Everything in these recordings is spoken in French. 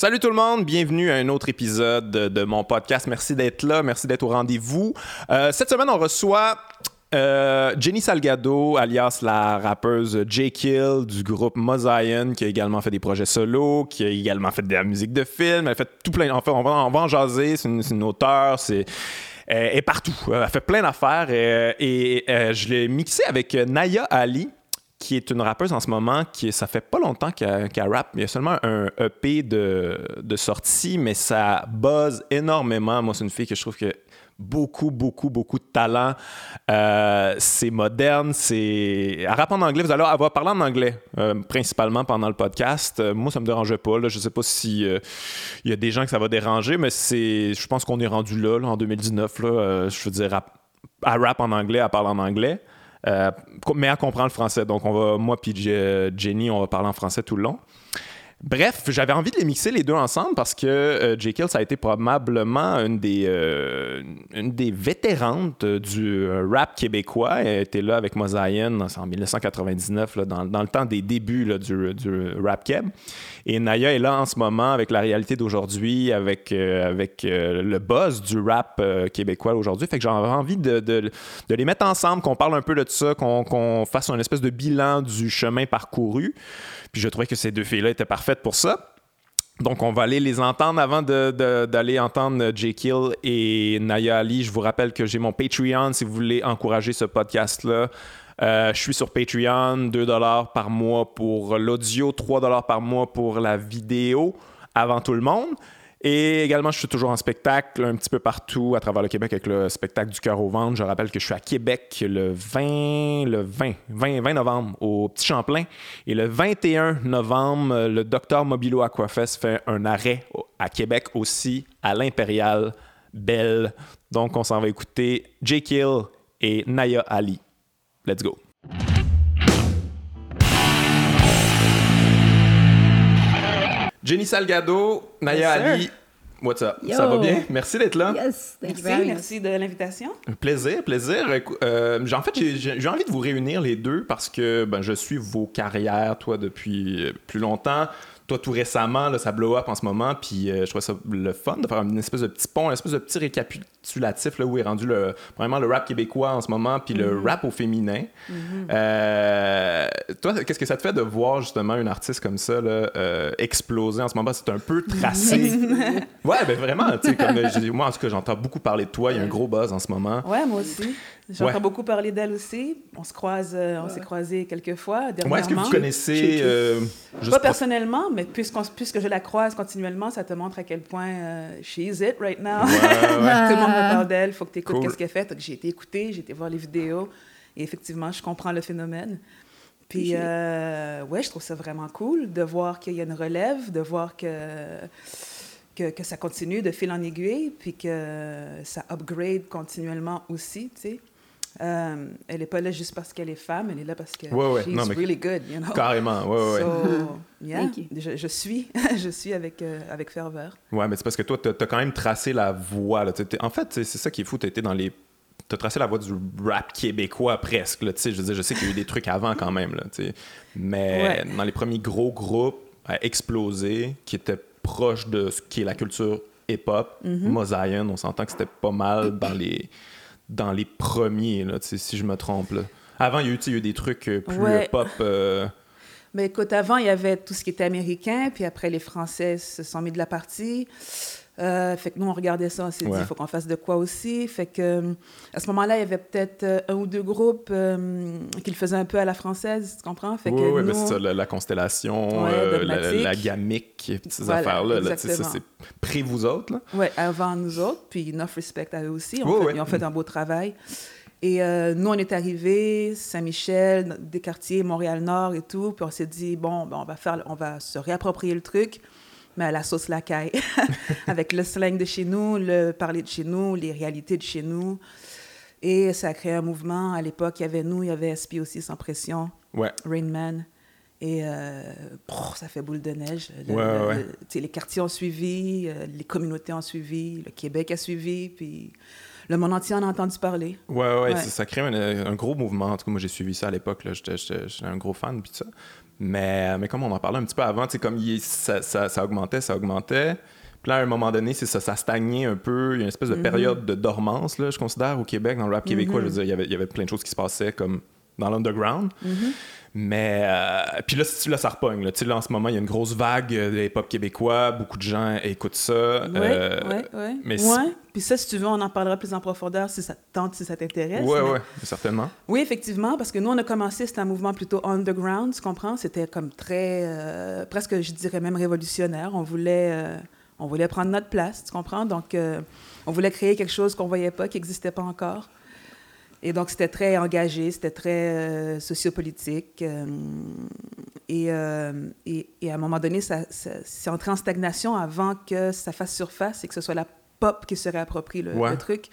Salut tout le monde, bienvenue à un autre épisode de mon podcast. Merci d'être là, merci d'être au rendez-vous. Euh, cette semaine, on reçoit euh, Jenny Salgado, alias la rappeuse J. Kill du groupe Mozion, qui a également fait des projets solo, qui a également fait de la musique de film. Elle fait tout plein. On va, on va en jaser. C'est une, une auteure. C'est est partout. Elle fait plein d'affaires. Et, et euh, je l'ai mixé avec Naya Ali, qui est une rappeuse en ce moment, qui ça fait pas longtemps qu'elle qu rappe. Il y a seulement un EP de, de sortie, mais ça buzz énormément. Moi, c'est une fille que je trouve que beaucoup, beaucoup, beaucoup de talent. Euh, c'est moderne, c'est... Elle rappe en anglais. Vous allez avoir parler en anglais, euh, principalement pendant le podcast. Euh, moi, ça me dérangeait pas. Là. Je sais pas si il y a des gens que ça va déranger, mais c'est... Je pense qu'on est rendu là, là, en 2019. Là. je veux dire, elle, rappe en anglais, elle parle en anglais. Euh, mais à comprendre le français. Donc, on va, moi puis Jenny, on va parler en français tout le long. Bref, j'avais envie de les mixer les deux ensemble parce que euh, J. Kill, ça a été probablement une des, euh, une vétérantes du euh, rap québécois. Elle était là avec Mosaïen en 1999, là, dans, le temps des débuts du, rap keb. Et Naya est là en ce moment avec la réalité d'aujourd'hui, avec, euh, euh, le buzz du rap québécois aujourd'hui. Fait que j'avais envie de, les mettre ensemble, qu'on parle un peu de ça, qu'on qu'on fasse un espèce de bilan du chemin parcouru. Puis je trouvais que ces deux filles-là étaient parfaites pour ça. Donc, on va aller les entendre avant d'aller entendre J. Kill et Naya Ali. Je vous rappelle que j'ai mon Patreon si vous voulez encourager ce podcast-là. Euh, je suis sur Patreon, 2 par mois pour l'audio, 3 par mois pour la vidéo avant tout le monde. Et également, je suis toujours en spectacle un petit peu partout à travers le Québec avec le spectacle du cœur au ventre. Je rappelle que je suis à Québec le 20, le 20, 20, 20 novembre au Petit Champlain. Et le 21 novembre, le docteur Mobilo Aquafest fait un arrêt à Québec aussi, à l'Impérial Belle. Donc, on s'en va écouter J. Kill et Naya Ali. Let's go. Jenny Salgado, Naya yes, Ali. What's up? Yo. Ça va bien? Merci d'être là. Yes, merci, merci de l'invitation. Plaisir, plaisir. Euh, en fait, j'ai envie de vous réunir les deux parce que ben, je suis vos carrières, toi, depuis plus longtemps toi, tout récemment, là, ça blow up en ce moment, puis euh, je trouve ça le fun de faire une espèce de petit pont, une espèce de petit là, où est rendu le, vraiment le rap québécois en ce moment, puis le Mm-hmm. rap au féminin. Mhm. Euh, toi, qu'est-ce que ça te fait de voir justement une artiste comme ça là, euh, exploser en ce moment? C'est un peu tracé. ouais, ben vraiment, comme moi en tout cas, j'entends beaucoup parler de toi, il y a un gros buzz en ce moment. Ouais, moi aussi. J'entends Ouais. beaucoup parler d'elle aussi. On se croise, euh, on s'est croisés quelques fois dernièrement. Ouais, est-ce que vous connaissez euh, juste Pas personnellement, mais puisqu'on- puisque je la croise continuellement, ça te montre à quel point euh, she's it right now. Ouais. Tout le monde me parle d'elle, il faut que tu écoutes Cool. qu'est-ce qu'elle fait. Donc, j'ai été écouter, j'ai été voir les vidéos, et effectivement, je comprends le phénomène. Puis, euh, ouais, je trouve ça vraiment cool de voir qu'il y a une relève, de voir que, que, que ça continue de fil en aiguille, puis que ça upgrade continuellement aussi, tu sais. Euh, elle n'est pas là juste parce qu'elle est femme, elle est là parce que Ouais, ouais. she's Non, mais- really good, you know? Carrément, ouais, ouais. So, yeah, je, je suis, je suis avec, euh, avec ferveur. Ouais, mais c'est parce que toi, t'as as quand même tracé la voie. Là. En fait, c'est ça qui est fou. T'as été dans les. T'as tracé la voie du rap québécois presque. Là, tu sais. je, veux dire, je sais qu'il y a eu des trucs avant quand même. Là, tu mais Ouais. dans les premiers gros groupes à exploser, qui étaient proches de ce qui est la culture hip-hop. Mosaïen, on s'entend que c'était pas mal dans les, dans les premiers, là, si je me trompe. Là. Avant, il y a eu, tu sais, il y a eu des trucs euh, plus Ouais. euh, pop. euh, Mais écoute, avant, il y avait tout ce qui était américain, puis après, les Français se sont mis de la partie. Euh, fait que nous, on regardait ça, on s'est dit, il faut qu'on fasse de quoi aussi. Fait que, euh, à ce moment-là, il y avait peut-être euh, un ou deux groupes euh, qui le faisaient un peu à la française, tu comprends? Fait Oui, que oui, mais nous- c'est ça, la, la constellation, Ouais, euh, la, la gamique, ces Voilà, affaires-là, là, ça, c'est pré vous autres. Ouais, avant nous autres, puis enough respect à eux aussi. Oui, fait, oui. Ils ont fait un beau travail. Et euh, nous, on est arrivés, Saint-Michel, des quartiers, Montréal-Nord et tout, puis on s'est dit, bon, ben, on, va faire, on va se réapproprier le truc, mais à la sauce lacaille, avec le slang de chez nous, le parler de chez nous, les réalités de chez nous. Et ça a créé un mouvement. À l'époque, il y avait nous, il y avait SP aussi, sans pression, Ouais. Rain Man. Et euh, brrr, ça fait boule de neige. Le- Ouais, le- ouais, ouais. le- tu sais, les quartiers ont suivi, euh, les communautés ont suivi, le Québec a suivi, puis le monde entier en a entendu parler. Ouais, ouais, Ouais. Ça, ça crée un, un gros mouvement. En tout cas, moi, j'ai suivi ça à l'époque. J'étais un gros fan, puis tout ça. Mais, mais comme on en parlait un petit peu avant, comme il- ça, ça, ça augmentait, ça augmentait. Puis là, à un moment donné, c'est ça, ça stagnait un peu. Il y a une espèce de Mhm. période de dormance, là, je considère, au Québec, dans le rap québécois. Je veux dire, il y avait, il y avait plein de choses qui se passaient comme dans l'underground. Mais euh, puis là, c- là, ça repogne. Là. Tu sais, là, en ce moment, il y a une grosse vague euh, de hip-hop québécois. Beaucoup de gens écoutent ça. Oui, Euh, oui, oui. mais Ouais. Puis ça, si tu veux, on en parlera plus en profondeur si ça te tente, si ça t'intéresse. Mais- ouais, certainement. Oui, effectivement, parce que nous, on a commencé, c'était un mouvement plutôt underground, tu comprends? C'était comme très, euh, presque, je dirais même révolutionnaire. On voulait, euh, on voulait prendre notre place, tu comprends? Donc, on voulait créer quelque chose qu'on voyait pas, qui n'existait pas encore. Et donc, c'était très engagé, c'était très euh, sociopolitique. euh, et, euh, et, et à un moment donné, ça, ça- c'est entré en stagnation avant que ça fasse surface et que ce soit la pop qui se réapproprie le, Ouais. le truc.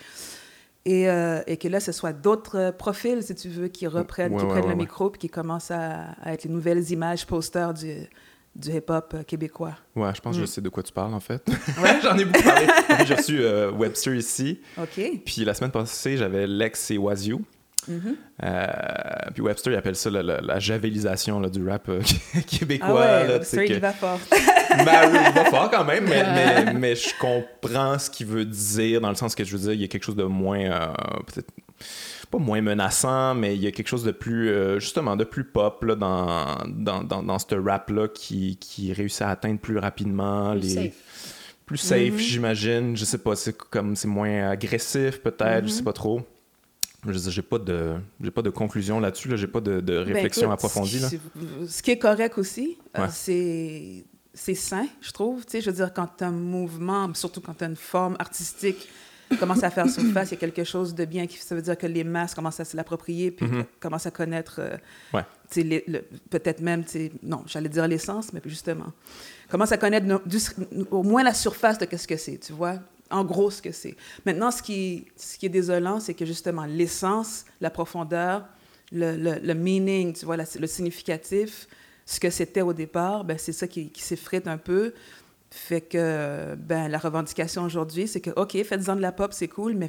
Et, et que là, ce soit d'autres profils, si tu veux, qui reprennent, Ouais, qui ouais, prennent le micro puis qui commencent à, à être les nouvelles images, posters du, du hip-hop euh, québécois. Ouais, je pense que Mm. je sais de quoi tu parles, en fait. Ouais? J'en ai beaucoup parlé. En fait, j'ai reçu euh, Webster ici. OK. Puis la semaine passée, j'avais Lex et Wazio. Mhm. Euh, puis Webster, il appelle ça la, la- la javelisation là, du rap euh, québécois. Ah ouais, là, Webster, il va fort. Ben oui, il va fort quand même, mais, mais, mais je comprends ce qu'il veut dire, dans le sens que je veux dire, il y a quelque chose de moins, peut-être pas moins menaçant, mais il y a quelque chose de plus, euh, justement, de plus pop là, dans, dans, dans, dans ce rap-là qui, qui réussit à atteindre plus rapidement Plus les... safe. Plus safe, Mhm. j'imagine. Je sais pas, c'est comme c'est moins agressif peut-être, je sais Mhm. pas trop. Je j'ai pas de j'ai pas de conclusion là-dessus, là, j'ai pas de, de réflexion Ben, écoute, approfondie là. Ce qui, ce qui est correct aussi, euh, Ouais. c'est c'est sain, je trouve. Tu sais, je veux dire, quand un mouvement, surtout quand tu as une forme artistique, commence à faire surface, il y a quelque chose de bien. Qui, ça veut dire que les masses commencent à se l'approprier, puis Mhm. commencent à connaître, euh, Ouais. peut-être même, non, j'allais dire l'essence, mais justement, commencent à connaître no- du- au moins la surface de qu'est-ce que c'est, tu vois en gros ce que c'est. Maintenant, ce qui, ce qui est désolant, c'est que justement l'essence, la profondeur, le, le, le meaning, tu vois, la- le significatif, ce que c'était au départ, ben, c'est ça qui, qui s'effrite un peu. Fait que ben, la revendication aujourd'hui, c'est que, OK, faites-en de la pop, c'est cool, mais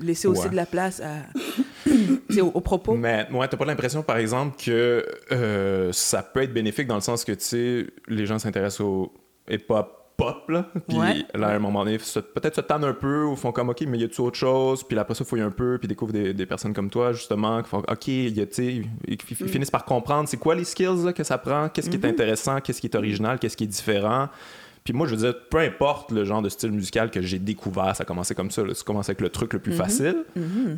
laissez aussi Ouais. de la place à, tu sais, aux, aux propos. Mais ouais, t'as pas l'impression, par exemple, que euh, ça peut être bénéfique dans le sens que, tu sais, les gens s'intéressent au hip-hop pop, là. Puis Ouais. là, à un moment donné, peut-être se tannent un peu ou font comme, OK, mais y a-tu autre chose? Puis là, après ça, fouillent un peu, puis découvrent des, des personnes comme toi, justement, qui font, OK, y a, tu sais, ils, ils Mm. finissent par comprendre c'est quoi les skills là, que ça prend, qu'est-ce qui Mm-hmm. est intéressant, qu'est-ce qui est original, qu'est-ce qui est différent. Puis moi, je veux dire, peu importe le genre de style musical que j'ai découvert, ça a commencé comme ça. Là. Ça commence avec le truc le plus facile.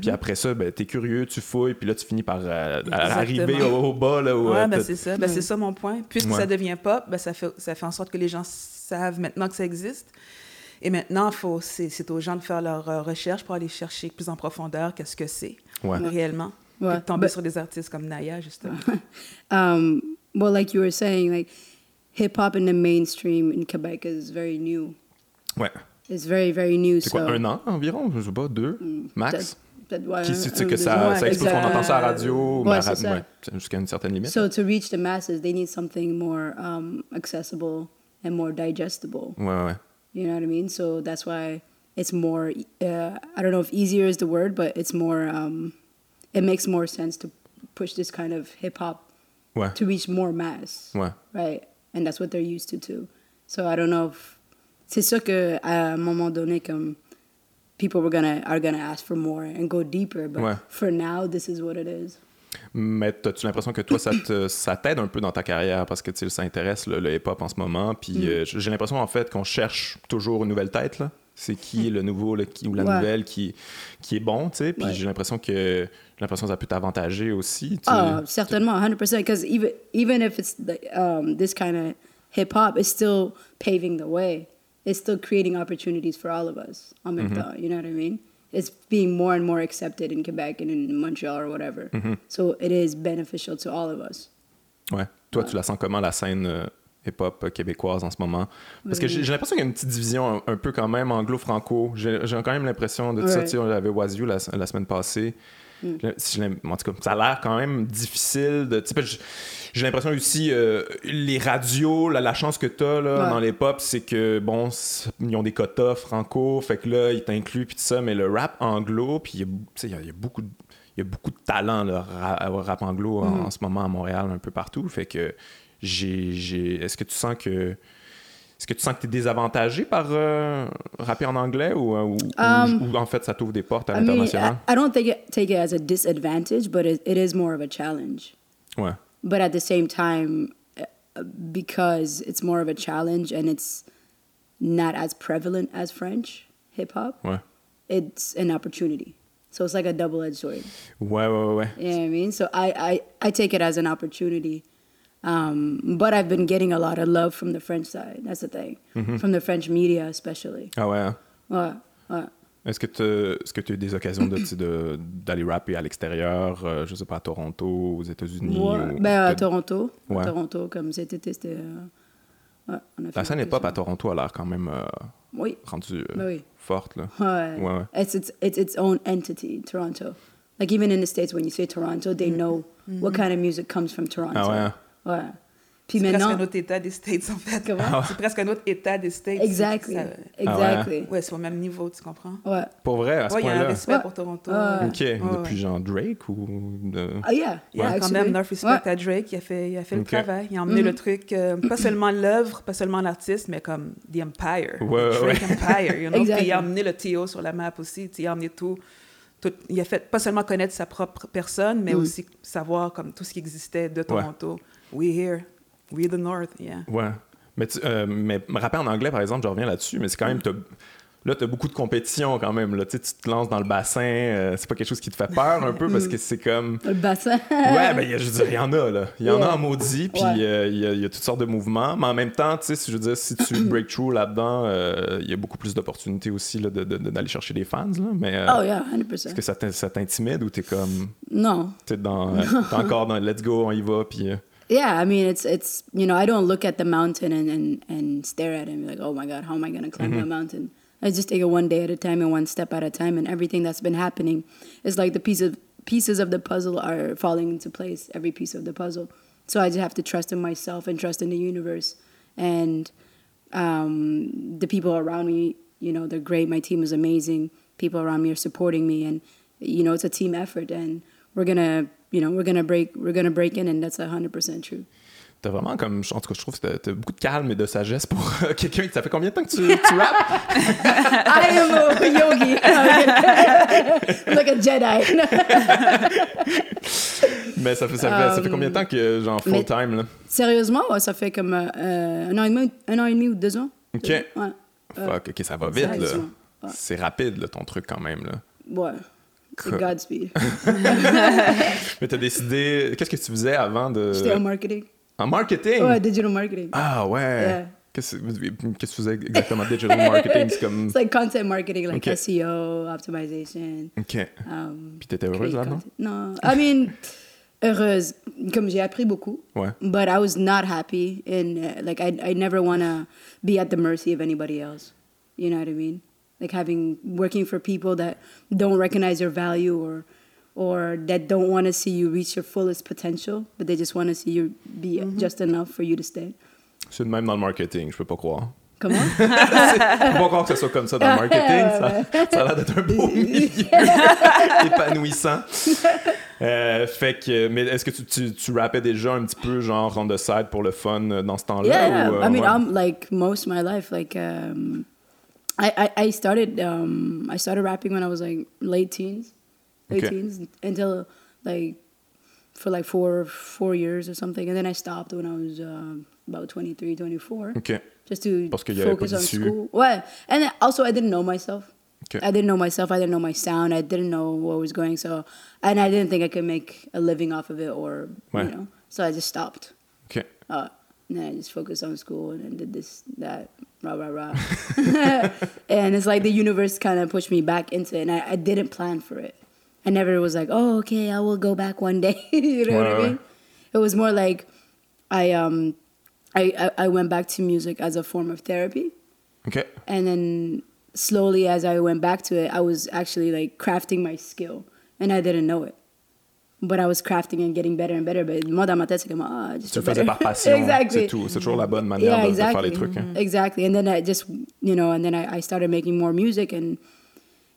Puis après ça, ben, t'es curieux, tu fouilles, puis là, tu finis par euh, arriver au, au bas. Là, où, Ouais, euh, ben c'est ça. Ben, c'est ça mon point. Puisque Ouais. ça devient pop, ben ça, fait, ça fait en sorte que les gens savent maintenant que ça existe. Et maintenant, faut, c'est, c'est aux gens de faire leur euh, recherche pour aller chercher plus en profondeur qu'est-ce que c'est Ouais. réellement. Ouais. Puis de tomber But- sur des artistes comme Naya, justement. Um, well, like you were saying, like hip hop in the mainstream in Quebec is very new. Ouais. It's very, very new. C'est so quoi, un an environ? Je sais pas, deux? Max? Peut-être, ouais, Qui, tu sais que ça, ouais, ça explose, on entend ça à la radio, Ouais, ra- ouais, jusqu'à une certaine limite. So to reach the masses, they need something more um, accessible and more digestible. Ouais, ouais. You know what I mean? So that's why it's more. Uh, I don't know if easier is the word, but it's more. Um, it makes more sense to push this kind of hip hop Ouais. to reach more mass, Ouais. right? And that's what they're used to too. So I don't know if c'est sûr que à un moment donné comme people were gonna are gonna ask for more and go deeper, but Ouais. for now this is what it is. Mais as-tu l'impression que toi, ça te- ça t'aide un peu dans ta carrière? Parce que ça intéresse le, le hip-hop en ce moment? Puis Mm. euh, j'ai l'impression en fait qu'on cherche toujours une nouvelle tête. là. C'est qui le nouveau qui, ou la Ouais. nouvelle qui, qui est bon, tu sais. Puis Ouais. j'ai l'impression que j'ai l'impression que ça peut t'avantager aussi. tu sais. Oh, certainement, 100%. Because even even if it's the, um, this kind of hip hop, it's still paving the way. It's still creating opportunities for all of us. En même temps, you know what I mean? It's being more and more accepted in Quebec and in Montreal or whatever. So it is beneficial to all of us. Ouais. Toi, tu la sens comment la scène euh, hip-hop québécoise en ce moment? Parce que j'ai l'impression qu'il y a une petite division un, un peu quand même anglo-franco. J'ai quand même l'impression de ça. Ouais. Tu sais, on avait Wazio la, la semaine passée. Si l'im- en tout cas, ça a l'air quand même difficile de. J'ai l'impression aussi, euh, les radios, la, la chance que tu as là, Ouais. dans les pop, c'est que, bon, ils ont des quotas franco, fait que là, ils t'incluent, puis tout ça, mais le rap anglo, puis il y a- y, beaucoup de. il y a beaucoup de talent, le rap anglo en, Mm. en ce moment à Montréal, un peu partout. Fait que Est-ce que tu sens que. Est-ce que tu sens que tu es désavantagé par euh, rapper en anglais ou, euh, ou, ou- Um, ou en fait ça t'ouvre des portes à I mean, l'international? I, I don't think it, take it as a disadvantage, but it, it is more of a challenge. Ouais. But at the same time, uh, because it's more of a challenge and it's not as prevalent as French hip hop, Ouais. it's an opportunity. So it's like a double edged sword. Ouais, ouais, ouais. You know what I mean? So I, I, I take it as an opportunity. Um, but I've been getting a lot of love from the French side. That's the thing. From the French media, especially. Ah ouais. hein? Ouais, ouais. Est-ce que tu est-ce que tu as eu des occasions de- de- d'aller rapper à l'extérieur, euh, je sais pas, à Toronto, aux États-Unis? Ouais. ou- Ben, à Toronto. Ouais. À Toronto, comme cet été, c'était. euh, ouais, on a fait La scène hip-hop ça. à Toronto a l'air quand même euh, Oui. rendue euh, Ben oui. forte. Là. Ouais. Ouais, ouais. It's, it's, it's its own entity, Toronto. Like, even in the States, when you say Toronto, they know what kind of music comes from Toronto. Ah ouais, hein? Ouais. Puis C'est presque un autre état des States, en fait. Comment? C'est presque un autre état des States. Exactly. Ça- Exactly. Ouais, c'est au même niveau, tu comprends? Ouais. Pour vrai, à ce Ouais, il y a un point-là. respect Ouais. pour Toronto. Ouais. Ok, Ouais, depuis ouais. genre Drake ou. De... Ah, yeah. Il y a quand même enough respect Ouais. à Drake. Il a fait, il a fait le travail. Il a emmené le truc, euh, pas seulement l'œuvre, pas seulement l'artiste, mais comme The Empire. Ouais, ouais, Drake Empire. You know? Exactly. Puis il a emmené le Théo sur la map aussi. Il a emmené tout, tout- Il a fait pas seulement connaître sa propre personne, mais Mhm. aussi savoir comme tout ce qui existait de Toronto. We here. We the North. Yeah. Ouais. Mais, tu, euh, mais rapper en anglais, par exemple, je reviens là-dessus, mais c'est quand même. t'as- Là, tu as beaucoup de compétition quand même. Là. Tu sais, tu te lances dans le bassin. euh, c'est pas quelque chose qui te fait peur un peu parce que c'est comme. Le bassin. Ouais, ben, il y a- je veux dire, il y en a, là. Il y en a en maudit, puis Ouais. euh, il y, a- il y a toutes sortes de mouvements. Mais en même temps, tu sais, si je veux dire, si tu break through là-dedans, euh, il y a beaucoup plus d'opportunités aussi là, de- de- de- d'aller chercher des fans, là. Mais euh, Oh, yeah, 100%. est-ce que ça t'in- ça t'intimide ou t'es comme. No. T'es dans, euh, t'es encore dans let's go, on y va, puis. Yeah, I mean, it's it's you know, I don't look at the mountain and and, and stare at it and be like, oh my god, how am I gonna climb that mountain? I just take it one day at a time and one step at a time, and everything that's been happening is like the piece of pieces of the puzzle are falling into place. Every piece of the puzzle, so I just have to trust in myself and trust in the universe, and um, the people around me. You know, they're great. My team is amazing. People around me are supporting me, and you know, it's a team effort, and we're gonna, you know, we're gonna break, we're gonna break in, and that's hundred percent true. T'as vraiment comme. En tout cas, je trouve que t'as- beaucoup de calme et de sagesse pour euh, quelqu'un. Ça fait combien de temps que tu, tu rappes? I am a yogi. I'm like a Jedi. Mais ça fait, ça, fait, ça fait Um, combien de temps que, genre, full mais- time, là? Sérieusement, ouais, ça fait comme euh, euh, un, an et demi, un an et demi ou deux ans. Ok. Ouais. Fuck, ok, ça va vite, là. ouais. C'est rapide, là, ton truc, quand même, là. Ouais. C'est. Godspeed. Mais t'as décidé. Qu'est-ce que tu faisais avant de. J'étais en marketing. En marketing? Ouais, digital marketing. Ah ouais. Yeah. Qu'est-ce que tu faisais exactement digital marketing? C'est comme. It's like content marketing, like. SEO, optimization. Ok. Um, Puis t'étais heureuse là-dedans? Non. I mean, heureuse. Comme j'ai appris beaucoup. Ouais. But I was not happy. And uh, like, I, I never want to be at the mercy of anybody else. You know what I mean? Like having, working for people that don't recognize your value or, or that don't want to see you reach your fullest potential, but they just want to see you be just enough for you to stay. C'est de même dans le marketing, je peux pas croire. Comment? Je peux pas croire que ce soit comme ça dans le marketing. Ça, ça a l'air d'être un beau milieu épanouissant. Euh, fait que, mais est-ce que tu, tu, tu rappais déjà un petit peu, genre, on the side pour le fun euh, dans ce temps-là? yeah, ou, euh, I mean, ouais? I'm like most of my life. Like, um, I, I I started um, I started rapping when I was like late teens, late Okay. teens until like for like four four years or something, and then I stopped when I was um about 23, 24, Ok. just to Parce qu'il y avait focus on school. Ouais, and then also I didn't know myself. Okay. I didn't know myself. I didn't know my sound. I didn't know what was going. So, and I didn't think I could make a living off of it, or Ouais. you know. So I just stopped. Ok. Uh, and then I just focused on school and then did this, that, rah, rah, rah. and it's like the universe kind of pushed me back into it. And I, I didn't plan for it. I never was like, oh, okay, I will go back one day. you know what I mean? It was more like I, um, I, I, I went back to music as a form of therapy. Ok. And then slowly, as I went back to it, I was actually like crafting my skill. And I didn't know it. But I was crafting and getting better and better. But moi, dans ma tête, c'est comme, ah, just Tu do le faisais better. par passion. exactly. C'est tout. C'est toujours la bonne manière Yeah, de, de faire les exactly. trucs. hein. Exactly. And then I just, you know, and then I, I started making more music and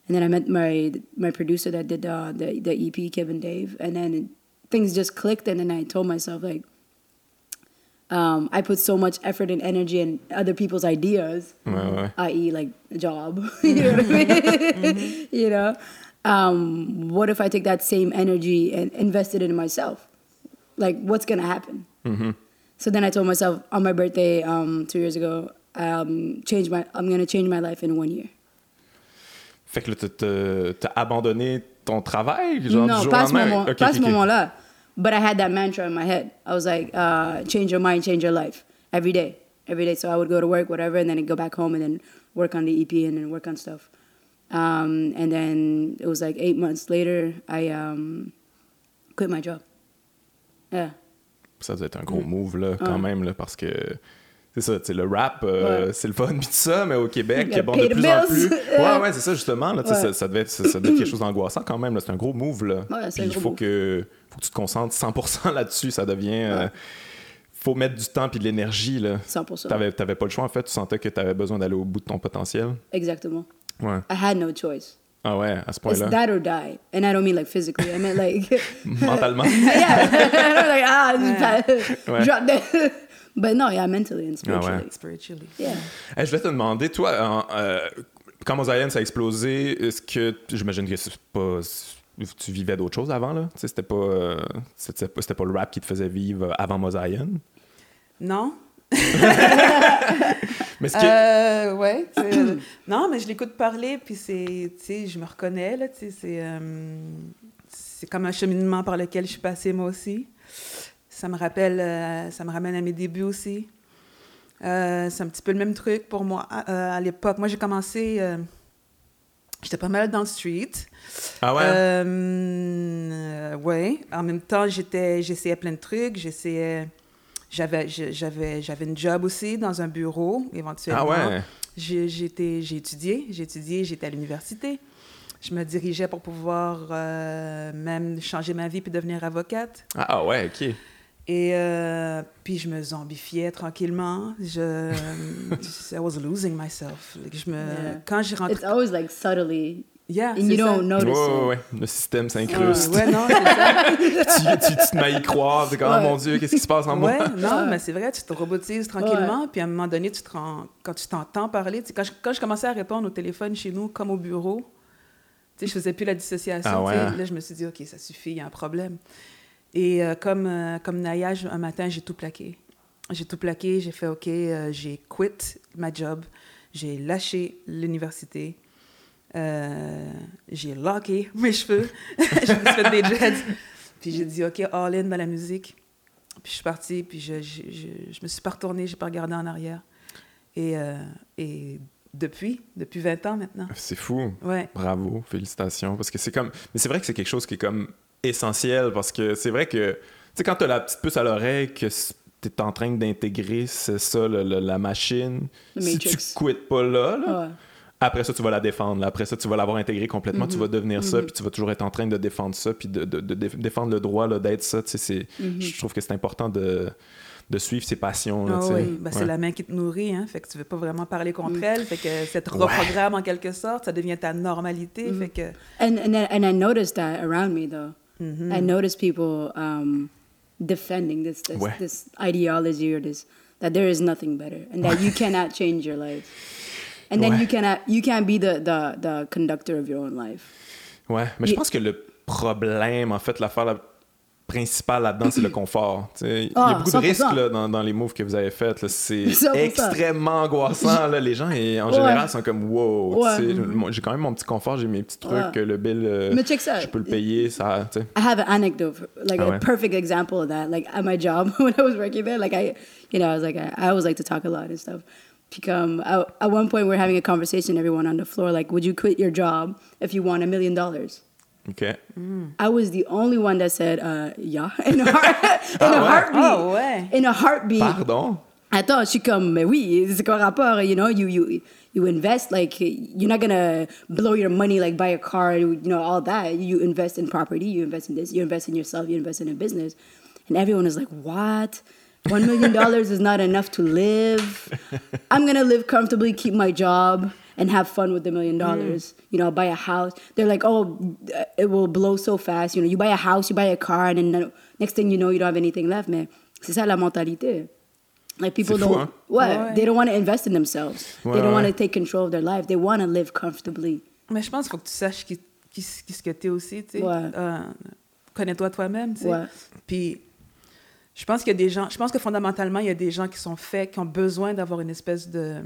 and then I met my my producer that did uh, the the EP, Kevin Dave, and then things just clicked, and then I told myself like. Um, I put so much effort and energy in other people's ideas, Ouais, ouais. i.e., like a job. you know what I mean? you know, um, what if I take that same energy and invest it in myself? Like, what's gonna happen? So then I told myself on my birthday um, two years ago, um, change my, I'm gonna change my life in one year. Fait que là, t'as- abandonné ton travail, genre du jour pas au ce lendemain? moment, Ok, pas à ce moment-là. But I had that mantra in my head. I was like, uh, change your mind, change your life every day, every day. So I would go to work, whatever, and then I'd go back home and then work on the EP and then work on stuff. Um, and then it was like eight months later, I um, quit my job. Yeah. Ça doit être un Mm. gros move, là, quand Ouais. même, là, parce que c'est ça, tu le rap, euh, Ouais. c'est le fun, puis tout ça, mais au Québec, gotta bon, de plus en bills. plus. Ouais, ouais, c'est ça, justement, là, tu Ouais. ça, ça devait être, ça, ça devait être quelque chose d'angoissant quand même, c'est un gros move, là. Il faut move. que, faut que tu te concentres 100% là-dessus, ça devient. euh, faut mettre du temps puis de l'énergie, là. 100%. T'avais, t'avais pas le choix, en fait, tu sentais que t'avais besoin d'aller au bout de ton potentiel. Exactement. Ouais. I had no choice. Ah ouais, à ce It's point-là. that or die. And I don't mean like physically. I meant like, Mentalement. yeah. like, ah, Ouais. drop dead. But no, yeah, mentally and Ah ouais. spiritually. Spiritually. Yeah. Hey, je vais te demander, toi, en, euh, quand Mosaïen ça a explosé, est-ce que j'imagine que c'est pas tu vivais d'autres choses avant là? Tu sais, c'était pas euh, c'était pas pas le rap qui te faisait vivre avant Mosaïen Non? mais est-ce que Euh, ouais. euh, non, mais je l'écoute parler, puis c'est, tu sais, je me reconnais, là, c'est, euh, c'est comme un cheminement par lequel je suis passée moi aussi. Ça me rappelle, euh, ça me ramène à mes débuts aussi. C'est un petit peu le même truc pour moi à l'époque. Moi, j'ai commencé, j'étais pas mal dans le street. ah ouais? Ouais. En même temps, j'étais, j'essayais plein de trucs. J'essayais, j'avais, j'avais, j'avais une job aussi dans un bureau éventuellement. ah ouais? J'ai, j'étais, j'ai étudié, j'ai étudié, j'étais à l'université. Je me dirigeais pour pouvoir euh, même changer ma vie puis devenir avocate. ah ouais ok Et euh, puis je me zombifiais tranquillement. Je, I was losing myself. Like, je me, Yeah. Quand j'ai rentré, It's always like subtly, yeah, and you ça. don't ouais, notice ouais, ouais. le système Ah, s'incruste ouais, non, c'est ça. tu, tu, tu te mets à y croire t'es comme oh Ouais. mon dieu qu'est-ce qui se passe en moi? Ouais, non, mais c'est vrai, tu te robotises tranquillement, puis à un moment donné, tu te rends, quand tu t'entends parler, tu sais, quand je, quand je commençais à répondre au téléphone chez nous, comme au bureau, tu sais, je faisais plus la dissociation. Ah tu sais. ouais. Là, je me suis dit, OK, ça suffit, il y a un problème. Et euh, comme, euh, comme Naya, je- un matin, j'ai tout plaqué. J'ai tout plaqué, j'ai fait, OK, euh, j'ai quit ma job, j'ai lâché l'université, euh, j'ai locké mes cheveux, je me suis fait des dreads, puis j'ai dit, OK, all in dans la musique. Puis je suis partie, puis je, je, je, je me suis pas retournée, j'ai pas regardé en arrière. Et, euh, et depuis, depuis 20 ans maintenant. c'est fou Ouais. Bravo, félicitations. Parce que c'est comme. Mais c'est vrai que c'est quelque chose qui est comme essentiel parce que c'est vrai que. Tu sais, quand t'as la petite puce à l'oreille que c- t'es en train d'intégrer, c'est ça, le- le- la machine. Si tu quittes pas là, là, Ouais. Après ça, tu vas la défendre. là. Après ça, tu vas l'avoir intégrée complètement. Tu vas devenir ça, puis tu vas toujours être en train de défendre ça, puis de, de- de dé- défendre le droit là, d'être ça. Tu sais, c'est- Je trouve que c'est important de, de suivre ses passions. Là, Ah tu sais. oui, ben, c'est Ouais. la main qui te nourrit, hein, fait que tu veux pas vraiment parler contre elle, fait que ça te reprogramme en quelque sorte, ça devient ta normalité, fait que... And and I- and I noticed that around me though. I noticed people um, defending this this, Ouais. this ideology or this that there is nothing better and that you cannot change your life. And then Ouais. you cannot you can't be the, the the conductor of your own life. Ouais, mais je pense que le problème, en fait, l'affaire la principale là-dedans, c'est le confort. Il y Ah, a beaucoup de 100%. risques là, dans, dans les moves que vous avez faits. là. C'est 100%. extrêmement angoissant. Là. Les gens, et, en général, sont comme wow. Ouais. J'ai quand même mon petit confort, j'ai mes petits trucs, Ouais. le bill, euh, Mais check ça. je peux le payer. Ça, tu sais. I have an anecdote, like Ah a ouais? perfect example of that. Like at my job when I was working there, like I, you know, I was like I, I always like to talk a lot and stuff. Become at, at one point we're having a conversation, everyone on the floor, like, would you quit your job if you won a million dollars? OK. I was the only one that said, uh, yeah, in a, heart, in a ouais? heartbeat. Ah ouais. In a heartbeat. Pardon? Attends, je suis comme, mais oui, c'est quoi rapport? You know, you, you, you invest, like, you're not gonna blow your money, like, buy a car, you know, all that. You invest in property, you invest in this, you invest in yourself, you invest in a business. And everyone is like, what? One million dollars is not enough to live. I'm gonna live comfortably, keep my job, and have fun with the million dollars. You know, buy a house. They're like, oh, uh, it will blow so fast. You know, you buy a house, you buy a car, and then next thing you know, you don't have anything left. Mais c'est ça la mentalité. Like people don't, hein? what? Ouais. They don't want to invest in themselves. Ouais, they don't want to take control of their life. They want to live comfortably. Mais je pense qu'il faut que tu saches qui, qui, qui ce que t'es aussi, tu sais. Ouais. Euh, Connais-toi toi-même, tu sais. Ouais. Puis, je pense qu'il y a des gens, je pense que fondamentalement, il y a des gens qui sont faits, qui ont besoin d'avoir une espèce de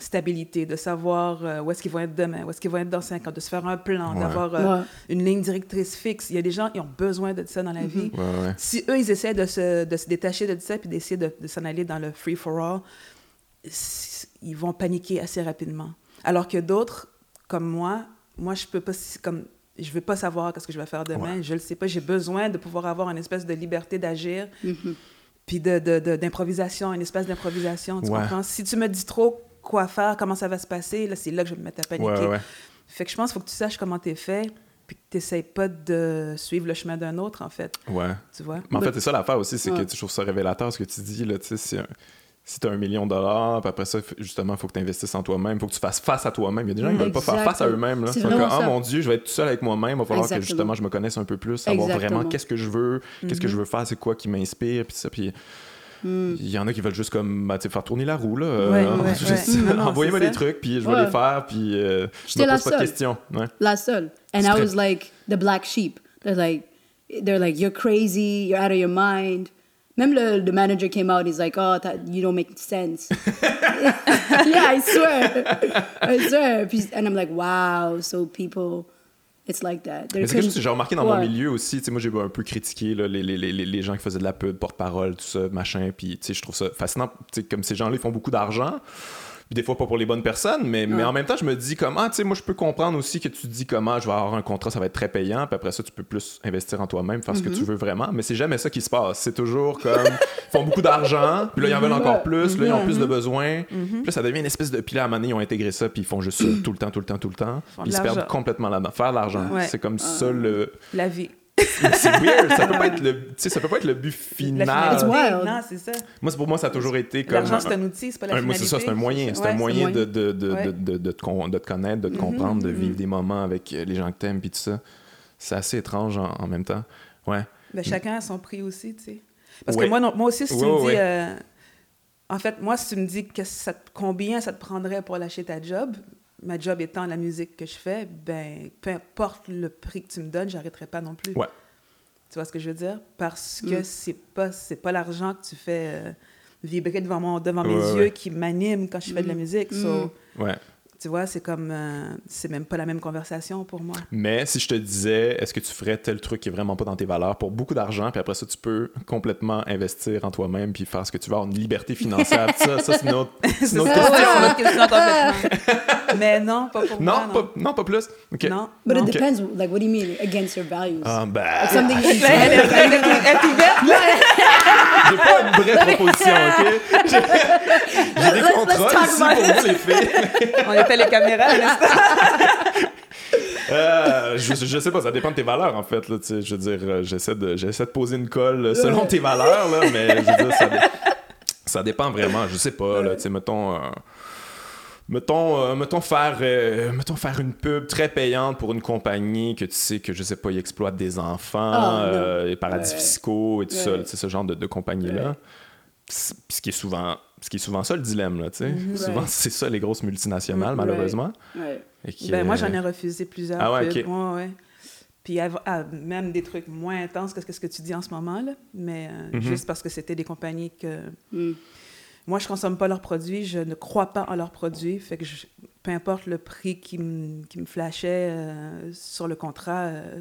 stabilité, de savoir euh, où est-ce qu'ils vont être demain, où est-ce qu'ils vont être dans cinq ans, de se faire un plan, Ouais. d'avoir euh, Ouais. une ligne directrice fixe. Il y a des gens qui ont besoin de ça dans la vie. Ouais, ouais. Si eux, ils essaient de se, de se détacher de ça puis d'essayer de, de s'en aller dans le free-for-all, ils vont paniquer assez rapidement. Alors que d'autres, comme moi, moi, je peux pas, comme, je veux pas savoir qu'est-ce que je vais faire demain, je le sais pas, j'ai besoin de pouvoir avoir une espèce de liberté d'agir, puis de, de- de- d'improvisation, une espèce d'improvisation, tu Ouais. comprends? Si tu me dis trop quoi faire, comment ça va se passer, là, c'est là que je vais me mettre à paniquer. Ouais, ouais. Fait que je pense qu'il faut que tu saches comment t'es fait, puis que tu n'essayes pas de suivre le chemin d'un autre, en fait, Ouais. tu vois? Mais en fait, c'est ça l'affaire aussi, c'est que je trouve ça révélateur ce que tu dis. Là, tu sais, un- si tu as un million de dollars, puis après ça, justement, il faut que tu investisses en toi-même, il faut que tu fasses face à toi-même. Il y a des gens qui ne veulent pas faire face à eux-mêmes. C'est comme, ça. mon Dieu, je vais être tout seul avec moi-même, il va falloir que justement je me connaisse un peu plus, savoir Exactement. vraiment qu'est-ce que je veux, qu'est-ce que je veux faire, c'est quoi qui m'inspire, puis ça. Puis Hmm. il y en a qui veulent juste comme bah, faire tourner la roue euh, Ouais, envoyez-moi des trucs puis je vais les faire puis euh, je la pose pas de seule. questions. La seule. And I très- was like the black sheep. They're like, they're like, you're crazy, you're out of your mind. Même le, the manager came out, he's like, oh, that, you don't make sense. yeah, I swear. I swear. Puis- And I'm like, wow, so people, it's like that. C'est quelque chose que j'ai remarqué dans mon milieu aussi. Tu sais, moi, j'ai un peu critiqué là, les, les, les, les gens qui faisaient de la pub, porte-parole, tout ça, machin. Puis, je trouve ça fascinant. Comme ces gens-là, ils font beaucoup d'argent. Puis des fois, pas pour les bonnes personnes. Mais, mais en même temps, je me dis comment, tu sais, moi, je peux comprendre aussi que tu te dis comment je vais avoir un contrat, ça va être très payant. Puis après ça, tu peux plus investir en toi-même, faire ce que tu veux vraiment. Mais c'est jamais ça qui se passe. C'est toujours comme, ils font beaucoup d'argent. Puis là, ils en veulent encore plus. Là, ils ont plus de besoins. Puis là, ça devient une espèce de. Puis là, à un moment donné, ils ont intégré ça. Puis ils font juste ça tout le temps, tout le temps, tout le temps. Puis ils se perdent complètement là-dedans. Faire de l'argent. Ouais. C'est comme ça le. La vie. Mais c'est weird, ça peut pas être le, tu sais, ça peut pas être le but La final. finalité, wild. non, c'est ça. Moi, c'est- pour moi, ça a toujours été comme. L'argent, c'est un outil, c'est pas la finalité. c'est ça, c'est un moyen. C'est Ouais, un moyen de, de, de, Ouais. de, de, de te, con- de te connaître, de te comprendre, de vivre des moments avec euh, les gens que t'aimes, puis tout ça. C'est assez étrange en, en même temps. Ouais. Ben, chacun a son prix aussi, tu sais. Parce Ouais. que moi, non, moi aussi, si tu Ouais, me dis... ouais. euh, en fait, moi, si tu me dis que ça combien ça te prendrait pour lâcher ta job, ma job étant la musique que je fais, ben, peu importe le prix que tu me donnes, j'arrêterai pas non plus. Ouais. Tu vois ce que je veux dire? Parce que c'est pas, c'est pas l'argent que tu fais euh, vibrer devant, mon, devant mes Ouais, yeux qui m'anime quand je fais de la musique. So, Ouais. Tu vois, c'est comme... euh, c'est même pas la même conversation pour moi. Mais si je te disais, est-ce que tu ferais tel truc qui est vraiment pas dans tes valeurs pour beaucoup d'argent, puis après ça, tu peux complètement investir en toi-même, puis faire ce que tu veux, avoir une liberté financière, ça, ça c'est une autre, c'est une autre ça, question. ouais, c'est une autre question complètement. Mais non, pas pour moi. Non, pas, non, pas plus. Ok. Non. But non. it Ok. depends, like, what do you mean against your values? Ah, ben, Like something you Elle est, elle est- elle est ouverte. j'ai pas une vraie proposition, ok? J'ai des contrats ici pour vous les filles. On les caméras à l'instant. Euh, je, je sais pas, ça dépend de tes valeurs en fait. Là, je veux dire, euh, j'essaie de, j'essaie de poser une colle euh, selon tes valeurs, là, mais je veux dire, ça, dé- ça dépend vraiment. Je sais pas, là, mettons. euh, Mettons, euh, mettons, faire, euh, mettons faire une pub très payante pour une compagnie que tu sais que, je sais pas, ils exploitent des enfants, euh, les paradis Ouais. fiscaux et tout ça, Ouais. ce genre de, de compagnie-là. Ce qui est souvent ce qui est souvent ça le dilemme, là, tu sais. Souvent, Ouais. c'est ça les grosses multinationales, malheureusement. Et qui, Ben, moi, euh, j'en ai refusé plusieurs. Ah ouais, pubs. ok. Ouais, ouais. Puis ah, même des trucs moins intenses que ce que tu dis en ce moment, là. Mais euh, Mhm. juste parce que c'était des compagnies que... Mm. Moi, je consomme pas leurs produits, je ne crois pas en leurs produits. Fait que je- peu importe le prix qui me, qui me flashait euh, sur le contrat, euh,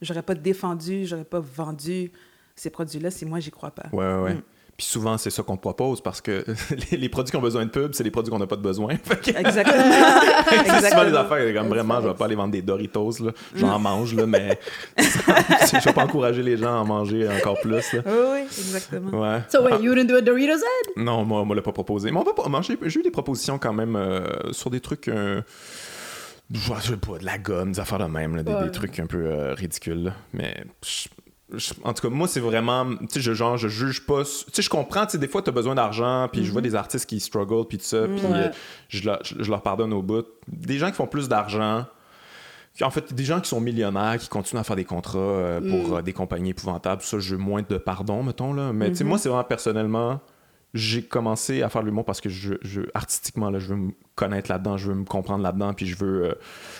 j'aurais pas défendu, j'aurais pas vendu ces produits-là si moi, j'y crois pas. Ouais, ouais, ouais. Mm. Puis souvent, c'est ça qu'on te propose parce que les, les produits qui ont besoin de pub, c'est les produits qu'on n'a pas de besoin. Exactement. c'est souvent les affaires, comme vraiment, je vais pas aller vendre des Doritos, là. J'en mange, là, mais je vais pas encourager les gens à en manger encore plus, là. Oui, oui, exactement. Ouais. So wait, you wouldn't do a Doritos ad? Non, moi, on me l'a pas proposé. Mais on va pas manger. J'ai eu des propositions quand même euh, sur des trucs. euh, je sais pas, de la gomme, des affaires de même, là, des, Ouais. des trucs un peu euh, ridicules. là. Mais en tout cas, moi, c'est vraiment, tu sais, je, genre, je juge pas, tu sais, je comprends, tu sais, des fois, t'as besoin d'argent, puis je vois des artistes qui struggle, puis tout ça, puis Ouais. euh, je, leur, je- je leur pardonne au bout. Des gens qui font plus d'argent, en fait, des gens qui sont millionnaires, qui continuent à faire des contrats euh, pour euh, des compagnies épouvantables, ça, j'ai moins de pardon, mettons, là. Mais, tu sais, moi, c'est vraiment personnellement, j'ai commencé à faire de l'humour parce que je, je- artistiquement, là, je veux me connaître là-dedans, je veux me comprendre là-dedans, puis je veux, euh,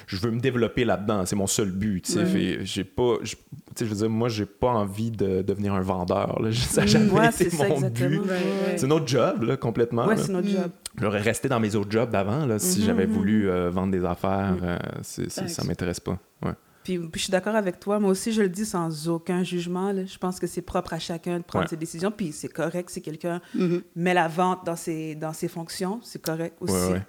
je veux me développer là-dedans. C'est mon seul but, tu sais. Ouais. Fait, J'ai pas, je- tu sais, je veux dire, moi, j'ai pas envie de devenir un vendeur, là. Ça n'a jamais Ouais, été ça, mon but. C'est notre job, là, complètement. C'est notre job. J'aurais resté dans mes autres jobs d'avant, là, si Mhm, j'avais mhm. voulu euh, vendre des affaires. euh, c'est- c'est- ça m'intéresse pas. Ouais. Puis, puis je suis d'accord avec toi. Moi aussi, je le dis sans aucun jugement. là. Je pense que c'est propre à chacun de prendre Ouais. ses décisions. Puis c'est correct si quelqu'un Mhm. met la vente dans ses, dans ses fonctions. C'est correct aussi. Ouais, ouais.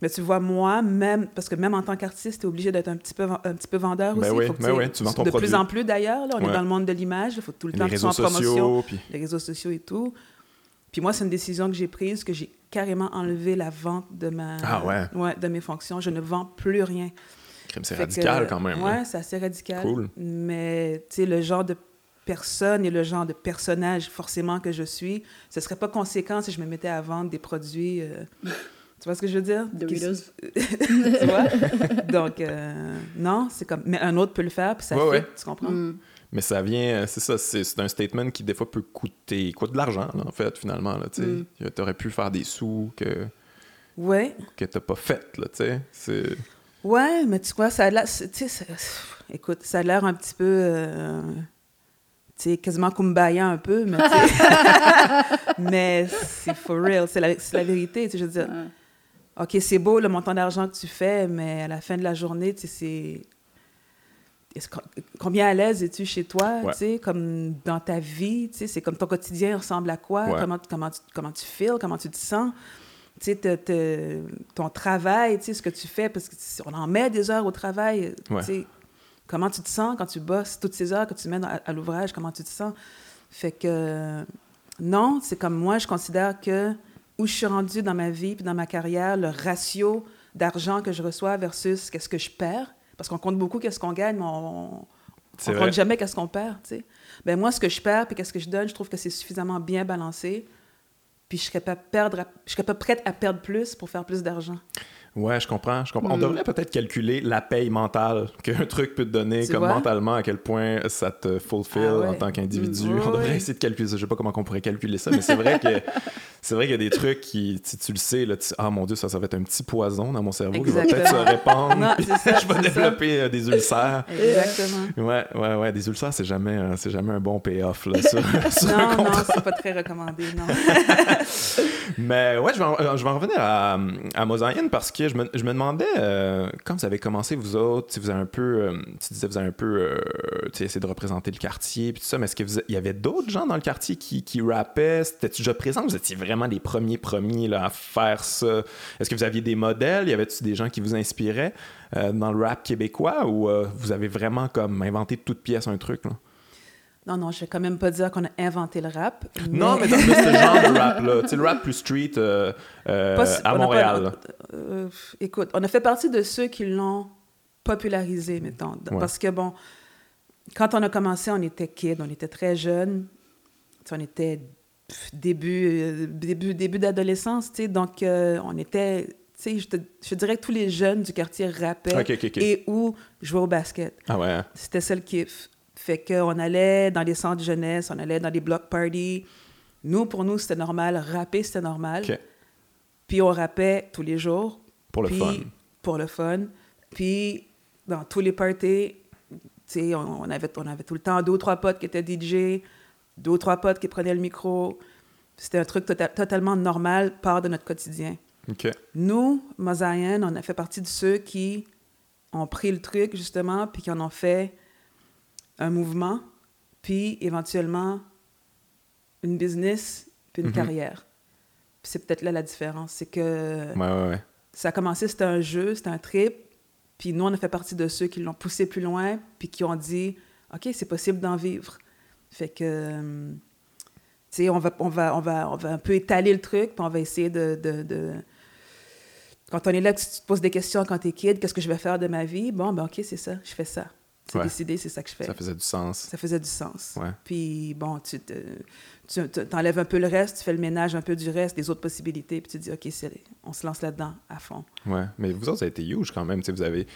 Mais tu vois, moi, même, parce que même en tant qu'artiste, tu es obligé d'être un petit peu, un petit peu vendeur Ben aussi. oui, Faut que ben tu- oui, tu vends ton de produit. plus en plus d'ailleurs. là, On Ouais. est dans le monde de l'image. Il faut tout le temps que tu sois en promotion. puis Les réseaux sociaux et tout. Puis moi, c'est une décision que j'ai prise, que j'ai carrément enlevé la vente de, ma, Ah ouais? de mes fonctions. Je ne vends plus rien. Crime, c'est radical que, quand même. Ouais, c'est assez radical. Cool. Mais, tu sais, le genre de personne et le genre de personnage, forcément, que je suis, ce serait pas conséquent si je me mettais à vendre des produits. euh, tu vois ce que je veux dire? Doritos. tu vois? Donc, euh, non, c'est comme. Mais un autre peut le faire, puis ça Ouais, fait, ouais. tu comprends? Mm. Mais ça vient, euh, c'est ça, c'est c'est un statement qui des fois peut coûter, coûte de l'argent, en fait, finalement. Là, tu Mm. sais. T'aurais pu faire des sous que, Ouais. que t'as pas fait, là, tu sais. Ouais, mais tu vois, ça a l'air. Tu sais, écoute, ça a l'air un petit peu. euh, tu sais, quasiment kumbaya un peu, mais. mais c'est for real, c'est la, vérité. Tu sais, je veux dire, Ouais. OK, c'est beau le montant d'argent que tu fais, mais à la fin de la journée, tu sais, c'est. Combien à l'aise es-tu chez toi, Ouais. tu sais, comme dans ta vie, tu sais, c'est comme ton quotidien ressemble à quoi, Ouais. comment, comment, tu, comment tu feels, comment tu te sens, sais, ton travail, tu sais, ce que tu fais, parce qu'on en met des heures au travail, Ouais. tu sais, comment tu te sens quand tu bosses, toutes ces heures que tu mets dans- à, à l'ouvrage, comment tu te sens? Fait que, non, c'est comme moi, je considère que où je suis rendue dans ma vie puis dans ma carrière, le ratio d'argent que je reçois versus qu'est-ce que je perds, parce qu'on compte beaucoup qu'est-ce qu'on gagne, mais on, vrai. compte jamais qu'est-ce qu'on perd, tu sais. Ben moi, ce que je perds puis qu'est-ce que je donne, je trouve que c'est suffisamment bien balancé. Puis je serais pas perdre, je serais pas prête à perdre plus pour faire plus d'argent. Ouais, je comprends. Je comprends. On Mm. devrait peut-être calculer la paye mentale qu'un truc peut te donner, Tu comme mentalement, à quel point ça te fulfill Ah ouais. en tant qu'individu. Mm, ouais, on devrait essayer de calculer ça. Je sais pas comment on pourrait calculer ça, mais c'est vrai que c'est vrai qu'il y a des trucs qui, si tu le sais, là, tu- ah mon dieu, ça, ça va être un petit poison dans mon cerveau qui va peut-être se répandre. Non, ça, je vais ça. développer euh, des ulcères. Exactement. Ouais, ouais, ouais. Des ulcères, c'est jamais, euh, c'est jamais un bon payoff là, sur, sur un Non, non, c'est pas très recommandé, non. Mais ouais, je vais en, euh, je vais en revenir à, à Mosaïenne parce que je me, je me demandais, euh, quand vous avez commencé, vous autres, si vous avez un peu, euh, vous avez un peu, euh, essayé de représenter le quartier, puis tout ça, mais est-ce qu'il y avait d'autres gens dans le quartier qui, qui rappaient? C'était-tu déjà présent? Vous étiez vraiment les premiers premiers là, à faire ça? Est-ce que vous aviez des modèles? Y avait-tu des gens qui vous inspiraient dans le rap québécois ou vous avez vraiment comme inventé de toute pièce un truc? Là? Non, non, je vais quand même pas dire qu'on a inventé le rap. Non, mais dans ce genre de rap-là, tu sais, le rap plus street euh, euh, Pas à Montréal. pas- euh, écoute, on a fait partie de ceux qui l'ont popularisé, mettons. Ouais. Parce que, bon, quand on a commencé, on était kids, on était très jeunes. On était début, début, début d'adolescence, tu sais. Donc, on était... Tu sais, je, te- je dirais que tous les jeunes du quartier rappaient et ou jouaient au basket. Ah ouais. hein? C'était ça le kiff. Fait qu'on allait dans les centres de jeunesse, on allait dans des block parties. Nous, pour nous, c'était normal. Rapper, c'était normal. Puis on rappait tous les jours. Pour le Puis- fun. Pour le fun. Puis dans tous les parties, tu sais, on, on avait, on avait tout le temps deux ou trois potes qui étaient DJ, deux ou trois potes qui prenaient le micro. C'était un truc tota- totalement normal, part de notre quotidien. Nous, Mosaïen, on a fait partie de ceux qui ont pris le truc, justement, puis qui en ont fait un mouvement, puis éventuellement une business, puis une Mhm. carrière. C'est peut-être là la différence. C'est que Ouais, ouais, ouais. ça a commencé, c'était un jeu, c'était un trip, puis nous, on a fait partie de ceux qui l'ont poussé plus loin, puis qui ont dit OK, c'est possible d'en vivre. Fait que. euh, tu sais, on va, on, va, on, va, on va un peu étaler le truc, puis on va essayer de, de, de- Quand on est là, tu tu te poses des questions quand t'es kid, qu'est-ce que je vais faire de ma vie? Bon, ben OK, c'est ça, je fais ça. C'est Ouais. décidé, c'est ça que je fais. Ça faisait du sens. Ça faisait du sens. Ouais. Puis bon, tu te- tu t'enlèves un peu le reste, tu fais le ménage un peu du reste, des autres possibilités, puis tu te dis, OK, c'est- on se lance là-dedans à fond. Ouais, mais vous autres, ça a été huge quand même. Tu sais, vous avez,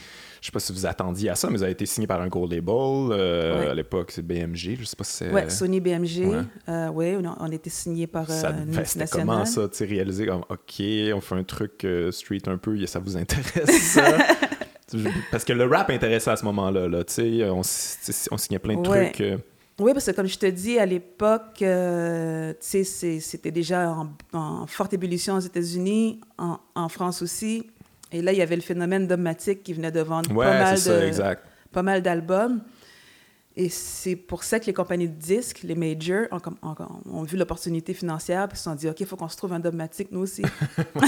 je sais pas si vous attendiez à ça, mais vous avez été signé par un gros label. euh, Ouais. À l'époque, c'est BMG. Je sais pas si c'est. Ouais, Sony BMG, ouais. euh, ouais, on, a, on était signé par euh, ça, une ben, c'était comment ça, tu réaliser comme, OK, on fait un truc euh, street un peu, ça vous intéresse ça? Parce que le rap intéressait à ce moment-là, là, tu sais, on, on signait plein de Ouais. trucs. euh, Oui, parce que comme je te dis, à l'époque, euh, tu sais, c'est- c'était déjà en, en forte ébullition aux États-Unis, en, en France aussi. Et là, il y avait le phénomène Dogmatic qui venait de vendre Ouais, pas mal ça, de- exact. pas mal d'albums. Et c'est pour ça que les compagnies de disques, les majors, ont, comme- ont- ont vu l'opportunité financière puis se sont dit, OK, il faut qu'on se trouve un dogmatique, nous aussi. ouais,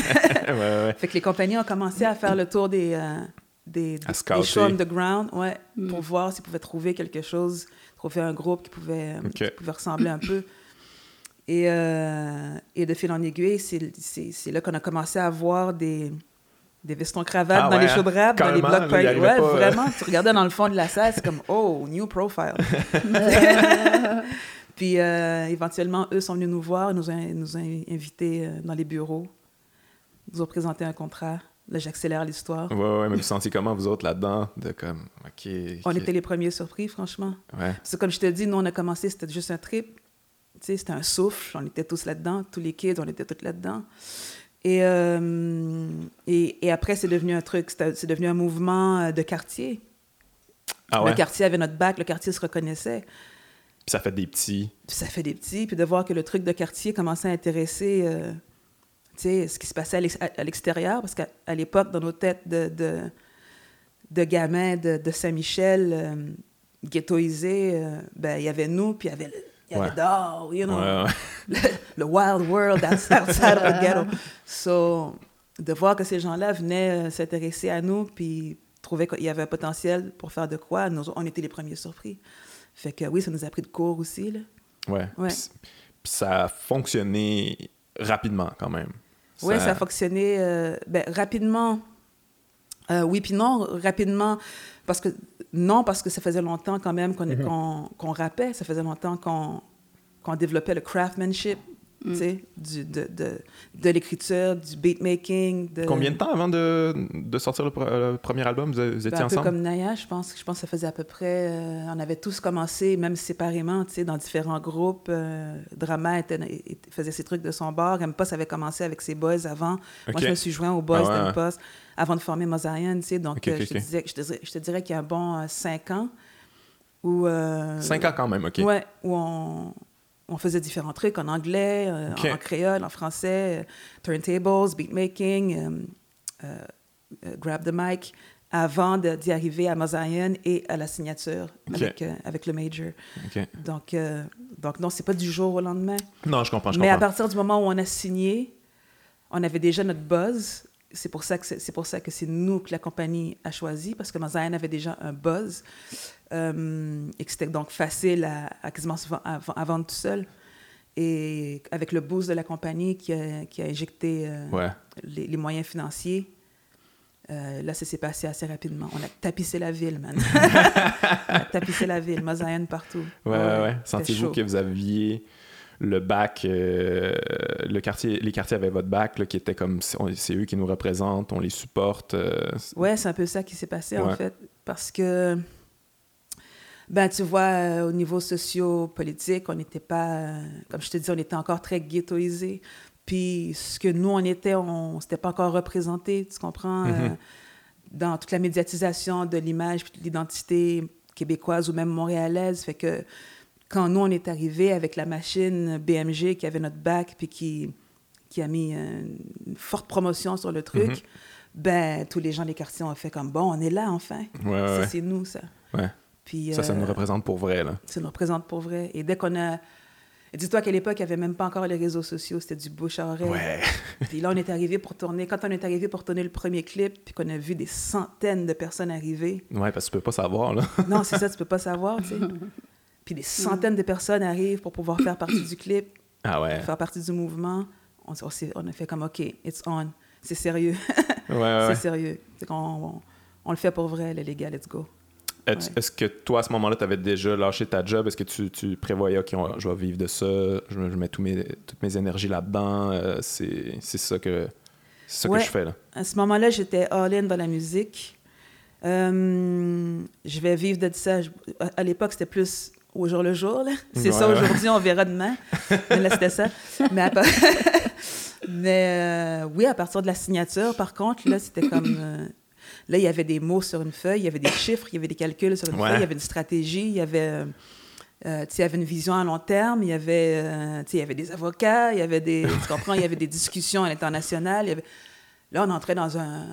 ouais. fait que les compagnies ont commencé à faire le tour des, euh, des, des, des shows underground ouais, Mm. pour voir s'ils pouvaient trouver quelque chose, trouver un groupe qui pouvait, euh, qui pouvait ressembler un peu. Et, euh, et de fil en aiguille, c'est là qu'on a commencé à voir des, des vestons cravates Ah dans ouais, les shows de rap, dans les il parties. Ouais, pas, euh, vraiment. Tu regardais dans le fond de la salle, c'est comme, oh, new profile. Puis euh, éventuellement, eux sont venus nous voir, nous ont, nous ont invités dans les bureaux, nous ont présenté un contrat. Là, j'accélère l'histoire. Ouais, ouais, mais vous sentiez comment, vous autres, là-dedans? De comme, OK. On était les premiers surpris, franchement. Ouais. Parce que comme je te dis, nous, on a commencé, c'était juste un trip. Tu sais, c'était un souffle. On était tous là-dedans. Tous les kids, on était tous là-dedans. Et, euh, et, et après, c'est devenu un truc, c'est devenu un mouvement euh, de quartier. Ah ouais? Le quartier avait notre bac, le quartier se reconnaissait. Puis ça fait des petits. Puis ça fait des petits. Puis de voir que le truc de quartier commençait à intéresser euh, ce qui se passait à l'ex- à l'extérieur. Parce qu'à l'époque, dans nos têtes de, de, de gamins de, de Saint-Michel, euh, ghettoisés, euh, ben, il y avait nous, puis il y avait, il y avait Ouais. dehors, you know, Ouais, ouais. le, le wild world outs- outside of the ghetto. So, de voir que ces gens-là venaient euh, s'intéresser à nous, puis trouvaient qu'il y avait un potentiel pour faire de quoi, nous, on était les premiers surpris. Fait que oui, ça nous a pris de cours aussi, là. Ouais. Puis ça a fonctionné rapidement, quand même. Oui, ça a fonctionné euh, ben, rapidement. Euh, oui, puis non, rapidement. Parce que, non, parce que ça faisait longtemps quand même qu'on qu'on rappait. Ça faisait longtemps qu'on qu'on développait le craftsmanship, du- de, de, de l'écriture, du beatmaking. De, Combien de temps avant de, de sortir le, pre- le premier album? Vous, vous étiez Ben, un peu ensemble? comme Naya, je pense. Je pense que ça faisait à peu près... euh, on avait tous commencé, même séparément, tu sais, dans différents groupes. Euh, Drama était, était- faisait ses trucs de son bord. Impost avait commencé avec ses boys avant. Moi, je me suis joint aux boys Ah ouais, avant de former tu sais. Donc, euh, je, te ok. disais, je, te dirais, je te dirais qu'il y a un bon euh, cinq ans où... euh, Cinq ans quand même, OK. Ouais, où on, on faisait différents trucs en anglais, euh, en, en créole, en français, euh, turntables, beatmaking, euh, grab the mic, avant d'y arriver à Mosaïen et à la signature avec, avec le major. Donc, donc non, c'est pas du jour au lendemain. Non, je comprends, je Mais à partir du moment où on a signé, on avait déjà notre buzz. C'est pour ça que c'est pour ça que c'est nous que la compagnie a choisi parce que Mosaïen avait déjà un buzz euh, et que c'était donc facile à, à quasiment à, à vendre tout seul. Et avec le boost de la compagnie qui a, qui a injecté euh, Ouais. les, les moyens financiers, euh, là, ça s'est passé assez rapidement. On a tapissé la ville, man. on a tapissé la ville, Mosaïen partout. Ouais, ouais, ouais. c'était Sentez-vous que vous aviez le bac, euh, le quartier, les quartiers avaient votre bac, là, qui était comme, c'est on- eux qui nous représentent, on les supporte. euh, c'est- Ouais, c'est un peu ça qui s'est passé, Ouais. en fait. Parce que, ben, tu vois, euh, au niveau socio-politique, on n'était pas, euh, comme je te dis, on était encore très ghettoisé. Puis, ce que nous, on était, on ne s'était pas encore représenté, tu comprends, Mhm. dans toute la médiatisation de l'image puis de l'identité québécoise ou même montréalaise. Fait que, quand nous, on est arrivé avec la machine BMG qui avait notre bac puis qui, qui a mis euh, une forte promotion sur le truc, Mhm. ben, tous les gens des quartiers ont fait comme, bon, on est là, enfin. Ouais, Ça, ouais. c'est nous, ça. Ouais. Puis, Ça, ça nous euh, représente pour vrai, là. ça nous représente pour vrai. Et dès qu'on a... Dis-toi qu'à l'époque, il n'y avait même pas encore les réseaux sociaux, c'était du bouche à oreille. Ouais. Puis là, on est arrivé pour tourner... Quand on est arrivé pour tourner le premier clip, puis qu'on a vu des centaines de personnes arriver, Ouais, parce que tu peux pas savoir, là. non, c'est ça, tu peux pas savoir, tu sais. Puis des centaines de personnes arrivent pour pouvoir faire partie du clip, Ah ouais. faire partie du mouvement. On, on, s'est- on a fait comme, OK, it's on. C'est sérieux. Ouais, ouais, c'est sérieux. On, on le fait pour vrai, les gars, let's go. Est-ce que toi, à ce moment-là, tu avais déjà lâché ta job? Est-ce que tu, tu prévoyais, OK, je vais vivre de ça, je, je mets mes, toutes mes énergies là-dedans, euh, c'est c'est ça, que, c'est ça Ouais. que je fais là? À ce moment-là, j'étais all-in dans la musique. Euh, je vais vivre de ça. Je- à- à l'époque, c'était plus au jour le jour. là. C'est Ouais, ça ouais. aujourd'hui, on verra demain. Mais là, c'était ça. Mais, à Mais euh, oui, à partir de la signature, par contre, là, c'était comme... euh, Là, il y avait des mots sur une feuille, il y avait des chiffres, il y avait des calculs sur une Ouais. feuille, il y avait une stratégie, il y avait... euh, euh, il y avait une vision à long terme, il y avait, euh, il y avait des avocats, il y avait des, tu comprends, il y avait des discussions à l'international. avait- Là, on entrait dans un,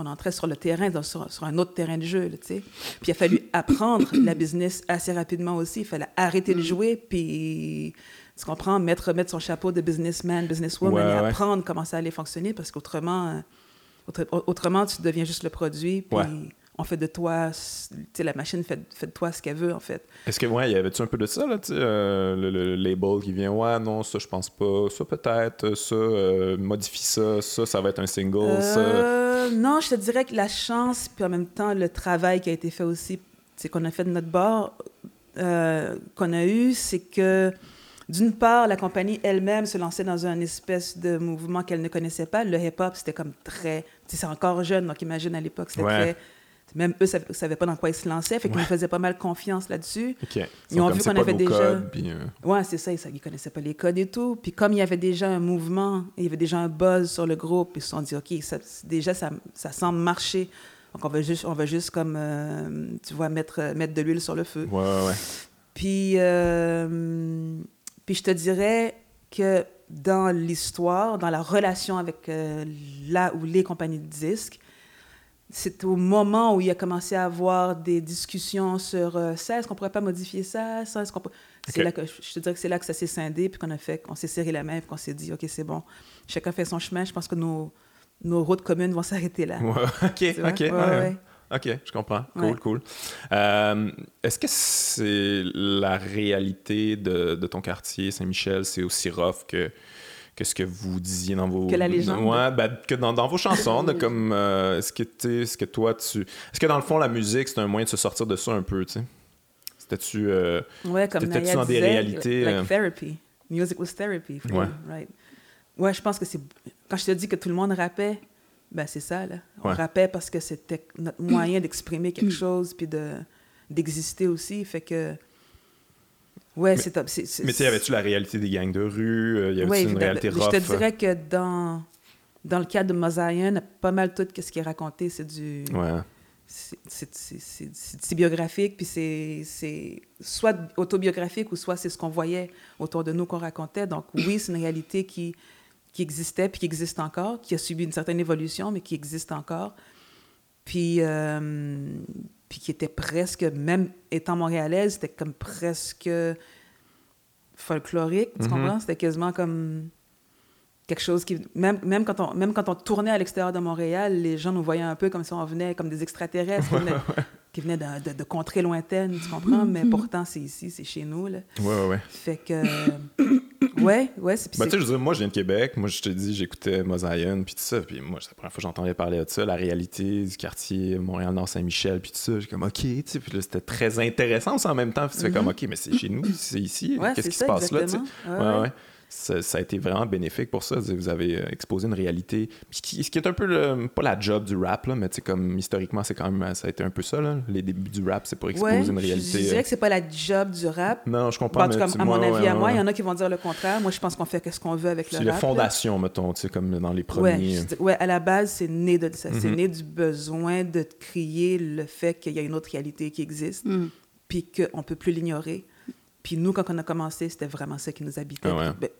on entrait sur le terrain, dans- sur, sur un autre terrain de jeu, tu sais. Puis il a fallu apprendre la business assez rapidement aussi. Il fallait arrêter de jouer, puis tu comprends, mettre, mettre son chapeau de businessman, businesswoman, Ouais, et ouais. apprendre comment ça allait fonctionner, parce qu'autrement, euh, autre- autrement, tu deviens juste le produit, puis Ouais. On fait de toi, tu sais, la machine fait, fait de toi ce qu'elle veut, en fait. Est-ce que, ouais, y avait-tu un peu de ça, là, tu sais, euh, le, le- label qui vient, ouais, non, ça, je pense pas, ça, peut-être, ça, euh, modifie ça, ça, ça va être un single, ça. Euh, non, je te dirais que la chance, puis en même temps le travail qui a été fait aussi, c'est qu'on a fait de notre bord, euh, qu'on a eu, c'est que d'une part, la compagnie elle-même se lançait dans un espèce de mouvement qu'elle ne connaissait pas. Le hip-hop, c'était comme très... tu sais, C'est encore jeune, donc imagine à l'époque, c'était Ouais. très... Même eux ne savaient pas dans quoi ils se lançaient, fait qu'ils Ouais. nous faisaient pas mal confiance là-dessus. OK. Ils ont vu qu'on avait déjà- codes, puis, euh, Ouais, c'est ça, ils ne connaissaient pas les codes et tout. Puis comme il y avait déjà un mouvement, il y avait déjà un buzz sur le groupe, ils se sont dit, OK, ça, déjà, ça, ça semble marcher. Donc on va juste, on va juste comme, euh, tu vois, mettre, mettre de l'huile sur le feu. ouais, ouais, ouais. Puis, euh, puis je te dirais que dans l'histoire, dans la relation avec euh, la ou les compagnies de disques, c'est au moment où il a commencé à avoir des discussions sur euh, ça, est-ce qu'on pourrait pas modifier ça, ça, est-ce qu'on peut... Là que je te dirais que c'est là que ça s'est scindé, puis qu'on a fait, qu'on s'est serré la main, puis qu'on s'est dit, ok, c'est bon, chacun fait son chemin. Je pense que nos, nos routes communes vont s'arrêter là. Ouais, OK? OK, Ouais, ouais. OK, je comprends. Cool, cool. Euh, Est-ce que c'est la réalité de, de ton quartier, Saint-Michel, c'est aussi rough que, que ce que vous disiez dans vos... Que la légende. Ouais, ben, que dans, dans vos chansons, de comme... euh, Est-ce que, que toi, tu... Est-ce que dans le fond, la musique, c'est un moyen de se sortir de ça un peu, tu sais? C'était-tu... euh, Ouais, comme dans des réalités, Like euh, therapy. Music was therapy. for Ouais. right. Ouais, je pense que c'est... Quand je te dis que tout le monde rappait, ben c'est ça, là. On Ouais. rappait parce que c'était notre moyen d'exprimer quelque chose, puis de, d'exister aussi. Fait que... Ouais, c'est top. Mais tu sais, y avait-tu la réalité des gangs de rue? euh, Y avait-tu Ouais, une réalité Je rough? te dirais que dans, dans le cadre de Mosaïen, pas mal tout ce qui est raconté, c'est du... Ouais. c'est- biographique, puis c'est c'est soit autobiographique ou soit c'est ce qu'on voyait autour de nous qu'on racontait. Donc oui, c'est une réalité qui, qui existait, puis qui existe encore, qui a subi une certaine évolution, mais qui existe encore. Puis, euh, puis qui était presque, même étant montréalaise, c'était comme presque folklorique, tu Mhm. comprends? C'était quasiment comme quelque chose qui... Même, même, quand on, même quand on tournait à l'extérieur de Montréal, les gens nous voyaient un peu comme si on venait comme des extraterrestres qui venaient, qui venaient de, de- de contrées lointaines, tu comprends? Mais pourtant, c'est ici, c'est chez nous, là. Ouais, ouais, ouais. Fait que... ouais, ouais, c'est... Ben, tu sais, je veux dire, moi, je viens de Québec. Moi, je te dis, j'écoutais Mosaïen, puis tout ça. Puis moi, c'est la première fois que j'entendais parler de ça, la réalité du quartier Montréal-Nord-Saint-Michel, puis tout ça. J'ai comme, OK, tu sais. Puis là, c'était très intéressant aussi en même temps. Puis tu fais comme, OK, mais c'est chez nous, c'est ici. Ouais, Qu'est-ce qui ça, se passe là, tu sais? Ouais, ouais. Ça, ça a été vraiment bénéfique pour ça. Vous avez euh, exposé une réalité. Puis qui- ce qui est un peu, le- pas la job du rap, là, mais comme historiquement, c'est quand même, ça a été un peu ça, là. Les débuts du rap, c'est pour exposer Ouais, une réalité. Je dirais euh, que c'est pas la job du rap. Non, je comprends. Bon, en tout mais cas, à mon avis, ouais, à moi, il ouais. y en a qui vont dire le contraire. Moi, je pense qu'on fait ce qu'on veut avec le C'est rap. la là. fondation, mettons, tu sais, comme dans les premiers. dis- ouais, à la base, c'est né de ça. C'est Mhm. né du besoin de crier le fait qu'il y a une autre réalité qui existe, Mm. puis qu'on ne peut plus l'ignorer. Puis nous, quand on a commencé, c'était vraiment ça qui nous habitait. Ah ouais. Puis, ben,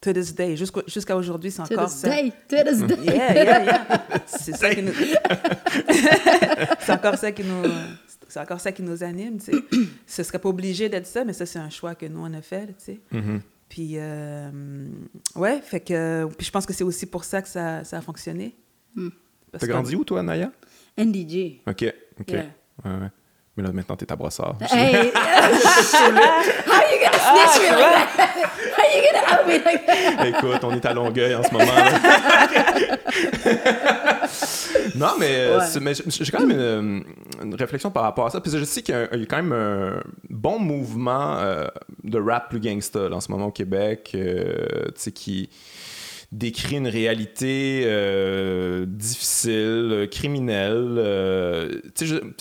to this day, jusqu'à aujourd'hui, c'est To encore this ça. day, to this day. Yeah, yeah, yeah. C'est ça qui nous... c'est encore ça qui nous... C'est encore ça qui nous anime, tu sais. Ce serait pas obligé d'être ça, mais ça, c'est un choix que nous, on a fait, tu sais. Mhm. Puis, euh, ouais, fait que... Puis je pense que c'est aussi pour ça que ça, ça a fonctionné. Mm. T'as grandi où, toi, Naya? NDG. OK, OK. Yeah. Ouais, ouais. Mais là, maintenant, t'es à brossard. Hey, how you gonna snitch me like that? How you gonna out me like that? Écoute, on est à Longueuil en ce moment. non, mais, euh, Ouais. mais j'ai quand même une, une réflexion par rapport à ça. Puis je sais qu'il y, a il y a quand même un bon mouvement euh, de rap plus gangsta là, en ce moment au Québec, euh, tu sais, qui décrit une réalité euh, difficile, euh, criminelle. euh,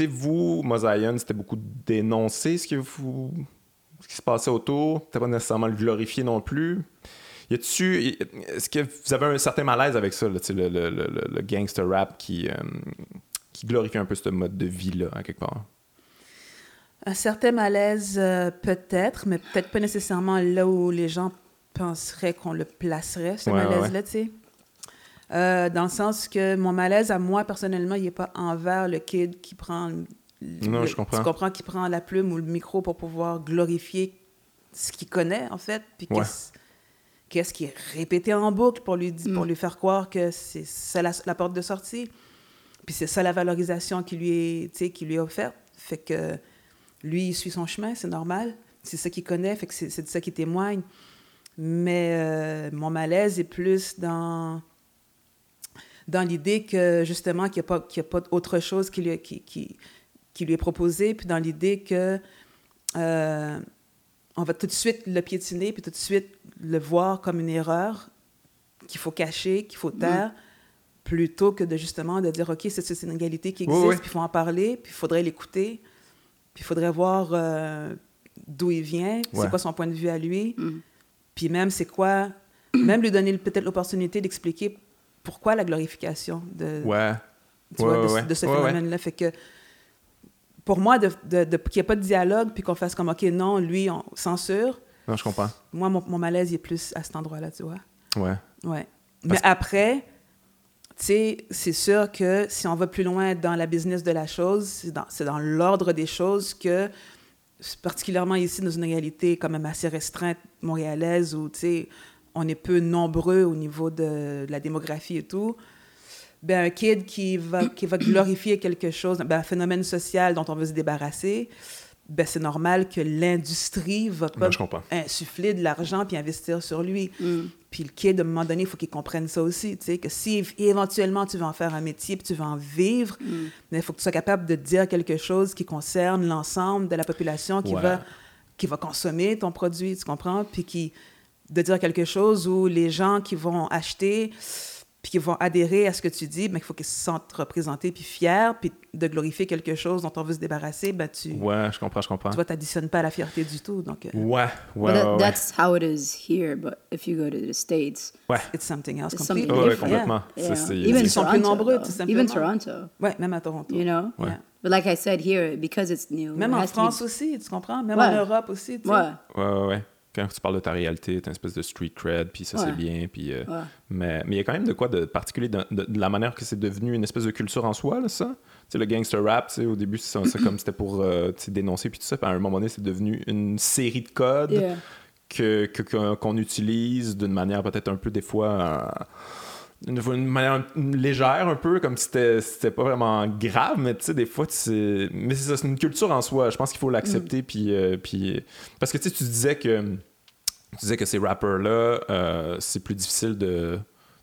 vous, Mosaïen, c'était beaucoup dénoncé ce que vous ce qui se passait autour. C'était pas nécessairement le glorifier non plus. Y a-tu. Est-ce que vous avez un certain malaise avec ça, le, gangster rap qui, qui glorifie un peu ce mode de vie-là, à quelque part? Un certain malaise, peut-être, mais peut-être pas nécessairement là où les gens penseraient qu'on le placerait, ce Ouais, ouais, malaise-là, tu sais. Euh, dans le sens que mon malaise, à moi, personnellement, il n'est pas envers le kid qui prend... le- Non, le- je comprends. Tu comprends, qui prend la plume ou le micro pour pouvoir glorifier ce qu'il connaît, en fait, puis Ouais. qu'est-ce qui est répété en boucle pour lui, pour lui faire croire que c'est ça la, la porte de sortie. Puis c'est ça la valorisation qui lui est, tu sais, qui lui est offerte. Fait que lui, il suit son chemin, c'est normal. C'est ça qu'il connaît, fait que c'est c'est de ça qu'il témoigne. Mais euh, mon malaise est plus dans, dans l'idée que, justement, qu'il n'y a, pas- qu'il y a pas autre chose qui lui, qui, qui, qui lui est proposé, puis dans l'idée que euh, on va tout de suite le piétiner, puis tout de suite le voir comme une erreur qu'il faut cacher, qu'il faut taire, plutôt que de justement de dire, OK, c'est une égalité qui Oui, existe, oui. puis il faut en parler, puis il faudrait l'écouter, puis il faudrait voir euh, d'où il vient, Ouais. c'est quoi son point de vue à lui, Mm. Puis même c'est quoi, même lui donner peut-être l'opportunité d'expliquer pourquoi la glorification de, Ouais. tu Ouais, vois, de, ouais, ce- de phénomène-là. Fait que pour moi, de, de- de- qu'il n'y ait pas de dialogue, puis qu'on fasse comme, OK, non, lui, on censure, Non, je comprends. moi, mon, mon malaise, il est plus à cet endroit-là, tu vois. Ouais. Ouais. Parce Mais après, tu sais, c'est sûr que si on va plus loin dans la business de la chose, c'est dans, c'est dans l'ordre des choses que, particulièrement ici, dans une réalité quand même assez restreinte montréalaise, où, tu sais, on est peu nombreux au niveau de, la démographie et tout, ben, un kid qui va, qui va glorifier quelque chose, ben, un phénomène social dont on veut se débarrasser, ben, c'est normal que l'industrie va je comprends. insuffler de l'argent puis investir sur lui. Mm. Puis le kid, à un moment donné, il faut qu'il comprenne ça aussi, tu sais, que si éventuellement tu veux en faire un métier puis tu veux en vivre, Mm. mais il faut que tu sois capable de dire quelque chose qui concerne l'ensemble de la population qui, Ouais. va, qui va consommer ton produit, tu comprends? Puis qui, de dire quelque chose où les gens qui vont acheter puis qui vont adhérer à ce que tu dis, ben, il faut qu'ils se sentent représentés puis fiers, puis de glorifier quelque chose dont on veut se débarrasser, ben, tu, Ouais, je comprends, je comprends. tu vois, t'additionnes pas à la fierté du tout. Donc, euh, Ouais, ouais, that, ouais, that's how it is here. But if you go to the states, Ouais. it's something else it's completely something Ouais, complètement. Yeah. Ça, c'est- Even Ils sont plus Toronto, nombreux, though. tout Even simplement. Toronto, Ouais, même à Toronto. you know? Ouais. Yeah. But like I said here, because it's new, Même it en be- France aussi, tu comprends? Même Ouais. en Europe aussi, tu sais. Ouais. Ouais, ouais, ouais. Quand tu parles de ta réalité, t'as une espèce de street cred, puis ça, c'est bien. Puis, euh, Ouais. mais mais il y a quand même de quoi de particulier de, de- de la manière que c'est devenu une espèce de culture en soi, là, ça? Tu sais, le gangster rap, tu sais, au début, c'est comme c'était pour euh, dénoncer, puis tout ça. Puis à un moment donné, c'est devenu une série de codes Yeah. que que- que- qu'on utilise d'une manière peut-être un peu, des fois... euh, une, une manière légère un peu, comme si c'était pas vraiment grave, mais tu sais, des fois, tu sais- mais c'est ça, c'est une culture en soi. Je pense qu'il faut l'accepter, puis, euh, puis... Parce que tu sais, tu disais que, tu disais que ces rappers-là, euh, c'est plus difficile de,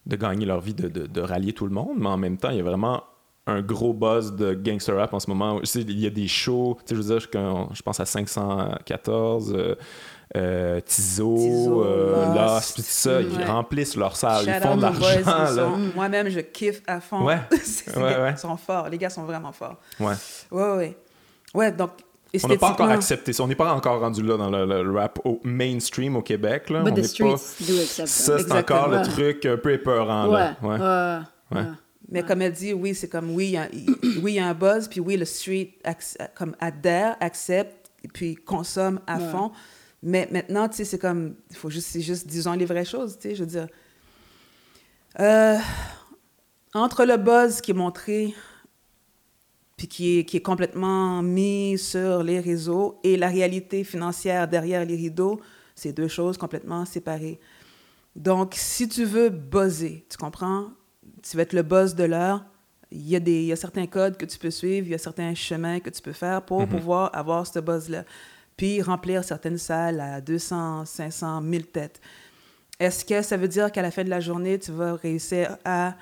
de gagner leur vie, de, de, de rallier tout le monde, mais en même temps, il y a vraiment un gros buzz de gangster rap en ce moment. Il y a des shows, tu sais, je veux dire, je pense à 514, euh, euh, Tizo, Tizo, euh, Lost. Tout ça, ils Ouais. remplissent leur salle, ils font de l'argent, Moi-même, je kiffe à fond. Ouais. C'est- Ouais, ouais. Ils sont forts. Les gars sont vraiment forts. Ouais. Ouais, ouais. Ouais, donc, On n'a pas encore accepté ça. On n'est pas encore rendu là dans le, le rap au mainstream au Québec. Là. But On the pas... streets do accept Ça, c'est encore le truc un peu épeurant. Ouais. Là. Ouais. Mais comme elle dit, oui, c'est comme, oui, il y a- il- oui, il y a un buzz, puis oui, le street comme adhère, accepte, et puis consomme à Ouais. fond. Mais maintenant, tu sais, c'est comme, faut juste, c'est juste, disons les vraies choses, tu sais, je veux dire. Euh, entre le buzz qui est montré, puis qui est, qui est complètement mis sur les réseaux, et la réalité financière derrière les rideaux, c'est deux choses complètement séparées. Donc, si tu veux buzzer, tu comprends? Tu vas être le buzz de l'heure, il y, a des, il y a certains codes que tu peux suivre, il y a certains chemins que tu peux faire pour pouvoir avoir ce buzz-là. Puis remplir certaines salles à 200, 500, 1000 têtes. Est-ce que ça veut dire qu'à la fin de la journée, tu vas réussir à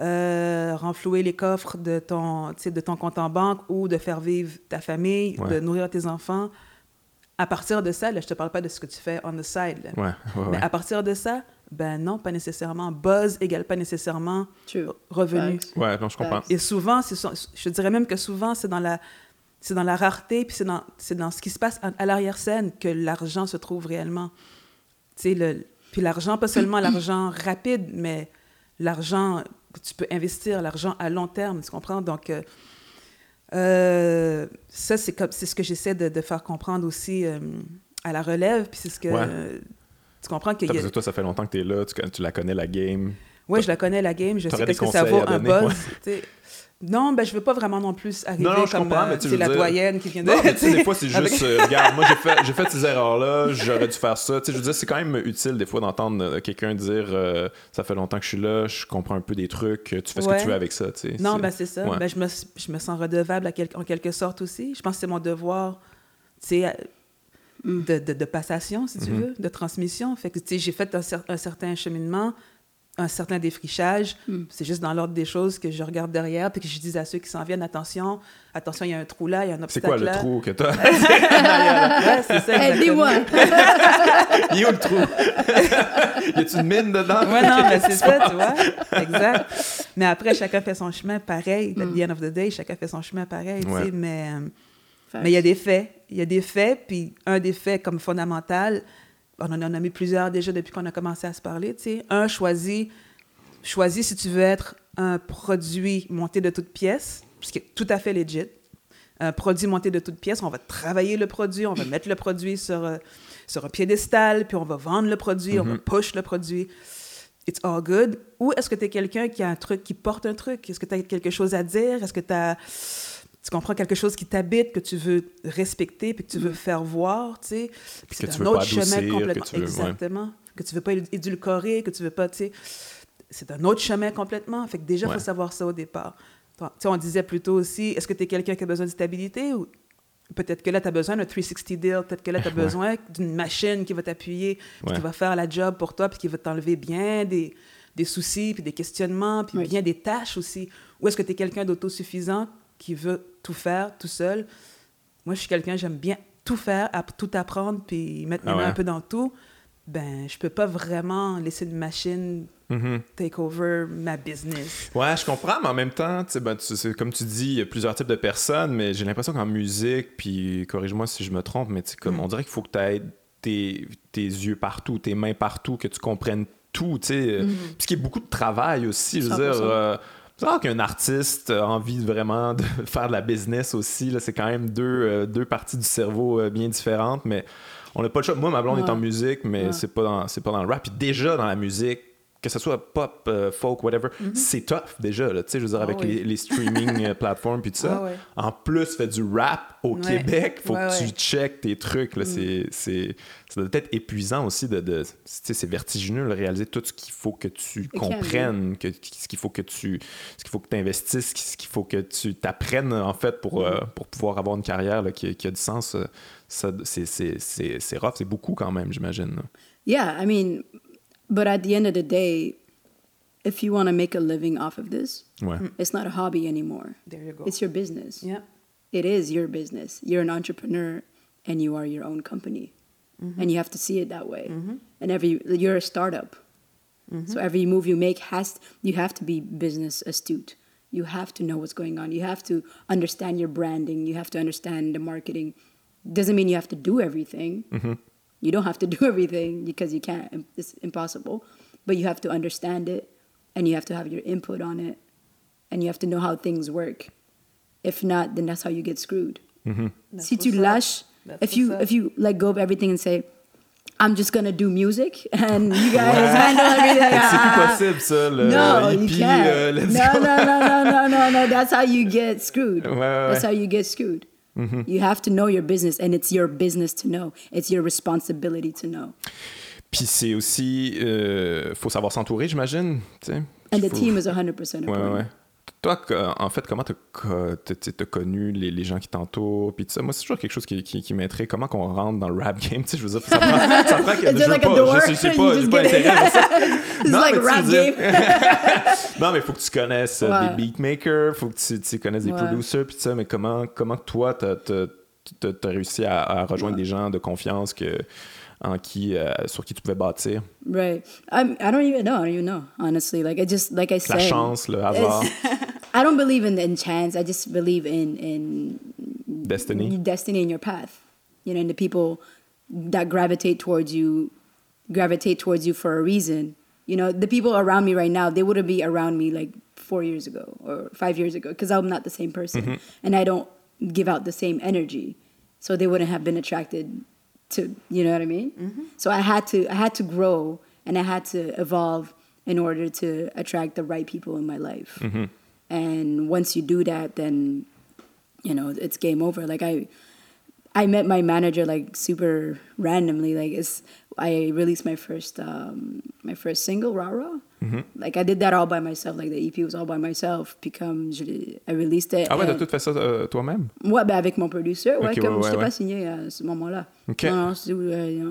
euh, renflouer les coffres de ton, de ton compte en banque ou de faire vivre ta famille, Ouais. de nourrir tes enfants? À partir de ça, là, je te parle pas de ce que tu fais on the side. là. Ouais, ouais, Mais à partir de ça, ben non, pas nécessairement. Buzz égale pas nécessairement revenu. Facts. Ouais, non, je comprends. Et souvent, je dirais même que souvent, c'est dans la, c'est dans la rareté, puis c'est dans, dans ce qui se passe à, à l'arrière-scène que l'argent se trouve réellement. Tu le, puis l'argent, pas seulement l'argent rapide, mais l'argent que tu peux investir, l'argent à long terme, tu comprends? Donc, euh, euh, ça, c'est, comme, c'est ce que j'essaie de, de faire comprendre aussi euh, à la relève, puis c'est ce que... Ouais. tu comprends qu'il y a... Parce que toi, ça fait longtemps que t'es là, tu, tu la connais, la game. Oui, je la connais, la game. Je sais qu'est-ce que ça vaut un buzz. Non, ben, je veux pas vraiment non plus arriver Non, non, je comme comprends, euh, c'est la dire- doyenne qui vient de... Non, mais des fois, c'est juste, euh, regarde, moi, j'ai fait, j'ai fait ces erreurs-là, j'aurais dû faire ça. Tu sais, je veux dire, c'est quand même utile, des fois, d'entendre euh, quelqu'un dire euh, Ça fait longtemps que je suis là, je comprends un peu des trucs, tu fais ce que tu veux avec ça, tu sais. Non, ben c'est ça. ouais. Ben, je, me, je me sens redevable à quel- en quelque sorte aussi. Je pense que c'est mon devoir, tu sais, de, de, de passation, si tu Mhm. veux, de transmission. Fait que, tu sais, j'ai fait un, cer- un certain cheminement, un certain défrichage. Mm. C'est juste dans l'ordre des choses que je regarde derrière, puis que je dis à ceux qui s'en viennent, attention, attention, il y a un trou là, il y a un C'est obstacle quoi le là. trou que t'as? Ouais, c'est ça, dis-moi. Il est où le trou? Y a-tu une mine dedans? Ouais, non, mais c'est ça, tu vois. Exact. Mais après, chacun fait son chemin pareil. At the end of the day, chacun fait son chemin pareil, tu Ouais. sais. Mais euh, mais il y a des faits. Il y a des faits, puis un des faits comme fondamental, on en a nommé plusieurs déjà depuis qu'on a commencé à se parler, tu sais. Un, choisis, choisis si tu veux être un produit monté de toutes pièces, ce qui est tout à fait legit. Un produit monté de toutes pièces, on va travailler le produit, on va mettre le produit sur, euh, sur un piédestal, puis on va vendre le produit, on va push le produit. It's all good. Ou est-ce que tu es quelqu'un qui a un truc, qui porte un truc? Est-ce que tu as quelque chose à dire? Est-ce que tu as tu comprends quelque chose qui t'habite, que tu veux respecter, puis que tu veux faire voir, tu sais. Puis que c'est un autre chemin que complètement. tu veux- ouais. Exactement. Que tu veux pas édulcorer, que tu veux pas, tu sais. C'est un autre chemin complètement. Fait que déjà, il Ouais. faut savoir ça au départ. Tu sais, on disait plutôt aussi, est-ce que tu es quelqu'un qui a besoin de stabilité ou peut-être que là, tu as besoin d'un 360 deal, peut-être que là, tu as Ouais. besoin d'une machine qui va t'appuyer, Ouais. qui va faire la job pour toi, puis qui va t'enlever bien des, des soucis, puis des questionnements, puis Oui. bien des tâches aussi. Ou est-ce que tu es quelqu'un d'autosuffisant qui veut tout faire tout seul? Moi, je suis quelqu'un, j'aime bien tout faire, tout apprendre, puis mettre mes Ah mains un peu dans tout. Ben, je peux pas vraiment laisser une machine Mhm. take over ma business. Ouais, je comprends, mais en même temps, tu sais, ben, tu- comme tu dis, il y a plusieurs types de personnes, mais j'ai l'impression qu'en musique, puis corrige-moi si je me trompe, mais comme Mm. on dirait qu'il faut que tu aies tes, tes yeux partout, tes mains partout, que tu comprennes tout, tu sais. Mm-hmm. Puis ce qui est beaucoup de travail aussi, je veux 100%. dire. euh, c'est rare qu'un artiste a envie vraiment de faire de la business aussi. Là, c'est quand même deux, euh, deux parties du cerveau euh, bien différentes, mais on n'a pas le choix. Moi, ma blonde est en musique, mais Ouais. c'est pas dans c'est pas dans le rap. Puis déjà dans la musique, que ce soit pop, euh, folk, whatever, c'est tough déjà. Tu sais, je veux dire. Ah avec oui. les, les streaming euh, platforms puis tout ça. Ah ouais. En plus, fait du rap au Ouais. Québec, faut Ouais, que. Mm. tu checkes tes trucs. Là, c'est, c'est, ça doit être épuisant aussi de. de tu sais, c'est vertigineux de réaliser tout ce qu'il faut que tu comprennes, que, ce qu'il faut que tu ce qu'il faut que investisses, ce qu'il faut que tu t'apprennes en fait pour, Mm. euh, pour pouvoir avoir une carrière là, qui, qui a du sens. c'est, rough, c'est beaucoup quand même, j'imagine. Yeah, I mean, but at the end of the day, if you want to make a living off of this, Ouais. Mm. it's not a hobby anymore. There you go. It's your business. Yeah. It is your business. You're an entrepreneur and you are your own company. Mm-hmm. And you have to see it that way. Mm-hmm. And every you're a startup. Mm-hmm. So every move you make has you have to be business astute. You have to know what's going on. You have to understand your branding. You have to understand the marketing. Doesn't mean you have to do everything. You don't have to do everything because you can't. It's impossible. But you have to understand it, and you have to have your input on it, and you have to know how things work. If not, then that's how you get screwed. That's Si tu what's up. lâches, That's if you up. if you let go of everything and say, I'm just gonna do music, and you guys handle everything. C'est plus ah, possible, ça. Le no, you can't. euh, let's no, go. no, no, no, no, no, no. That's how you get screwed. Ouais, ouais, That's how you get screwed. You have to know your business, and it's your business to know. It's your responsibility to know. Puis c'est aussi. euh, faut savoir s'entourer, j'imagine. tu sais. And the Faut- team is 100% Ouais, important. ouais, ouais. Toi, en fait, comment t'as co- t'as- t'as t'as connu les, les gens qui t'entourent, puis tout ça? Moi, c'est toujours quelque chose qui, qui, qui m'intrigue. Comment qu'on rentre dans le rap game, tu sais, je veux dire, ça prend, ça prend que, je like pas, door, je sais- pas, j'ai pas intérêt à ça. It's Non, like mais rap game. Non, mais faut que tu connaisses euh, Ouais. des beatmakers, faut que tu, tu connaisses des Ouais. producers, puis tout ça, mais comment, comment toi, t'as réussi à, à rejoindre des gens de confiance que, qui, euh, sur qui tu pouvais bâtir? Right. I'm, I don't even know. I don't even know, honestly. Like, I just, like I La said. chance, le hasard, I don't believe in, in chance. I just believe in, in destiny. destiny in your path. You know, and the people that gravitate towards you gravitate towards you for a reason. You know, the people around me right now, they wouldn't be around me like four years ago or five years ago because I'm not the same person mm-hmm. and I don't give out the same energy. So they wouldn't have been attracted to, you know what I mean? So I had to, I had to grow and I had to evolve in order to attract the right people in my life. And once you do that, then you know it's game over. Like i i met my manager like super randomly. Like it's i released my first um my first single rah rah like i did that all by myself like the ep was all by myself become je i released it Ah ouais, t'as tout fait ça euh, toi-même? ouais ben avec mon producer ouais Ok, comme ouais, je t'ai ouais, pas signé à ce moment-là Ok. non non c'est euh,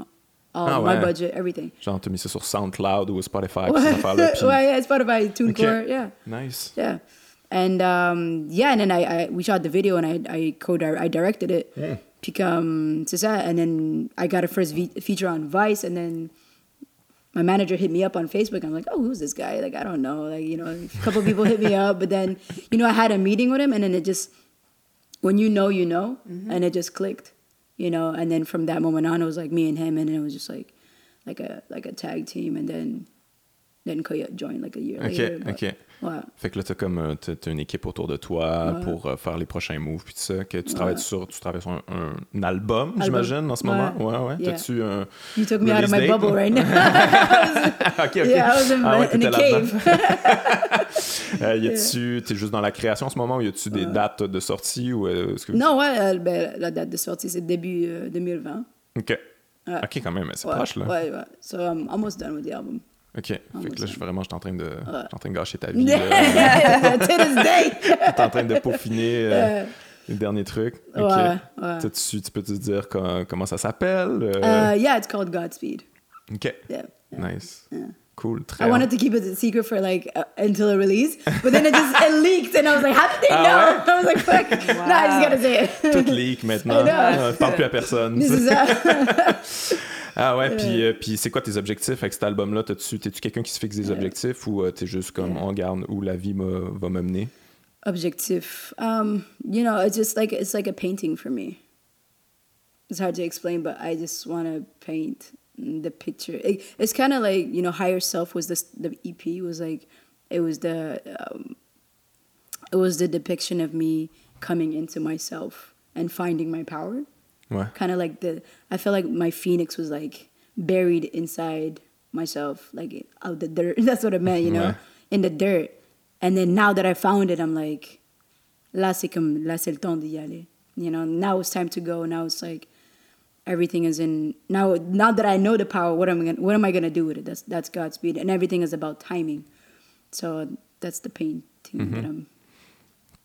all Ah my ouais. budget everything Genre, t'as mis ça sur SoundCloud ou Spotify, ouais, ces affaires-là, puis- ouais yeah, Spotify TuneCore Ok. yeah Nice. Yeah. And um, yeah, and then I, I we shot the video and I I co I directed it. Become c'est ça. And then I got a first feature on Vice, and then my manager hit me up on Facebook. I'm like, oh, who's this guy? Like, I don't know. Like, you know, a couple people hit me up, but then you know, I had a meeting with him, and then it just when you know, you know, and it just clicked, you know. And then from that moment on, it was like me and him, and it was just like like a like a tag team, and then then Koya joined like a year Ok, later. but- ok. Ouais. Fait que là, t'as comme euh, t'as, une équipe autour de toi Ouais. pour euh, faire les prochains moves puis tout ça. Que tu travailles sur, tu travailles sur un, album, Album. j'imagine, en ce moment? Ouais. Ouais. Yeah. T'as-tu un. You took me out of my date? bubble right now. ok, ok. yeah, I was in, Ah ouais, in a cave. Euh, y a-tu, t'es juste dans la création en ce moment ou y a-tu des dates de sortie ou euh, que non, ouais, euh, ben, la date de sortie, c'est début euh, 2020. Ok. Ok, quand même, c'est proche là. Ouais, ouais. So I'm almost done with the album. Ok. Fait moi, que là, je ça. vraiment, je suis en train de, je suis en train de gâcher ta vie. là. to this day. T'es en train de peaufiner euh, les derniers trucs. Ok. T'as-tu- tu peux-tu dire co- comment ça s'appelle? euh? Uh, yeah, it's called Godspeed. ok. Yeah. Nice. Cool. Très I wanted to keep it a secret for like uh, until it released, but then it just it leaked, and I was like, "How did they Ah know?" I was like, "Fuck, no, I just gotta say it." Tout leak maintenant. Euh, parle plus à personne. This is uh, Ah ouais, puis, euh, puis c'est quoi tes objectifs avec cet album-là? T'es-tu quelqu'un qui se fixe des objectifs ou euh, t'es juste comme on regarde où la vie va me mener? objective. Um, you know, it's just like it's like a painting for me. It's hard to explain, but I just want to paint the picture. It, it's kind of like you know, higher self was this the EP was like it was the um, it was the depiction of me coming into myself and finding my power. Ouais. Kind of like the I felt like my phoenix was like buried inside myself, like out the dirt. That's what it meant, you know, Ouais. in the dirt. And then now that I found it, I'm like, là c'est comme là c'est le temps d'y aller. You know, now it's time to go. Now it's like everything is in now. Now that I know the power, what am I gonna what am I gonna do with it? That's that's Godspeed, and everything is about timing. So that's the painting that mm-hmm. I'm.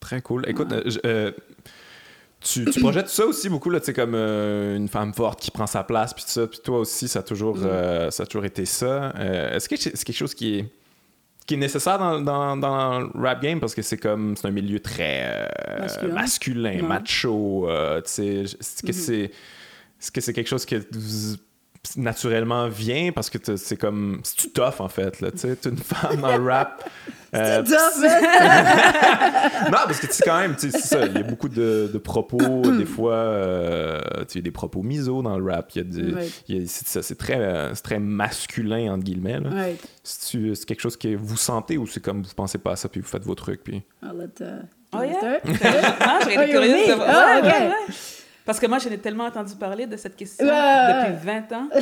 Très cool. Écoute, euh, je- euh, tu, tu projettes ça aussi beaucoup, là, tu sais, comme euh, une femme forte qui prend sa place, puis ça. Puis toi aussi, ça a toujours, euh, ça a toujours été ça. Euh, Est-ce que c'est quelque chose qui est, qui est nécessaire dans, dans, dans le rap game? Parce que c'est comme, c'est un milieu très Masculin. masculin, Ouais. macho. tu sais, est-ce que c'est est-ce que c'est quelque chose que vous- naturellement vient parce que c'est comme c'est tu tough en fait là tu sais une femme dans le rap Euh, Tough, man. non, parce que tu sais, quand même, tu ça. Il y a beaucoup de, de propos, des fois, euh, tu sais, il y a des propos miso dans le rap. Il y a des, y a- ça, c'est très, euh, c'est très masculin, entre guillemets. là. C'est quelque chose que vous sentez ou c'est comme vous pensez pas à ça puis vous faites vos trucs puis. I'll let. Uh, Oh, yeah? Non, j'aurais Oh, été you're curieuse me? de voir. Oh. Parce que moi, j'en ai tellement entendu parler de cette question depuis 20 ans.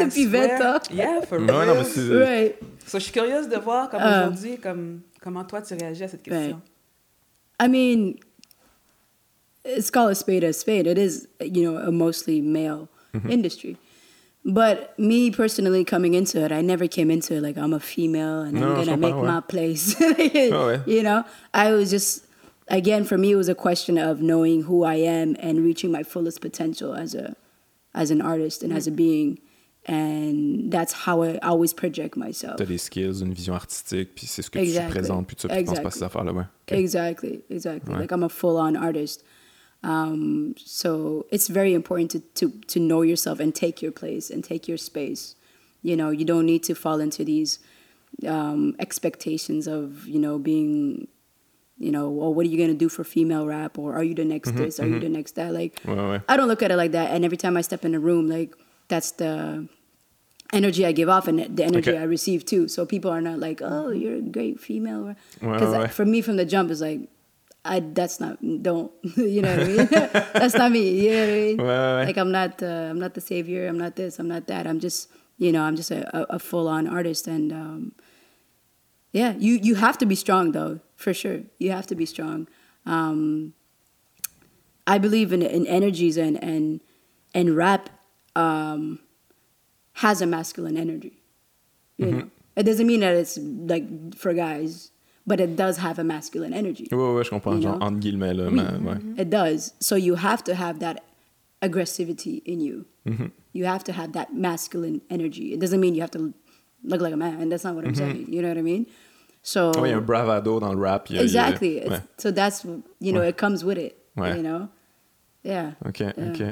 Depuis I 20 swear. ans. Yeah, for real. non, mais. Right. So, je suis curieuse de voir comme Euh. aujourd'hui, comme, comment toi tu réagis à cette question. I mean, let's call a spade a spade. It is, you know, a mostly male industry. But me personally coming into it, I never came into it like I'm a female and No, I'm je gonna make my place. ouais. You know, I was just again for me it was a question of knowing who I am and reaching my fullest potential as a as an artist and as a being, and that's how I always project myself. T'as des skills, une vision artistique, puis c'est ce que Exactly. tu présentes, puis tu tu penses pas à Exactly. ces affaires-là, ouais. Ok. Exactly, exactly. Ouais. Like I'm a full-on artist. Um, so it's very important to, to to know yourself and take your place and take your space. You know, you don't need to fall into these um, expectations of you know being, you know, well, what are you gonna do for female rap, or are you the next this, are you the next that? Like. I don't look at it like that. And every time I step in a room, like that's the energy I give off and the energy Okay. I receive too. So people are not like, oh, you're a great female. Because for me, from the jump, it's like, I that's not don't you know what I mean? that's not me. You know what I mean? Like I'm not uh, I'm not the savior. I'm not this. I'm not that. I'm just you know I'm just a, a, a full on artist and um, yeah you you have to be strong though for sure you have to be strong. Um, I believe in in energies and and and rap um, has a masculine energy. You Mm-hmm. know, it doesn't mean that it's like for guys, but it does have a masculine energy. Ouais, ouais, je comprends. You Genre, know? entre guillemets, là. Oui. mais- ouais. It does. So you have to have that aggressivity in you. Mm-hmm. You have to have that masculine energy. It doesn't mean you have to look like a man. That's not what I'm saying. You know what I mean? So Mm-hmm. Ouais, il y a un bravado dans le rap. il y a- il y a- exactly. It's- Ouais. So that's you know Ouais. it comes with it. Ouais. You know, yeah. Ok, ok.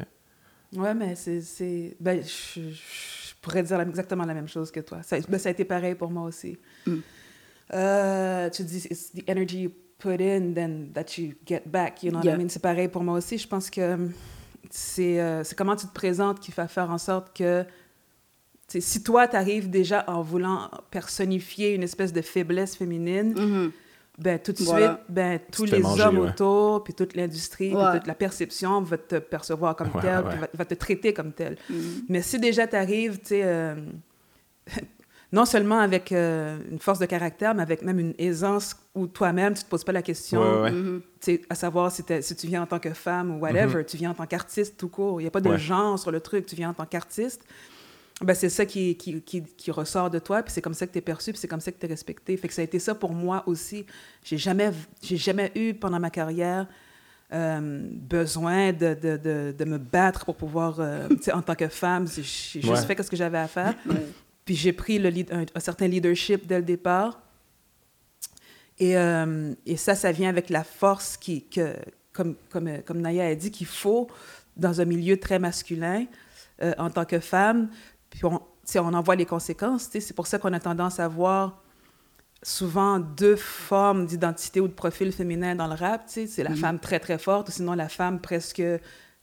Ouais, mais c'est. c'est- Ben, je, je pourrais dire exactement la même chose que toi. Ça, ben, ça a été pareil pour moi aussi. Euh, tu dis, it's the energy you put in, then that you get back. You know what Yeah. I mean? C'est pareil pour moi aussi. Je pense que c'est euh, c'est comment tu te présentes qui va faire en sorte que. Si toi, tu arrives déjà en voulant personnifier une espèce de faiblesse féminine, Mhm. ben, tout de Voilà. suite, ben, tous les manger, hommes ouais. autour, puis toute l'industrie, puis Ouais. toute la perception va te percevoir comme Ouais, tel, ouais. puis va, va te traiter comme tel. Mhm. Mais si déjà tu arrives, tu sais, euh, non seulement avec euh, une force de caractère, mais avec même une aisance où toi-même, tu te poses pas la question, Ouais, ouais. Mhm. tu sais, à savoir si, si tu viens en tant que femme ou whatever, tu viens en tant qu'artiste tout court. Il n'y a pas de Ouais. genre sur le truc, tu viens en tant qu'artiste. Ben, c'est ça qui, qui, qui, qui ressort de toi, puis c'est comme ça que tu es perçu, puis c'est comme ça que tu es respecté. Fait que ça a été ça pour moi aussi. J'ai jamais, j'ai jamais eu pendant ma carrière euh, besoin de, de, de, de me battre pour pouvoir, euh, tu sais, en tant que femme, j'ai juste Ouais. fait ce que j'avais à faire. Puis j'ai pris le lead- un, un certain leadership dès le départ. Et, euh, et ça, ça vient avec la force qui, que, comme, comme, comme Naya a dit, qu'il faut dans un milieu très masculin euh, en tant que femme. Puis on, on en voit les conséquences. C'est pour ça qu'on a tendance à voir souvent deux formes d'identité ou de profil féminin dans le rap. C'est la femme très, très forte ou sinon la femme presque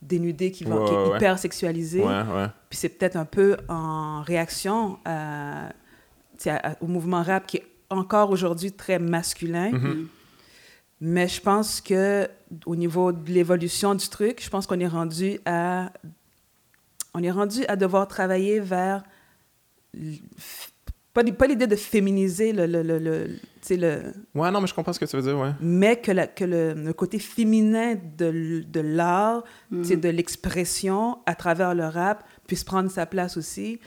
dénudée qui, va, Ouais, qui est ouais, hyper sexualisée. Ouais. Puis c'est peut-être un peu en réaction à- à- au mouvement rap qui est encore aujourd'hui très masculin. Mhm. Mais je pense que au niveau de l'évolution du truc, je pense qu'on est rendu à on est rendu à devoir travailler vers pas, pas l'idée de féminiser le, le, le, le- tu sais, le Ouais, non, mais je comprends ce que tu veux dire, ouais. mais que, la- que le, le côté féminin de, de l'art, tu sais, de l'expression à travers le rap puisse prendre sa place aussi.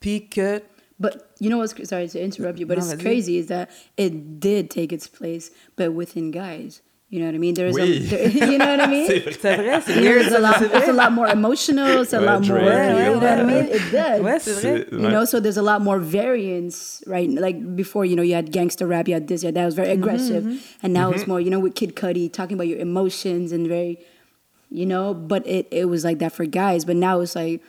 Puis que, But you know what's sorry to interrupt you, but No, it's crazy is that it did take its place, but within guys. You know what I mean? There's a, there, you know what I mean? C'est vrai. c'est vrai, c'est There's a lot. c'est It's a lot more emotional. It's a Ouais, lot more. Drake, you know what I mean? It does. Ouais, c'est vrai. C'est- You know, so there's a lot more variance, right? Like before, you know, you had gangster rap, you had this, you had that. It was very mm-hmm, aggressive, mm-hmm. and now it's mm-hmm. more, you know, with Kid Cudi talking about your emotions and very, you know. But it it was like that for guys, but now it's like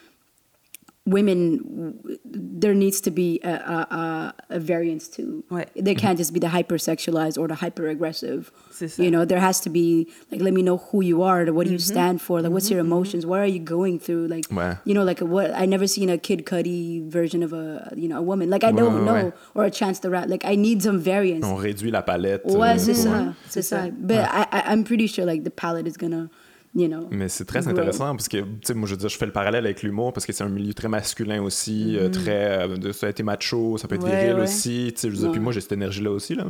women. There needs to be a a, a, a variance too. Ouais. There can't just be the hypersexualized or the hyper aggressive. You uh, know, there has to be like, let me know who you are, what do you mm-hmm. stand for, like, what's your mm-hmm. emotions, what are you going through, like, Ouais. you know, like what I never seen a Kid Cudi version of a you know a woman. Like I don't know ouais. or a Chance the Rat. Like I need some variance. On réduit la palette. Ouais, euh, c'est pour- ça, c'est ça. But I, I I'm pretty sure like the palette is gonna, you know. Mais c'est très intéressant parce que, tu sais, moi, je veux dire, je fais le parallèle avec l'humour parce que c'est un milieu très masculin aussi, euh, très. euh, ça a été macho, ça peut être Ouais, viril ouais. aussi, tu sais. je veux dire, Puis moi, j'ai cette énergie-là aussi, là.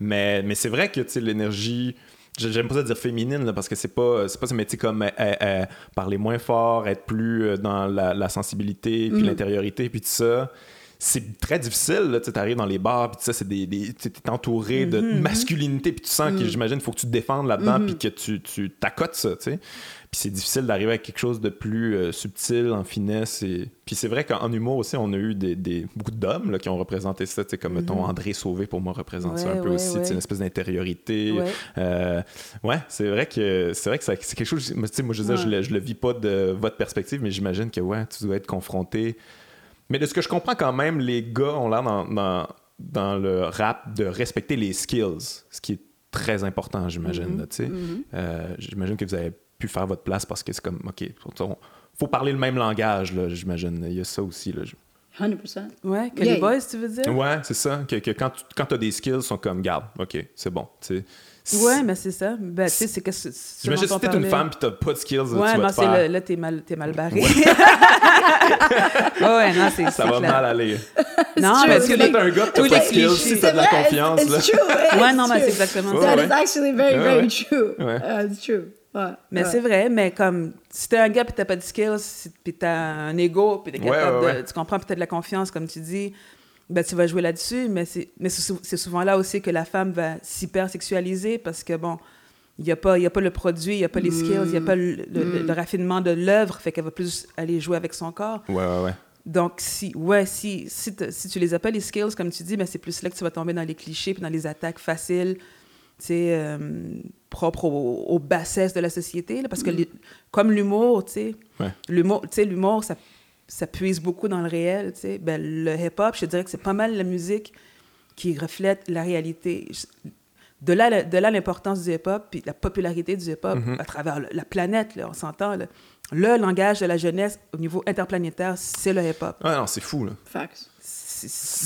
Mais, mais c'est vrai que, tu sais, l'énergie. j'aime pas ça dire féminine là, parce que c'est pas c'est pas tu sais comme euh, euh, parler moins fort être plus euh, dans la, la sensibilité puis l'intériorité puis tout ça c'est très difficile tu arrives dans les bars puis c'est des, es entouré de masculinité puis tu sens que j'imagine faut que tu te défendes là-dedans puis que tu tu t'accotes ça tu sais puis c'est difficile d'arriver à quelque chose de plus euh, subtil, en finesse. Et... Puis c'est vrai qu'en humour aussi, on a eu des, des beaucoup d'hommes qui ont représenté ça. Comme, mettons, Mhm. André Sauvé, pour moi, représente ça Ouais, un peu aussi. ouais. Une espèce d'intériorité. Ouais. Euh, ouais, c'est vrai que c'est vrai que c'est quelque chose... tu sais, Moi, je veux dire, je, le, je le vis pas de votre perspective, mais j'imagine que, ouais, tu dois être confronté... Mais de ce que je comprends quand même, les gars ont l'air dans, dans, dans le rap de respecter les skills, ce qui est très important, j'imagine. Euh, j'imagine que vous avez pu faire votre place parce que c'est comme, OK, faut, faut parler le même langage, là, j'imagine. Il y a ça aussi. Là. 100%. Ouais, que Yeah. les boys, tu veux dire? Ouais, c'est ça. Que, que quand tu quand as des skills, ils sont comme, garde, OK, c'est bon. Ouais, mais c'est ça. Ben, tu sais, c'est que ce J'imagine si t'es une femme pis t'as pas de skills, Ouais, tu vas non, te c'est faire... le- là, t'es mal, t'es mal barré. Ouais, ouais, non, c'est Ça va clair. mal aller. Non, mais Parce que là, t'as un gars, t'as tous pas de les skills, si t'as de la C'est vrai, confiance, it's, là? it's true. Ouais, non, mais c'est exactement ça. That is actually very, Ouais, very ouais. true. Ouais. It's true. Ouais, Mais ouais. c'est vrai, mais comme si t'es un gars puis t'as pas de skills, si- puis t'as un ego, puis t'es capable ouais, de. ouais. Tu comprends, puis t'as de la confiance, comme tu dis, ben tu vas jouer là-dessus, mais c'est souvent là aussi que la femme va s'hypersexualiser parce que bon. Il n'y a, pas- y a pas le produit, il n'y a pas les skills, il n'y a pas le, le- le- le raffinement de l'œuvre, fait qu'elle va plus aller jouer avec son corps. Ouais, ouais, ouais. Donc, si, ouais, si, si, te- si tu les as pas, les skills, comme tu dis, ben, c'est plus là que tu vas tomber dans les clichés puis dans les attaques faciles, tu sais, euh, propres aux, aux bassesses de la société. là, parce que, les- comme l'humour, tu sais, Ouais. l'humour, tu sais, l'humour, ça, ça puise beaucoup dans le réel, tu sais. Ben, le hip-hop, je te dirais que c'est pas mal la musique qui reflète la réalité. De là, de là l'importance du hip-hop, puis la popularité du hip-hop Mhm. à travers le- la planète, là, on s'entend. là. Le langage de la jeunesse au niveau interplanétaire, c'est le hip-hop. Ouais, non, c'est fou, là. Facts.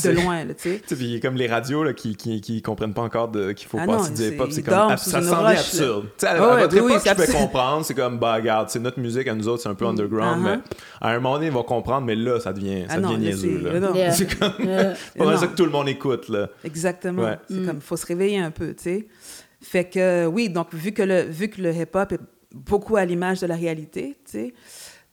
De loin, tu sais. Il y a comme les radios là, qui, qui, qui comprennent pas encore de- qu'il faut Ah passer non, du c'est- hip-hop. C'est comme. ah, ça semble absurde. Tu sais, à, Ah à votre oui, oui, époque, je peux comprendre. C'est comme, bah, regarde, c'est notre musique à nous autres, c'est un peu underground, Uh-huh. mais à un moment donné, ils vont comprendre, mais là, ça devient, ça Ah non, devient là, niaiseux. c'est- là. non. Yeah. C'est comme. Yeah. Pas mal Non. ça que tout le monde écoute, là. Exactement. Ouais. C'est comme, faut se réveiller un peu, tu sais. Fait que, oui, donc, vu que le, vu que le hip-hop est beaucoup à l'image de la réalité, tu sais,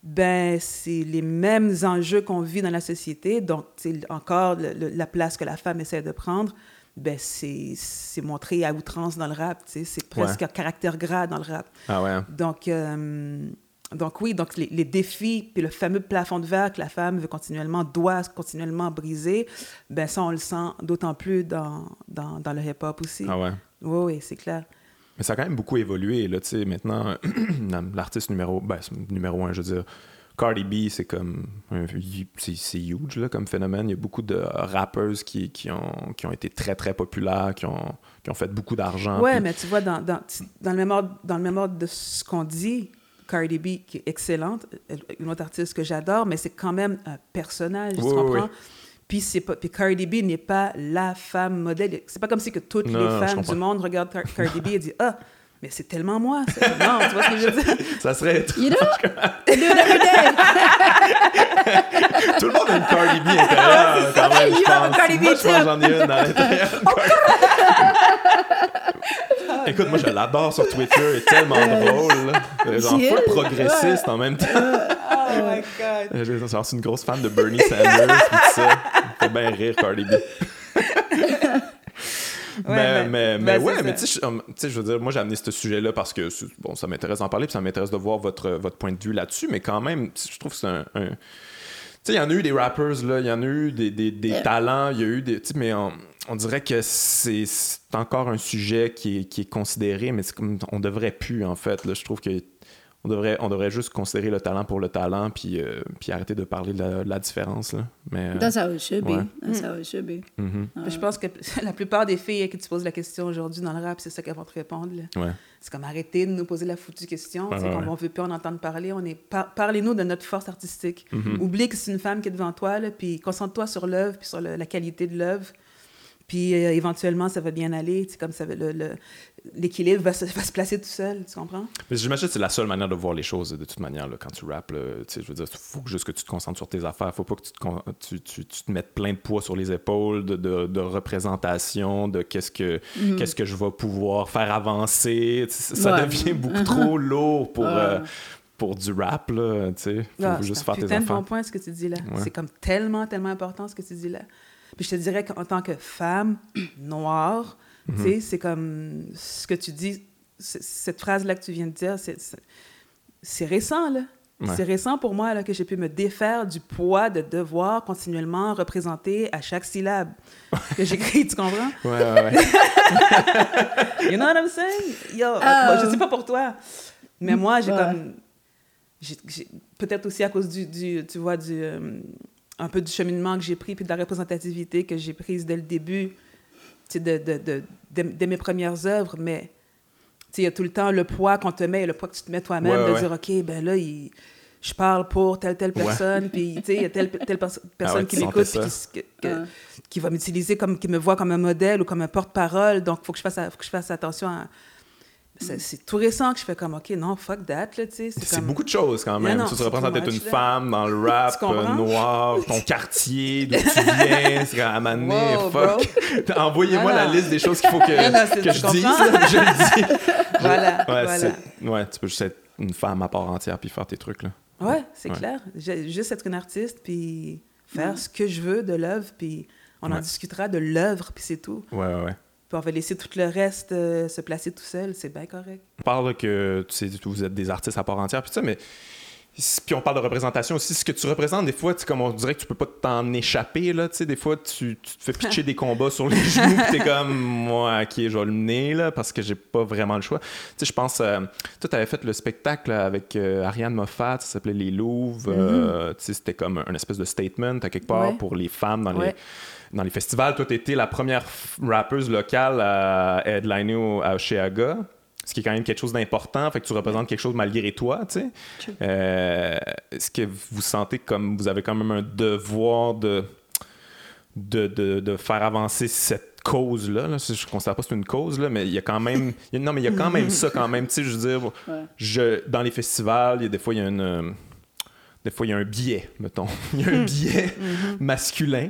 ben, c'est les mêmes enjeux qu'on vit dans la société. Donc, encore, le- le- la place que la femme essaie de prendre, ben, c'est montré à outrance dans le rap. C'est presque un caractère gras dans le rap. Ah ouais. Donc, euh, donc oui, donc les, les défis, puis le fameux plafond de verre que la femme veut continuellement, doit continuellement briser, ben ça, on le sent d'autant plus dans, dans, dans le hip-hop aussi. Ah ouais. Oui, oui, c'est clair. Mais ça a quand même beaucoup évolué, là, tu sais, maintenant, l'artiste numéro, ben, numéro un, je veux dire, Cardi B, c'est comme, c'est huge, là, comme phénomène. Il y a beaucoup de rappers qui, qui, ont, qui ont été très, très populaires, qui ont, qui ont fait beaucoup d'argent. ouais, puis- mais tu vois, dans, dans, dans, le même ordre, dans le même ordre de ce qu'on dit, Cardi B, qui est excellente, elle- une autre artiste que j'adore, mais c'est quand même un personnage, Oui, tu oui, comprends? oui. Puis, c'est pas, puis Cardi B n'est pas la femme modèle. C'est pas comme si que toutes Non, les non, femmes du monde regardent Car- Cardi B et disent Ah, mais c'est tellement moi. ça. non, tu vois ce que je veux dire? Ça serait. You know? I do it every day. Tout le monde a une Cardi B intérieure, quand même, je pense. Cardi B moi, je pense j'en ai une à l'intérieur. Écoute, moi, je l'adore sur Twitter, elle est tellement drôle. là. Genre, full is. progressiste en même temps. Oh my God. Euh, j'ai- genre, C'est une grosse fan de Bernie Sanders, tout ça. Fait bien rire, Cardi B. mais, ben- mais, ben, mais c'est ouais, mais tu sais, je- um, tu sais, je veux dire, moi j'ai amené ce sujet-là parce que bon, ça m'intéresse d'en parler, puis ça m'intéresse de voir votre, votre point de vue là-dessus, mais quand même, je trouve que c'est un. Sais, il y en a eu des rappers, là, il y en a eu des, des, des Yeah. talents, il y a eu des. Mais on, on dirait que c'est encore un sujet qui est, qui est considéré, mais c'est comme. On devrait plus, en fait. Là, je trouve que. On devrait, on devrait juste considérer le talent pour le talent, puis, euh, puis arrêter de parler de la, de la différence. Là. Mais, euh, That's how it should Ouais. be. That's how it should be. mhm, Mais Je pense que la plupart des filles à qui tu poses la question aujourd'hui dans le rap, c'est ça qu'elles vont te répondre. ouais. C'est comme arrêter de nous poser la foutue question. Ouais, c'est ouais, qu'on ouais. ne veut plus en entendre parler. On est par- Parlez-nous de notre force artistique. Mhm. Oublie que c'est une femme qui est devant toi, là, puis concentre-toi sur l'œuvre, puis sur le- la qualité de l'œuvre. Puis euh, éventuellement, ça va bien aller. Comme ça, va- le- le- l'équilibre va, se- va se placer tout seul, tu comprends? Mais j'imagine que c'est la seule manière de voir les choses de toute manière là, quand tu rappes. là. Tu sais, je veux dire, il faut juste que tu te concentres sur tes affaires. faut pas que tu te, tu, tu- tu te mettes plein de poids sur les épaules, de, de- de représentation, de qu'est-ce que, qu'est-ce que je vais pouvoir faire avancer. Ça Ouais. devient beaucoup trop lourd pour, Ouais. euh, pour du rap. Là, tu sais. faut Ah, juste c'est faire tes putain de bon affaires. point ce que tu dis là. Ouais. C'est comme tellement, tellement important ce que tu dis là. Puis je te dirais qu'en tant que femme noire, Mhm. tu sais, c'est comme ce que tu dis, cette phrase-là que tu viens de dire, c'est- récent, là. Ouais. C'est récent pour moi là, que j'ai pu me défaire du poids de devoir continuellement représenter à chaque syllabe que j'écris, tu comprends? Ouais, ouais, ouais. You know what I'm saying? Yo, Oh. moi, je sais pas pour toi, mais moi, j'ai Ouais. comme... Peut-être aussi à cause du, du tu vois, du, euh, un peu du cheminement que j'ai pris, puis de la représentativité que j'ai prise dès le début, de, de, de, de, de mes premières œuvres, mais il y a tout le temps le poids qu'on te met, le poids que tu te mets toi-même, Ouais, de ouais. dire, OK, ben là, il- je parle pour telle, telle Ouais. personne, puis tu sais, il y a telle, telle perso- personne Ah ouais, qui m'écoute, qui, que- qui va m'utiliser comme qui me voit comme un modèle ou comme un porte-parole donc faut que je fasse faut que je fasse attention à c'est tout récent que je fais comme ok non fuck that là tu sais c'est comme beaucoup de choses quand même. non, tu te représentes être une là. femme dans le rap euh, noir, ton quartier, d'où tu viens, c'est à m'amener, Wow, fuck. Envoyez-moi la liste des choses qu'il faut que, Non, que je dise. là, je le dis. voilà Ouais, voilà ouais, tu peux juste être une femme à part entière puis faire tes trucs. Là. ouais c'est Ouais. clair juste être une artiste puis faire ce que je veux de l'œuvre puis on en discutera de l'œuvre puis c'est tout Ouais, ouais, ouais. Puis on va laisser tout le reste euh, se placer tout seul c'est bien correct On parle que tu sais, vous êtes des artistes à part entière, puis ça, mais puis on parle de représentation aussi. Ce que tu représentes, des fois, tu comme on dirait que tu peux pas t'en échapper, là, tu sais, des fois, tu, tu te fais pitcher des combats sur les genoux, puis t'es comme, moi, ok, je vais le mener, là, parce que j'ai pas vraiment le choix. Tu sais, je pense, euh, toi, t'avais fait le spectacle avec euh, Ariane Moffat, ça s'appelait Les Louvres, euh, tu sais, c'était comme un espèce de statement, à quelque part, Ouais. pour les femmes dans les. Dans les festivals. Toi, tu étais la première rappeuse locale à headliner au- à Oshéaga, ce qui est quand même quelque chose d'important. Fait que tu représentes quelque chose malgré toi, tu sais. Euh, Est-ce que vous sentez comme vous avez quand même un devoir de, de, de, de faire avancer cette cause-là? Là? Je ne considère pas que c'est une cause, là, mais il y a quand même... non, mais il y a quand même ça quand même. Tu sais, je veux dire, Ouais. je, dans les festivals, il y a des fois, il y a une... Des fois, il y a un biais, mettons. Il y a un biais masculin.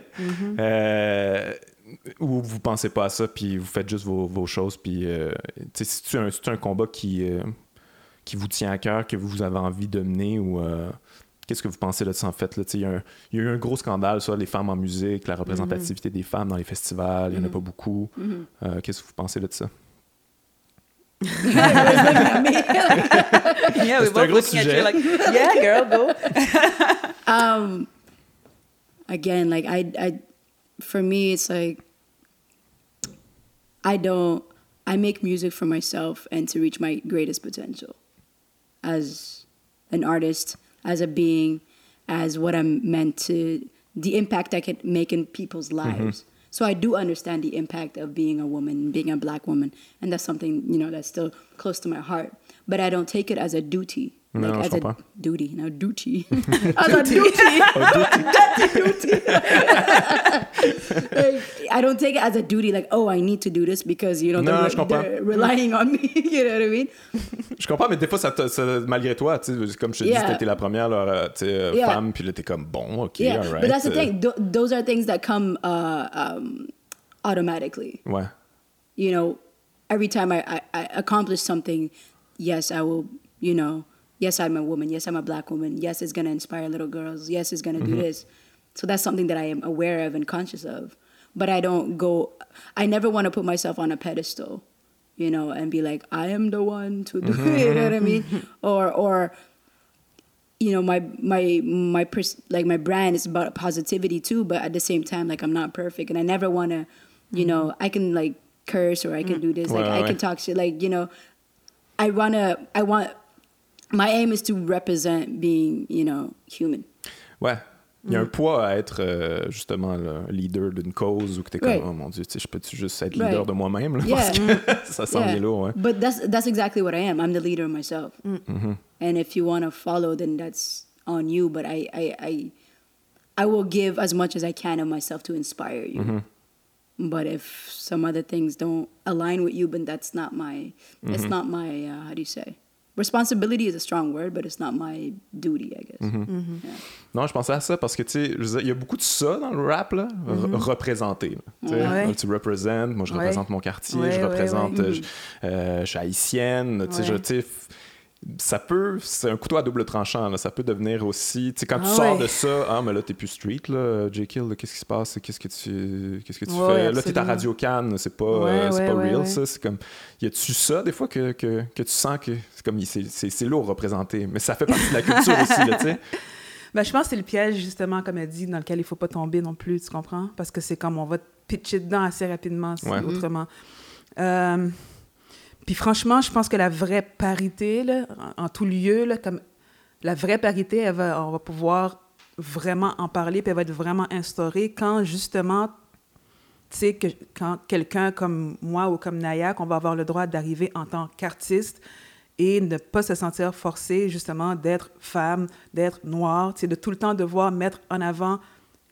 euh, où vous pensez pas à ça, puis vous faites juste vos, vos choses, puis euh, tu un, un combat qui, euh, qui vous tient à cœur, que vous avez envie de mener, ou qu'est-ce que vous pensez de ça en fait? là? Il y, a un- il y a eu un gros scandale sur les femmes en musique, la représentativité des femmes dans les festivals, il n'y en a pas beaucoup. Qu'est-ce que vous pensez de ça? yeah, we C'est both gros looking at you like, yeah, girl, go. um again like i i for me it's like i don't i make music for myself and to reach my greatest potential as an artist as a being as what i'm meant to the impact i can make in people's lives so i do understand the impact of being a woman being a black woman and that's something you know that's still close to my heart. But i don't take it as a duty No, like as a duty no duty as a duty Duty, duty, like, I don't take it as a duty, like, oh, I need to do this because, you know, No, they're, je comprends. they're relying on me. you know what I mean? Je comprends, mais des fois, ça te- ça- malgré toi, comme je te dis, Yeah. t'étais la première là, euh, euh, Yeah. femme, puis là, t'es comme, bon, ok, Yeah. alright. but that's the euh, thing. Th- those are things that come uh, um, automatically. Ouais. You know, every time I, I, I accomplish something, yes, I will, you know, yes, I'm a woman. Yes, I'm a black woman. Yes, it's going to inspire little girls. Yes, it's going to do mm-hmm. this. So that's something that I am aware of and conscious of. But I don't go, I never want to put myself on a pedestal, you know, and be like, I am the one to do it. You know what I mean? Mm-hmm. Or, or, you know my my my pers- like my brand is about positivity too but at the same time like i'm not perfect and i never want to you know mm-hmm. i can like curse or i can mm. do this like i can talk shit like you know i want to i want my aim is to represent being you know human Ouais. Il y a un Mm. poids à être euh, justement le leader d'une cause ou que t'es comme, Right. oh mon dieu, tu sais, je peux-tu juste être leader Right. de moi-même? Yeah. Parce que ça s'en Yeah. vient lourd, ouais. but that's that's exactly what i am i'm the leader of myself and if you want to follow then that's on you but I, I i i will give as much as i can of myself to inspire you But if some other things don't align with you, then that's not my, it's Mm-hmm. not my, uh, how do you say? Responsibility is a strong word, but it's not my duty, I guess. Mm-hmm. Yeah. Non, je pensais à ça parce que, tu sais, il y a beaucoup de ça dans le rap, là, re- représenter. là. Tu sais, Ouais. Tu représentes, moi je Ouais. représente mon quartier, Ouais, je ouais, représente, ouais. euh, je, euh, je suis haïtienne, tu sais, Ça peut, c'est un couteau à double tranchant, là. ça peut devenir aussi, tu sais, quand tu Ah sors ouais. de ça, ah, mais là, t'es plus street, là, J. Kill, là, qu'est-ce qui se passe, qu'est-ce que tu, qu'est-ce que tu Ouais, fais, là, t'es à. Radio Cannes, c'est pas, Ouais, euh, c'est ouais, pas ouais, real, ouais. ça, c'est comme, y a-tu ça, des fois, que, que, que tu sens que c'est comme, c'est, c'est, c'est lourd représenter, mais ça fait partie de la culture aussi, là, tu sais. Ben, je pense que c'est le piège, justement, comme elle dit, dans lequel il faut pas tomber non plus, tu comprends? Parce que c'est comme on va te pitcher dedans assez rapidement, si- Ouais. autrement. Euh, puis franchement, je pense que la vraie parité, là, en, en tout lieu, là, comme la vraie parité, elle va, on va pouvoir vraiment en parler, puis elle va être vraiment instaurée quand, justement, tu sais, que, quand quelqu'un comme moi ou comme Naya, qu'on va avoir le droit d'arriver en tant qu'artiste et ne pas se sentir forcé, justement, d'être femme, d'être noire, tu sais, de tout le temps devoir mettre en avant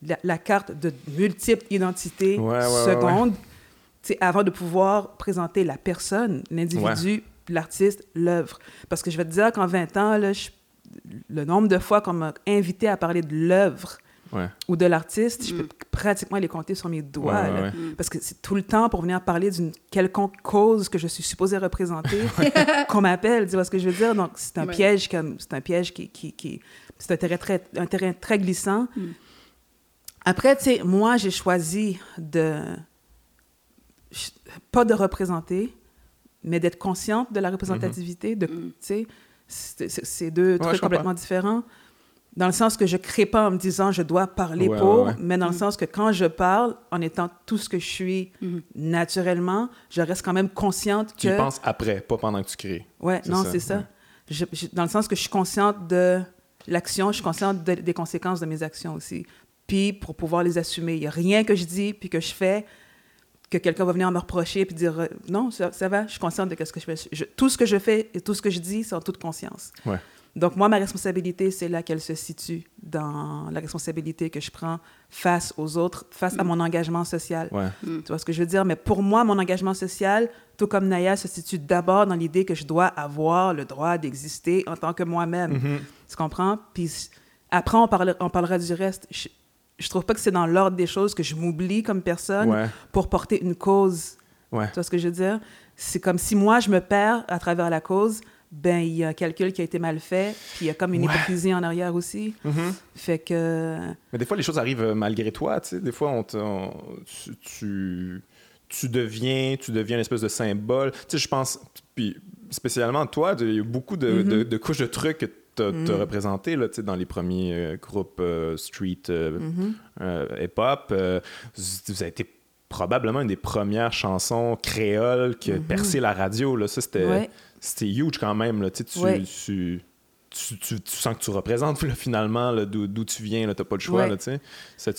la, la carte de multiples identités Ouais, ouais, ouais, secondes, avant de pouvoir présenter la personne, l'individu, l'artiste, l'œuvre. Parce que je vais te dire qu'en 20 ans, là, je- le nombre de fois qu'on m'a invité à parler de l'œuvre Ouais. ou de l'artiste, je peux pratiquement les compter sur mes doigts. Ouais, ouais, là. ouais. Parce que c'est tout le temps pour venir parler d'une quelconque cause que je suis supposée représenter qu'on m'appelle. Tu vois ce que je veux dire? Donc, c'est un Ouais. piège comme c'est un piège qui, qui, qui c'est un terrain très, un terrain très glissant. Mm. Après, tu sais, moi, j'ai choisi de pas de représenter, mais d'être consciente de la représentativité. De, tu sais, c'est deux je trucs complètement différents. Dans le sens que je crée pas en me disant je dois parler Ouais, pour, ouais, ouais. mais dans le sens que quand je parle, en étant tout ce que je suis Mhm. naturellement, je reste quand même consciente Tu que. penses après, pas pendant que tu crées. Ouais, non, c'est ça. ouais. Je- je- dans le sens que je suis consciente de l'action, je suis consciente de- des conséquences de mes actions aussi. Puis pour pouvoir les assumer, il n'y a rien que je dis puis que je fais que quelqu'un va venir me reprocher puis dire euh, non, ça, ça va, je suis consciente de ce que je fais. Je- tout ce que je fais et tout ce que je dis, c'est en toute conscience. Ouais. Donc moi, ma responsabilité, c'est là qu'elle se situe dans la responsabilité que je prends face aux autres, face à mon engagement social. Ouais. Tu vois ce que je veux dire? Mais pour moi, mon engagement social, tout comme Naya, se situe d'abord dans l'idée que je dois avoir le droit d'exister en tant que moi-même. Mhm. Tu comprends? Puis après, on, parle, on parlera du reste. Je, je trouve pas que c'est dans l'ordre des choses que je m'oublie comme personne Ouais. pour porter une cause. Ouais. Tu vois ce que je veux dire? C'est comme si moi, je me perds à travers la cause, ben il y a un calcul qui a été mal fait, puis il y a comme une Ouais. hypocrisie en arrière aussi. Mhm. Fait que... Mais des fois, les choses arrivent euh, malgré toi, tu sais. Des fois, on on- tu, tu, tu deviens, tu deviens une espèce de symbole. Tu sais, je pense, puis spécialement toi, il y a beaucoup de, Mhm. de- de couches de trucs que tu as représenté là, dans les premiers euh, groupes euh, street euh, Mhm. euh, hip-hop. Vous avez été probablement une des premières chansons créoles qui a percé la radio. Là. Ça, c'était Ouais. huge quand même. Là. Tu, tu, Ouais. tu, tu, sens que tu représentes là, finalement d'où tu viens. Tu n'as pas le choix. Ouais. Là,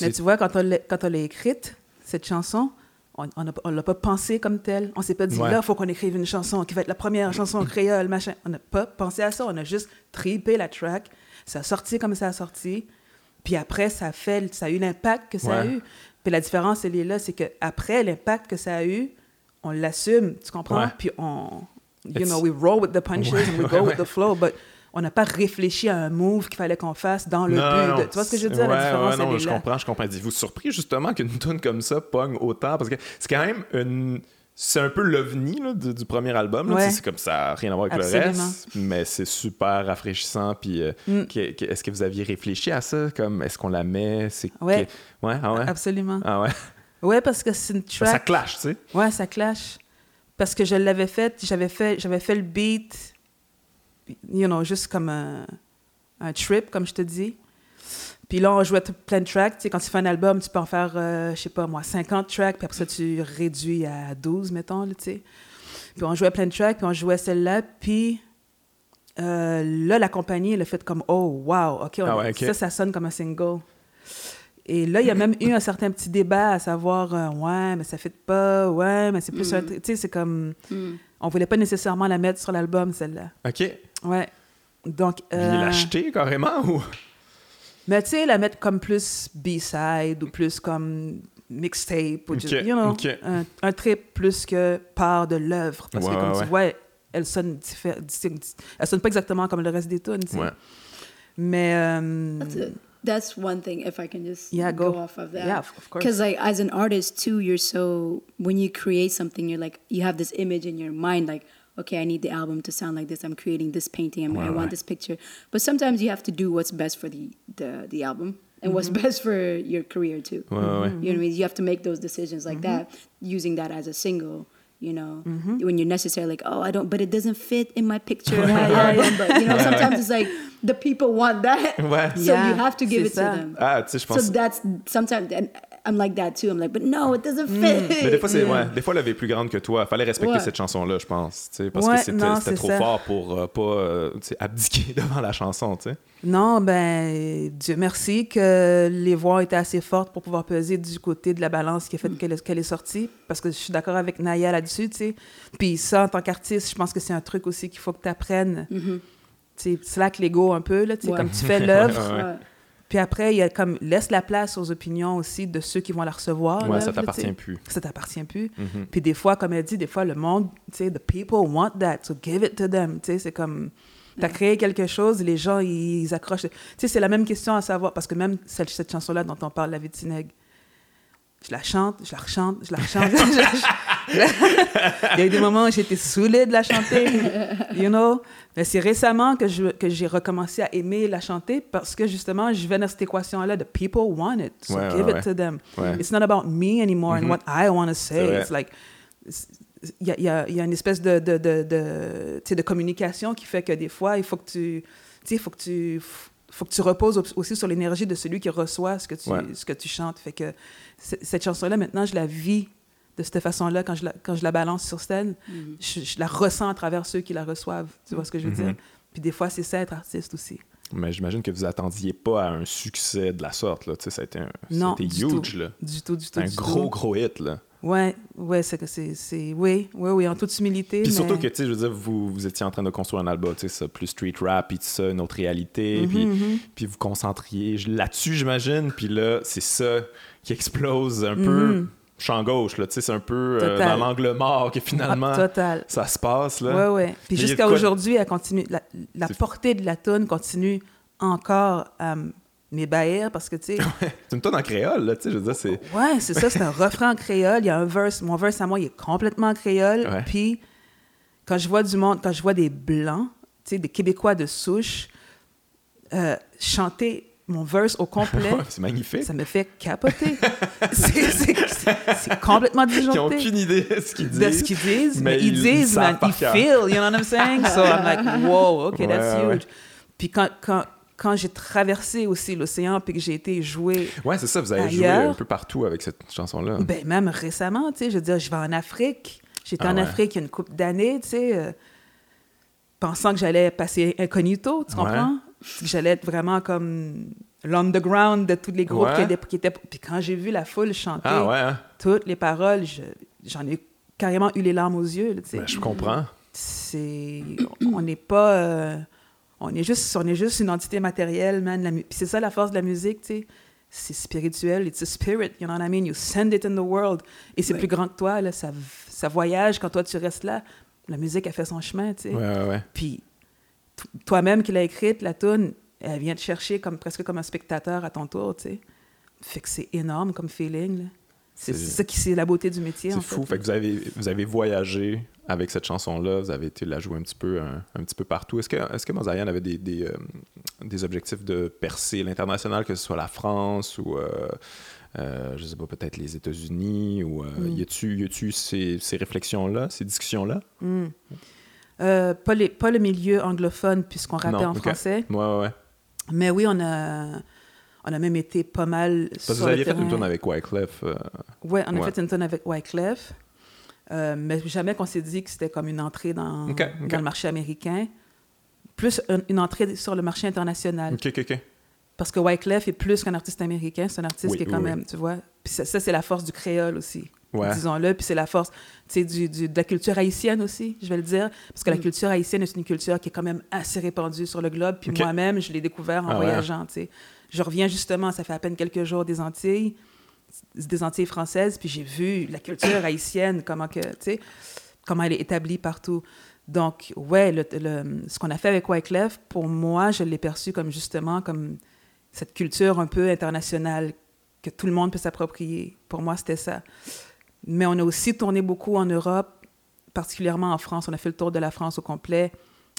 Mais tu vois, quand on l'a écrite, cette chanson, on on l'a pas pensée comme telle. On s'est pas dit, Ouais. là, il faut qu'on écrive une chanson qui va être la première chanson créole, machin. On n'a pas pensé à ça. On a juste tripé la track. Ça a sorti comme ça a sorti. Puis après, ça a, fait, ça a eu l'impact que ça a eu. Puis la différence, elle est là, c'est qu'après l'impact que ça a eu, on l'assume, tu comprends? Ouais. Puis on, you It's- know, we roll with the punches and we go with the flow, but on n'a pas réfléchi à un move qu'il fallait qu'on fasse dans le Non, but. de- tu vois ce que je veux dire? ouais, la différence, ouais, non, elle est je là. comprends, je comprends. Êtes-vous surpris justement qu'une tune comme ça pogne autant? Parce que c'est quand même une... C'est un peu l'ovni du, du premier album. Ouais. C'est comme ça, n'a rien à voir avec Absolument. le reste, mais c'est super rafraîchissant. Puis, euh, Mm. est-ce que vous aviez réfléchi à ça? Comme, est-ce qu'on la met? C'est Ouais. que- ouais, ah ouais? Absolument. Ah ouais? Ouais, parce que c'est une Ça, track. ça clash, tu sais. Ouais, ça clash. Parce que je l'avais fait, j'avais fait, j'avais fait le beat, you know, juste comme un, un trip, comme je te dis. Puis là, on jouait plein de tracks. Tu sais, quand tu fais un album, tu peux en faire, euh, je sais pas moi, 50 tracks, puis après ça, tu réduis à 12, mettons, là, tu sais. Puis on jouait plein de tracks, puis on jouait celle-là, puis euh, là, la compagnie, elle a fait comme, oh, wow, OK, on- Ah ouais, ok. ça, ça sonne comme un single. Et là, il y a même eu un certain petit débat à savoir, euh, ouais, mais ça fait pas, ouais, mais c'est plus un. Tu sais, c'est comme. Mm. On voulait pas nécessairement la mettre sur l'album, celle-là. OK. Ouais. Donc. Euh, l'acheter carrément ou? mais tu sais, la mettre comme plus B-side ou plus comme. mixtape, ou Ok, just, you know, ok. un, un trip plus que part de l'œuvre. Parce Ouais, que comme ouais, tu vois, elle sonne, diffé- di- elle sonne pas exactement comme le reste des tunes. Ouais. Mais euh, That's it. That's one thing. If I can just Yeah, go. off of that. Yeah, of- of course. Because like as an artist too, you're so when you create something, you're like you have this image in your mind, like okay, I need the album to sound like this. I'm creating this painting. I'm, I want right. this picture. But sometimes you have to do what's best for the the, the album and what's Mm-hmm. best for your career too. Ouais, ouais, ouais. You know what I mean? You have to make those decisions like Mm-hmm. that, using that as a single. You know, when you're necessarily like, oh, I don't, but it doesn't fit in my picture, in my album. But you know, sometimes it's like the people want that, Ouais. so Yeah, you have to give c'est it to them. Ah, tu sais, je pense. So that's sometimes, and I'm like that too. I'm like, but no, it doesn't fit. Mm. Mais des fois, c'est, ouais, des fois, elle avait plus grande que toi. Fallait respecter Ouais. cette chanson-là, je pense. tu sais, Parce Ouais, que c'était, non, c'était c'est trop ça. fort pour euh, pas euh, abdiquer devant la chanson. tu sais. non, ben, Dieu merci que les voix étaient assez fortes pour pouvoir peser du côté de la balance qui a fait qu'elle est, qu'elle est sortie. Parce que je suis d'accord avec Naya là-dessus, tu sais. Puis ça, en tant qu'artiste, je pense que c'est un truc aussi qu'il faut que tu apprennes. Tu sais, slack l'ego un peu, là, tu sais, Ouais. comme tu fais l'œuvre. Puis après, il y a comme, laisse la place aux opinions aussi de ceux qui vont la recevoir. Ouais, ça t'appartient plus. Ça t'appartient plus. Mhm. Puis des fois, comme elle dit, des fois, le monde, tu sais, the people want that, so give it to them. Tu sais, c'est comme, t'as créé quelque chose, les gens, ils, accrochent. Tu sais, c'est la même question à savoir, parce que même cette, cette chanson-là dont on parle, La vie de Tineg, je la chante, je la rechante, je la rechante. Je la- Il y a eu des moments où j'étais saoulée de la chanter, you know. Mais c'est récemment que je- que j'ai recommencé à aimer la chanter parce que justement, je vais dans cette équation-là de people want it, so Ouais, give ouais, it to them. Ouais. It's not about me anymore Mhm. and what I want to say. It's like, il y a, y a- y a une espèce de, de, de, de, de communication qui fait que des fois, il faut que tu, tu faut que tu, faut que tu reposes au- aussi sur l'énergie de celui qui reçoit ce que tu, Ouais. ce que tu chantes. Fait que c- cette chanson-là, maintenant, je la vis de cette façon-là quand je la, quand je la balance sur scène. Je, je la ressens à travers ceux qui la reçoivent. Tu vois ce que je veux Mhm. dire? Puis des fois, c'est ça, être artiste aussi. Mais j'imagine que vous attendiez pas à un succès de la sorte. Là. Tu sais, Ça a été, un, Non, c'était du huge. tout. Là. Du tout, du tout. C'est un du gros, tout. gros hit. Là. Ouais, ouais, c'est que c'est, c'est, oui, oui, oui, en toute humilité. Puis mais- surtout que, tu sais, je veux dire, vous, vous étiez en train de construire un album, tu sais, ça, plus street rap, puis tout ça, une autre réalité, Mhm, puis, puis vous concentriez là-dessus, j'imagine, puis là, c'est ça qui explose un peu. Champ gauche, là, tu sais, c'est un peu euh, dans l'angle mort que finalement Ah, total. ça se passe, là. Ouais, ouais. Puis jusqu'à aujourd'hui, elle continue. La, portée de la tune continue encore à m'ébahir parce que, tu sais, C'est une tonne en créole, là, tu sais, je veux dire, c'est... ouais, c'est ça, c'est un refrain en créole. Il y a un verse. Mon verse à moi, il est complètement en créole. Ouais. Puis, quand je vois du monde, quand je vois des Blancs, tu sais, des Québécois de souche, euh, chanter mon verse au complet, Ouais, c'est magnifique. ça me fait capoter. c'est, complètement Ils n'ont disjoncté. aucune idée de ce qu'ils disent. de ce qu'ils disent, mais mais, ils, ils- ils disent, savent man, ils feel, you know what I'm saying? So I'm like, wow, okay, that's Ouais, ouais, huge. Puis quand, quand, quand j'ai traversé aussi l'océan, puis que j'ai été jouer, Ouais, c'est ça, vous avez joué un peu partout avec cette chanson-là. ben même récemment, tu sais, je veux dire, je vais en Afrique. J'étais Ah en. Afrique il y a une couple d'années, tu sais, euh, pensant que j'allais passer incognito, tu comprends? Que j'allais être vraiment comme l'underground de tous les groupes Ouais. qui, étaient, qui étaient... Puis quand j'ai vu la foule chanter Ah ouais, hein? toutes les paroles, je- j'en ai carrément eu les larmes aux yeux, là. Ben, je comprends. c'est on n'est pas euh, on est juste on est juste une entité matérielle man La puis c'est ça la force de la musique tu sais c'est spirituel it's a spirit you know what I mean? You send it in the world et c'est Ouais. plus grand que toi là ça ça voyage quand toi tu restes là la musique a fait son chemin tu sais Ouais, ouais, ouais. puis toi-même qui l'as écrite la tune elle vient te chercher comme presque comme un spectateur à ton tour tu sais fait que c'est énorme comme feeling c'est ça qui c'est la beauté du métier C'est fou. fait, Fait que vous avez, vous avez voyagé avec cette chanson-là. Vous avez été la jouer un petit peu, un, un petit peu partout. Est-ce que, est-ce que Mosaïen avait des, des, euh, des objectifs de percer l'international, que ce soit la France ou, euh, euh, je sais pas, peut-être les États-Unis? Ou, euh, Mm. Y a-tu, ces, ces réflexions-là, ces discussions-là? Hmm. Euh, pas, les- pas le milieu anglophone, puisqu'on rappait Non, en français. Ouais, ouais, ouais. Mais oui, on a, on a même été pas mal Parce sur que vous le aviez fait une tourne avec Wyclef. euh, Ouais, on a fait une tonne avec Wyclef. Euh, mais jamais qu'on s'est dit que c'était comme une entrée dans, le marché américain. Plus une, une entrée sur le marché international. Ok, ok, ok. Parce que Wyclef est plus qu'un artiste américain. C'est un artiste Oui, qui est oui, quand oui. même, tu vois. Puis ça, ça, c'est la force du créole aussi. Ouais. Disons-le. Puis c'est la force, du, du- de la culture haïtienne aussi, je vais le dire. Parce que la Mm. culture haïtienne est une culture qui est quand même assez répandue sur le globe. Puis moi-même, je l'ai découvert en Ah ouais. voyageant, tu sais. Je reviens justement, ça fait à peine quelques jours des Antilles. des Antilles françaises, puis j'ai vu la culture haïtienne, comment que, tu sais, comment elle est établie partout. Donc, ouais, le, le- ce qu'on a fait avec Wyclef, pour moi, je l'ai perçu comme justement comme cette culture un peu internationale que tout le monde peut s'approprier. Pour moi, c'était ça. Mais on a aussi tourné beaucoup en Europe, particulièrement en France. On a fait le tour de la France au complet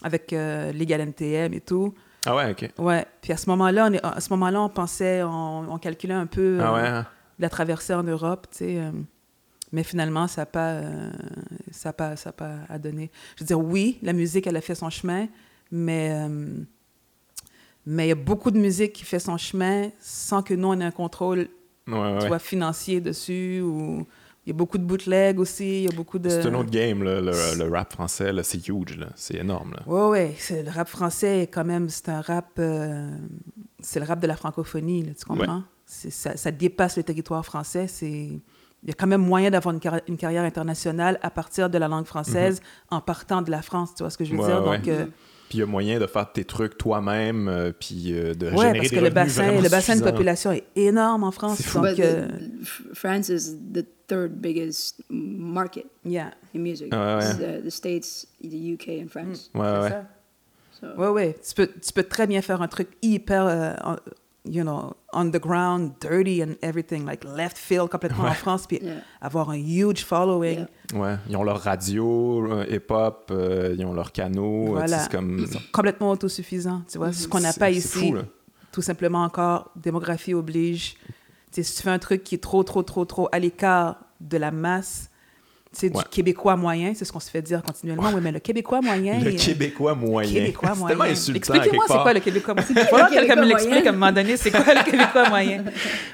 avec euh, Legal NTM et tout. Ah ouais, ok. Ouais. Puis à ce moment-là, on, à ce moment-là, on pensait, on, on calculait un peu Ah euh, ouais. hein? la traversée en Europe, tu sais. euh, mais finalement, ça n'a pas, euh, ça pas, ça pas à donner. Je veux dire, oui, la musique, elle a fait son chemin, mais euh, mais il y a beaucoup de musique qui fait son chemin sans que nous, on ait un contrôle, Ouais, ouais. tu vois, financier dessus. Ou il y a beaucoup de bootlegs aussi, il y a beaucoup de... C'est un autre game, là, le, le rap français, là, c'est huge, là. c'est énorme. Là. Ouais, ouais, c'est- le rap français est quand même, c'est un rap, euh, c'est le rap de la francophonie, là, tu comprends? Ça, ça dépasse le territoire français, c'est... Il y a quand même moyen d'avoir une, carri- une carrière internationale à partir de la langue française en partant de la France, tu vois ce que je veux Ouais, dire? Donc, euh, Puis il y a moyen de faire tes trucs toi-même, euh, puis euh, de ouais, générer parce des que le bassin, le bassin de population est énorme en France. C'est fou. Donc, euh, France is the third biggest market yeah. in music. Ah ouais, It's The, the States, the UK, and France. Ouais, C'est ouais. ça. So, Ouais, ouais. Tu peux, tu peux très bien faire un truc hyper, you know, underground, dirty and everything, like left field complètement en France, puis Yeah. avoir un huge following. Yeah. Ouais, ils ont leur radio, euh, hip-hop, euh, ils ont leur canaux, euh, Voilà. c'est comme... Ils sont complètement autosuffisants, tu vois. Ce qu'on n'a pas c'est ici, fou, là. tout simplement encore, démographie oblige. Tu sais, si tu fais un truc qui est trop, trop, trop, trop à l'écart de la masse, c'est Ouais. du Québécois moyen, c'est ce qu'on se fait dire continuellement. Oui, mais le Québécois moyen... Le il- Québécois moyen. Québécois c'est moyen. tellement insultant, Expliquez-moi, c'est quoi le Québécois moyen? Il va falloir que quelqu'un me l'explique à un moment donné, c'est quoi le Québécois moyen?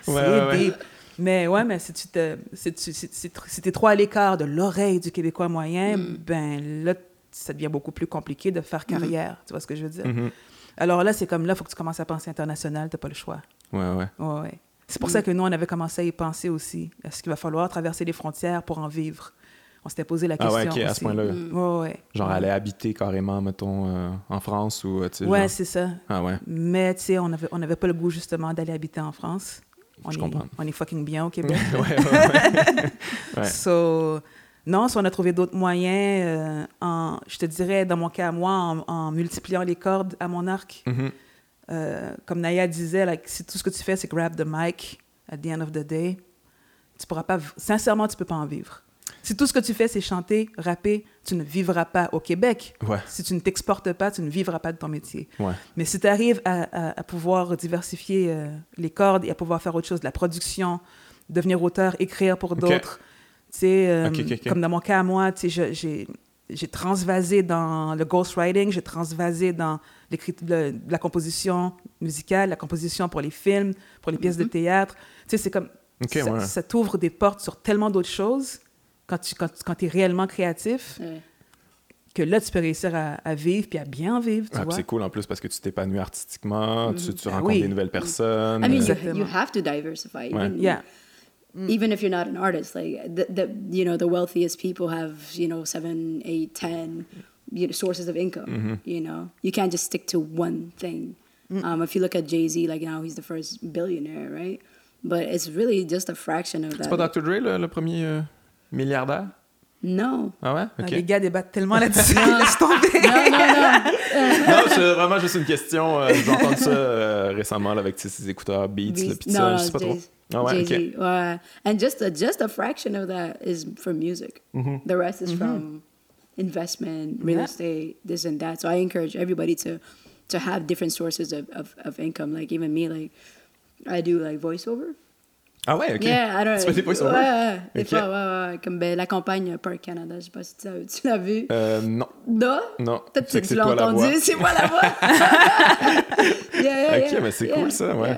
C'est Ouais, ouais. deep. Mais ouais, mais si tu te, si tu- si- si- si t'es trop à l'écart de l'oreille du Québécois moyen, Mm. ben là, ça devient beaucoup plus compliqué de faire carrière. Tu vois ce que je veux dire? Mhm. Alors là, c'est comme là, il faut que tu commences à penser international, t'as pas le choix. Ouais, ouais. Ouais, ouais. C'est pour ça que nous, on avait commencé à y penser aussi. Est-ce qu'il va falloir traverser les frontières pour en vivre? On s'était posé la Ah question. ouais, ok, à ce point-là. Ouais, ouais. Genre aller habiter carrément, mettons, euh, en France ou, euh, Ouais, genre- c'est ça. Ah ouais. Mais, tu sais, on n'avait on avait pas le goût, justement, d'aller habiter en France. On Je est, comprends. On est fucking bien au Québec. ouais, ouais, ouais. So, non, si on a trouvé d'autres moyens, euh, en, je te dirais, dans mon cas à moi, en, en multipliant les cordes à mon arc. Mhm. Euh, comme Naya disait, like, si tout ce que tu fais, c'est grab the mic at the end of the day, tu pourras pas... Sincèrement, tu peux pas en vivre. Si tout ce que tu fais, c'est chanter, rapper, tu ne vivras pas au Québec. Ouais. Si tu ne t'exportes pas, tu ne vivras pas de ton métier. Ouais. Mais si tu arrives à, à- à pouvoir diversifier euh, les cordes et à pouvoir faire autre chose, de la production, devenir auteur, écrire pour d'autres, euh, Ok, ok, ok. comme dans mon cas à moi, j'ai j'ai transvasé dans le ghostwriting, j'ai transvasé dans le- la composition musicale, la composition pour les films, pour les pièces de théâtre. Tu sais, c'est comme ça, ouais. ça t'ouvre des portes sur tellement d'autres choses quand tu quand, quand es réellement créatif que là, tu peux réussir à, à vivre puis à bien vivre, tu Ah, c'est cool en plus parce que tu t'épanouis artistiquement, tu, tu Ah rencontres oui. des nouvelles personnes. I mean, you, you have to diversify. Even, Yeah. even if you're not an artist, like the, the you know the wealthiest people have you know seven, eight, ten you know, sources of income. You know, you can't just stick to one thing. Um, if you look at Jay Z, like now he's the first billionaire, right? But it's really just a fraction of c'est that. pas Dr. Dre le, le premier euh, milliardaire? No, Ah ouais? Ah. Les gars débattent tellement là-dessus. Laisse tomber. no, no, no. non, c'est vraiment juste une question. euh, J'ai entendu ça euh, récemment là, avec ses écouteurs Beats, là, pis ça, je sais pas trop. Ah ouais, ok. Jay-Z. Uh, and just a, just a fraction of that is for music. Mm-hmm. The rest is from investment, real Yeah. estate, this and that. So I encourage everybody to to have different sources of, of, of income. Like even me, like I do like voiceover. Ah ouais, ok. Yeah, I don't Tu fais des voice-over? Ouais, ouais, des Ok. fois, ouais, ouais. Comme ben, la campagne Park Canada, je sais pas si tu l'as- tu l'as vu. Euh, non. Non? Non. Peut-être que que tu l'as entendu, c'est moi la voix. yeah, yeah, Ok, mais c'est cool ça, ouais.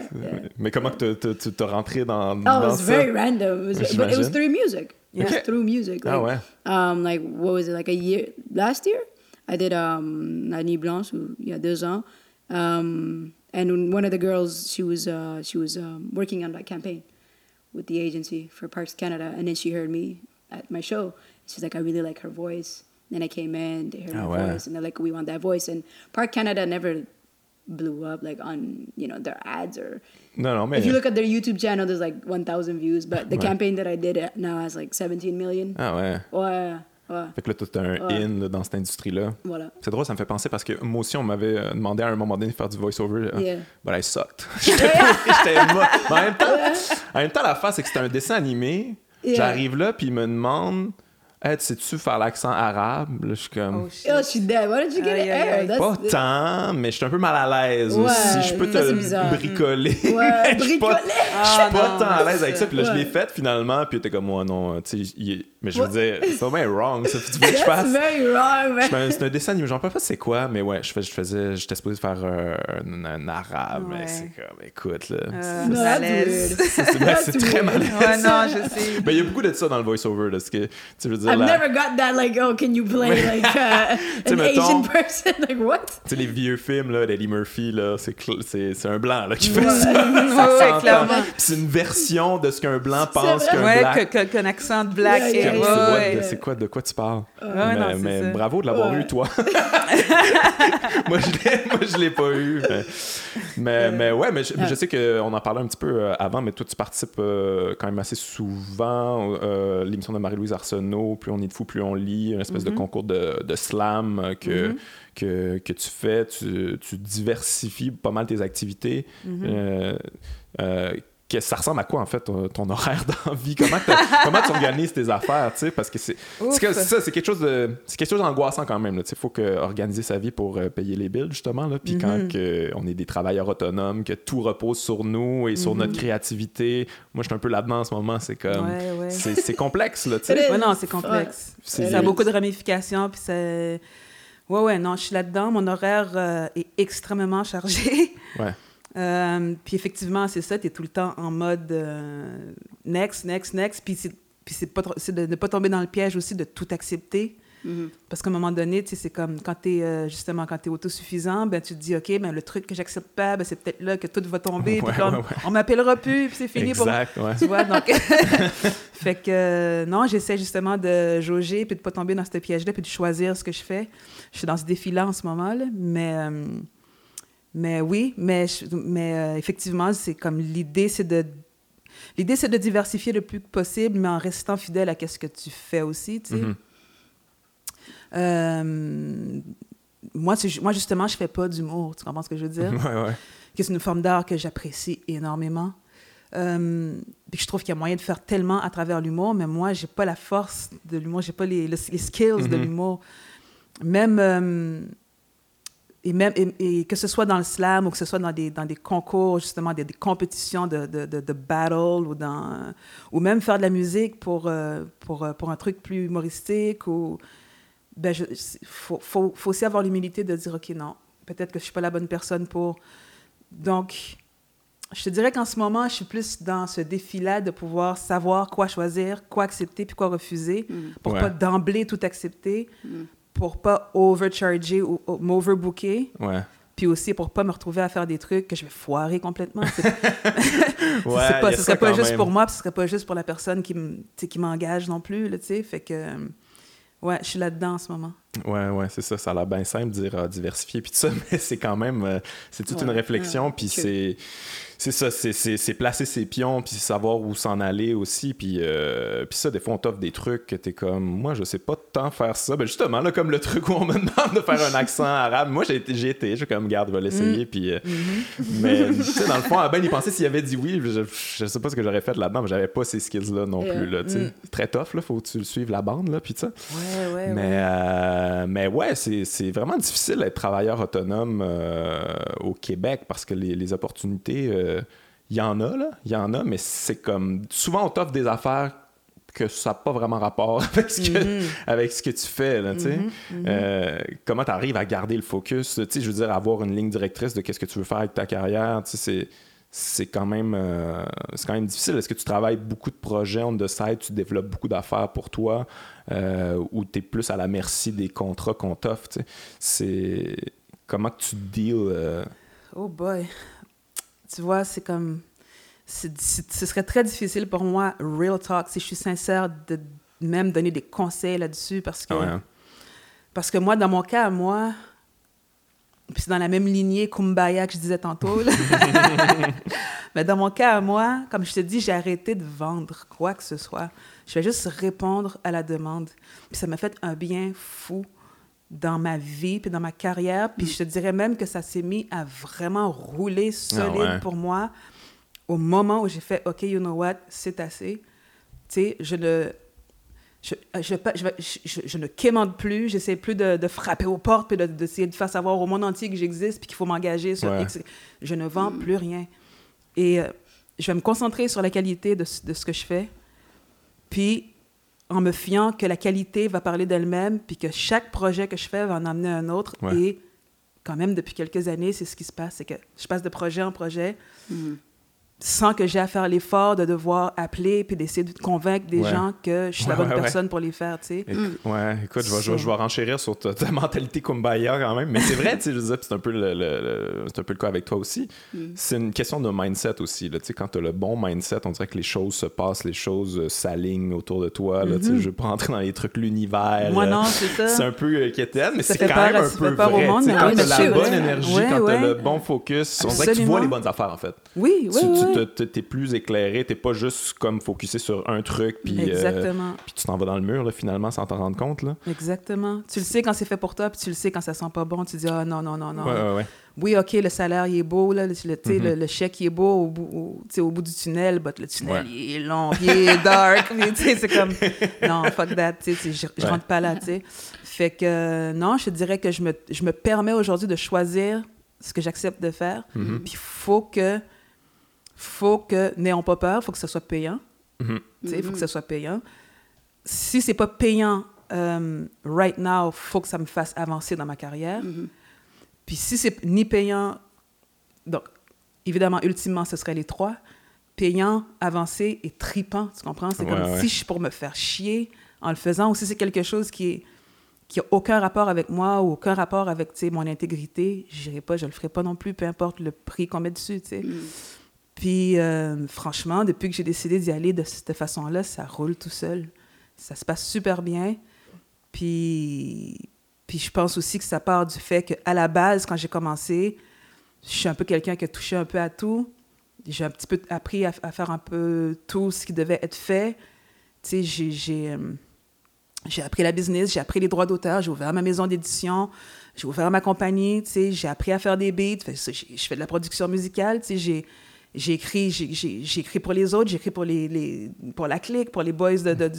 Mais comment que tu t'es rentré dans, Oh, dans it was ça? very random. It was, but it was through music. It was Okay. through music. Ah Like, ouais. Um, like what was it? Like a year last year, I did um La Nuit Blanche. Il y a deux ans. Um, and one of the girls, she was uh, she was um, working on that campaign with the agency for Parks Canada, and then she heard me at my show. She's like, I really like her voice. Then I came in, they heard Ah my ouais. voice, and they're like, we want that voice. And Park Canada never blew up like on you know their ads or no no mais. if you look at their YouTube channel, there's like 1,000 views, but the Ouais. campaign that I did now has like 17 million. Ah ouais. Ouais, ouais, Fait que là, t'as un Ouais. in là, dans cette industrie-là. voilà. C'est drôle, ça me fait penser parce que moi aussi, on m'avait euh, demandé à un moment donné de faire du voice-over. euh, Yeah. But I sucked. J'étais en même temps, en même temps, la face, c'est que c'était un dessin animé. Yeah. J'arrive là, puis il me demande Hey, tu sais-tu faire l'accent arabe Là, je suis comme. Oh, shit. Oh, she's dead. Why don't you get it? That's Pas the- tant, mais je suis un peu mal à l'aise Ouais, aussi. Je peux te bizarre. bricoler. Ouais, mais je suis pas, bricoler. je suis Ah, pas non, tant à l'aise avec ça. Puis là, je l'ai fait finalement. Puis t'es comme moi, non. Tu sais, il est- mais je veux Ouais. dire, c'est vraiment wrong. Ça, tu veux que je fasse. very wrong. Ben, c'est un dessin animé, j'en sais pas c'est quoi, mais ouais, je, fais, je faisais, j'étais supposé faire euh, un, un arabe, mais Ouais. c'est comme, écoute, là. Euh, c'est ben, très malaise. Ouais, non, je sais. Mais il y a beaucoup de ça dans le voice-over, là, ce que, tu veux dire, I've la- never got that, like, oh, can you play, like, uh, an mettons- Asian person? Like, what? tu sais, les vieux films, là, d'Eddie Murphy, là, c'est, c'est, c'est un blanc, là, qui fait Ouais. ça. Ouais, ouais, clairement. C'est une version de ce qu'un blanc pense qu'un Ouais, black. que- qu'un accent de black. Yeah, c'est, ouais, what ouais. de, c'est quoi, de quoi tu parles? Mais non, bravo de l'avoir eu, toi. moi, je l'ai, pas eu. Mais, mais, mais ouais, mais je, sais qu'on en parlait un petit peu euh, avant, mais toi, tu participes euh, quand même assez souvent euh, l'émission de Marie-Louise Arsenault, Plus on est de fou, plus on lit, une espèce de concours de, de slam euh, que, Mhm. que, que tu fais. Tu, tu diversifies pas mal tes activités. Mhm. Euh, euh, que ça ressemble à quoi en fait ton, ton horaire d'envie comment, comment tu organises tes affaires tu sais? Parce que c'est que- ça c'est quelque chose de c'est quelque chose d'angoissant quand même il faut que organiser sa vie pour euh, payer les bills justement là puis quand Mhm. que on est des travailleurs autonomes que tout repose sur nous et sur Mhm. notre créativité moi je suis un peu là-dedans en ce moment c'est comme Ouais, ouais. c'est complexe là tu sais. Ouais, non, c'est complexe. Ça a beaucoup de ramifications, puis c'est... Ouais, ouais, non, je suis là-dedans. Mon horaire euh, est extrêmement chargé. Ouais. Euh, puis effectivement, c'est ça, tu es tout le temps en mode euh, next, next, next. Puis c'est, de ne pas tomber dans le piège aussi de tout accepter. Mhm. Parce qu'à un moment donné, tu sais, c'est comme quand tu es justement quand es autosuffisant, ben tu te dis OK, ben le truc que j'accepte pas, ben c'est peut-être là que tout va tomber, Ouais, puis là, on, ouais, ouais. on m'appellera plus, puis c'est fini pour exact ouais tu vois, donc... fait que, euh, non, j'essaie justement de jauger, puis de pas tomber dans ce piège-là, puis de choisir ce que je fais. Je suis dans ce défi-là en ce moment, là, mais... euh, mais oui, mais, je- mais euh, effectivement, c'est comme l'idée, c'est de... L'idée, c'est de diversifier le plus possible, mais en restant fidèle à ce que tu fais aussi, tu sais. Mhm. Euh, moi, moi, justement, je fais pas d'humour, tu comprends ce que je veux dire? ouais ouais que c'est une forme d'art que j'apprécie énormément. Euh, puis je trouve qu'il y a moyen de faire tellement à travers l'humour, mais moi, j'ai pas la force de l'humour, j'ai pas les, le- les skills de Mhm. l'humour. Même, et même et, et que ce soit dans le slam ou que ce soit dans des, dans des concours, justement, des, des compétitions de, de, de, de battle ou, dans, ou même faire de la musique pour, euh, pour, euh, pour un truc plus humoristique. ou ben je, faut, faut, faut aussi avoir l'humilité de dire, OK, non, peut-être que je suis pas la bonne personne pour... Donc, je te dirais qu'en ce moment, je suis plus dans ce défi-là de pouvoir savoir quoi choisir, quoi accepter puis quoi refuser, pour Ouais. pas d'emblée tout accepter, Mhm. Pour pas overcharger ou, ou m'overbooker, ouais puis aussi pour pas me retrouver à faire des trucs que je vais foirer complètement. C'est ouais pas, ce serait pas juste même. pour moi, puis ce serait pas juste pour la personne qui m'engage non plus, là, tu sais. Fait que, ouais, je suis là-dedans en ce moment. Ouais, ouais, c'est ça. Ça a l'air bien simple de dire euh, diversifier puis tout ça, mais c'est quand même, euh, c'est toute une réflexion, ouais, puis c'est, c'est ça, c'est, placer ses pions, puis savoir où s'en aller aussi, puis, euh, puis ça, des fois, on t'offre des trucs que t'es comme, moi, je sais pas tant faire ça. Ben justement, là, comme le truc où on me demande de faire un accent arabe, moi, j'ai été, j'ai été, je suis comme, garde, vais l'essayer, puis, euh, mais, tu sais, dans le fond, à ben, il pensait s'il avait dit oui, je, je sais pas ce que j'aurais fait là-dedans, mais j'avais pas ces skills-là non plus, là, tu sais. Mm. Très tough, là, faut que tu suives la bande, là, puis ça. Ouais, ouais, Mais, euh, mais ouais, c'est vraiment difficile d'être travailleur autonome euh, au Québec parce que les, les opportunités, euh, il y en a, là, il y en a, mais c'est comme. Souvent, on t'offre des affaires que ça n'a pas vraiment rapport avec ce que, Mhm. avec ce que tu fais, là, tu sais. Euh, comment tu arrives à garder le focus, tu sais, je veux dire, avoir une ligne directrice de qu'est-ce que tu veux faire avec ta carrière, tu sais, c'est c'est quand même euh, c'est quand même difficile. Est-ce que tu travailles beaucoup de projets on the side, tu développes beaucoup d'affaires pour toi, euh, ou tu es plus à la merci des contrats qu'on t'offre? C'est comment que tu deals euh, Oh boy. Tu vois, c'est comme. ce serait très difficile pour moi, real talk, si je suis sincère, de même donner des conseils là-dessus parce que. ouais, hein? Parce que moi, dans mon cas, moi. Puis c'est dans la même lignée Kumbaya que je disais tantôt. Mais dans mon cas à moi, comme je te dis, j'ai arrêté de vendre quoi que ce soit. Je vais juste répondre à la demande. Puis ça m'a fait un bien fou dans ma vie, puis dans ma carrière. Puis je te dirais même que ça s'est mis à vraiment rouler solide Ah ouais. pour moi au moment où j'ai fait OK, you know what, c'est assez. Tu sais, je ne. Je, je, je, je, je- je ne quémande plus, j'essaie plus de, de frapper aux portes, puis de- d'essayer de, faire savoir au monde entier que j'existe, puis qu'il faut m'engager sur Ouais. X. Je ne vends plus rien. Et euh, je vais me concentrer sur la qualité de, ce- de ce que je fais, puis en me fiant que la qualité va parler d'elle-même, puis que chaque projet que je fais va en amener un autre. Ouais. Et quand même, depuis quelques années, c'est ce qui se passe, c'est que je passe de projet en projet sans que j'ai à faire l'effort de devoir appeler puis d'essayer de convaincre des Ouais. gens que je suis la bonne ouais, ouais. personne pour les faire, tu sais. Éc- Ouais, écoute, je vais, je, vais, Ça. je vais renchérir sur ta, ta mentalité Kumbaya quand même. Mais c'est vrai, tu sais, je puis c'est un, peu le, le- un peu le cas avec toi aussi. C'est une question de mindset aussi. Là, tu sais, quand tu as le bon mindset, on dirait que les choses se passent, les choses euh, s'alignent autour de toi. Là, tu sais, Je veux pas rentrer dans les trucs l'univers. Moi, là. non, c'est ça. C'est un peu euh, quétaine, mais c'est quand peur même un peu vrai. monde, tu sais, mais quand oui, t'as mais la bonne vrai. énergie, quand t'as le bon focus, on dirait que tu vois les bonnes affaires en fait. Oui, oui, tu, t'es plus éclairé, t'es pas juste comme focusé sur un truc, puis euh, Exactement. puis tu t'en vas dans le mur là, finalement sans t'en rendre compte. Là. Exactement. Tu le sais quand c'est fait pour toi, puis tu le sais quand ça sent pas bon. Tu dis, ah non, non, non, non. Ouais, ouais, ouais. Oui, OK, le salaire, il est beau, là, le, Mhm. le, le chèque, il est beau au bout, au, bout du tunnel, but le tunnel, il est long, il est dark, mais tu sais, c'est comme, non, fuck that, tu sais, je, je rentre pas là, tu sais. Fait que, euh, non, je dirais que je me, je me permets aujourd'hui de choisir ce que j'accepte de faire, Mhm. puis faut que, faut que, n'ayons pas peur, faut que ça soit payant, Mhm. tu sais, il faut que ça soit payant. Si c'est pas payant euh, right now, faut que ça me fasse avancer dans ma carrière. Puis si c'est ni payant, donc évidemment, ultimement, ce serait les trois. Payant, avancé et tripant, tu comprends? C'est Ouais, comme ouais. si je suis pour me faire chier en le faisant, ou si c'est quelque chose qui est qui a aucun rapport avec moi ou aucun rapport avec tu sais, mon intégrité, j'irai pas, je le ferai pas non plus, peu importe le prix qu'on met dessus, tu sais. Puis euh, franchement, depuis que j'ai décidé d'y aller de cette façon-là, ça roule tout seul. Ça se passe super bien. Puis, puis je pense aussi que ça part du fait qu'à la base, quand j'ai commencé, je suis un peu quelqu'un qui a touché un peu à tout. J'ai un petit peu appris à, faire un peu tout ce qui devait être fait. Tu sais, j'ai, euh, j'ai appris la business, j'ai appris les droits d'auteur, j'ai ouvert ma maison d'édition, j'ai ouvert ma compagnie, tu sais, j'ai appris à faire des beats, je fais de la production musicale, tu sais, j'ai, j'ai écrit pour les autres, j'ai écrit pour, les, les- pour la clique, pour les boys de, de-.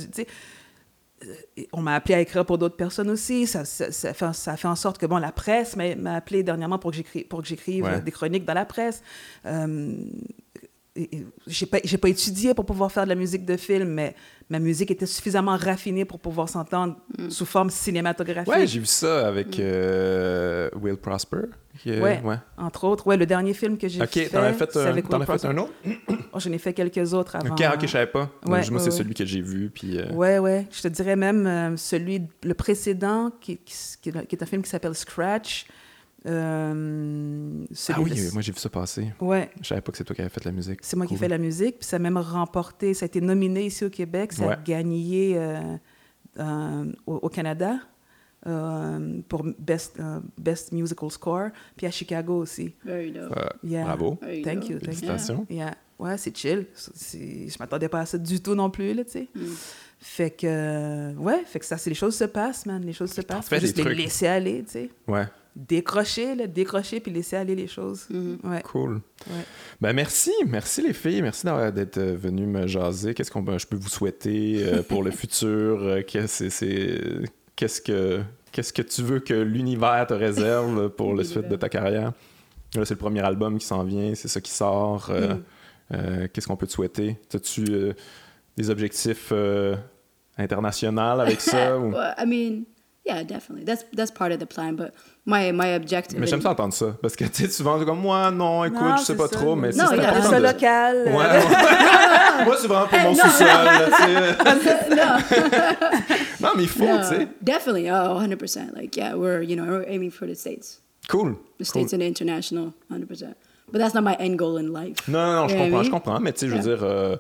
Euh, on m'a appelé à écrire pour d'autres personnes aussi. Ça, ça, ça fait, ça fait en sorte que, bon, la presse m'a appelé dernièrement pour que j'écris- j'écrive Ouais. des chroniques dans la presse. Euh, j'ai pas, j'ai pas étudié pour pouvoir faire de la musique de film, mais ma musique était suffisamment raffinée pour pouvoir s'entendre sous forme cinématographique. Ouais, j'ai vu ça avec euh, Will Prosper. qui, Ouais. ouais. Entre autres, ouais, le dernier film que j'ai Ok, fait, t'en as fait, un, avec t'en Will as fait un autre? Oh, J'en ai fait quelques autres avant. Ok, ok, je savais pas. Ouais, Donc, moi, ouais, c'est ouais. celui que j'ai vu. Puis, euh, Ouais, ouais. Je te dirais même euh, celui, le précédent, qui, qui, qui est un film qui s'appelle Scratch. Euh, Ah oui, moi j'ai vu ça passer. Ouais, Je savais pas que c'est toi qui avais fait la musique. c'est moi qui Cool. fais la musique. Puis ça a même remporté, ça a été nominé ici au Québec, ça Ouais. a gagné euh, euh, au, au Canada euh, pour Best, euh, Best Musical Score, puis à Chicago aussi. Very dope. Euh, Yeah. Bravo. There you Thank you, thank you. Yeah. Ouais, c'est chill. Je m'attendais pas à ça du tout non plus, là, tu sais. Mm. Fait que, ouais, fait que ça, c'est les choses se passent, man. Les choses se passent. Faut juste des les trucs. laisser aller, tu sais. Ouais, Décrocher, là, décrocher puis laisser aller les choses. Mhm. Ouais. cool. Ouais. Ben merci, merci les filles, merci d'être euh, venues me jaser. Qu'est-ce qu'on peut- je peux vous souhaiter euh, pour le futur? Euh, Qu'est-ce que qu'est-ce que tu veux que l'univers te réserve pour le suite de ta carrière? Là, c'est le premier album qui s'en vient, c'est ça qui sort. Euh, Mm. euh, Qu'est-ce qu'on peut te souhaiter? As-tu euh, des objectifs euh, internationaux avec ça ou... Well, I mean, yeah, definitely. That's that's part of the plan. But my my objective. Mais j'aime ça entendre ça parce que tu sais souvent c'est comme moi non écoute Non, je sais pas ça. trop mais Non, c'est il y a important Ça de- local. Ouais, euh, ouais. Moi, c'est vraiment pour mon non. sous-sol. non, mais il faut, no, tu sais. definitely. Oh, 100%. Like, yeah, we're you know we're aiming for the states, Cool. the cool. states and the international, 100%. But that's not my end goal in life. Non, non, non, je comprends, je comprends. Mais tu sais, je veux Yeah. dire, euh,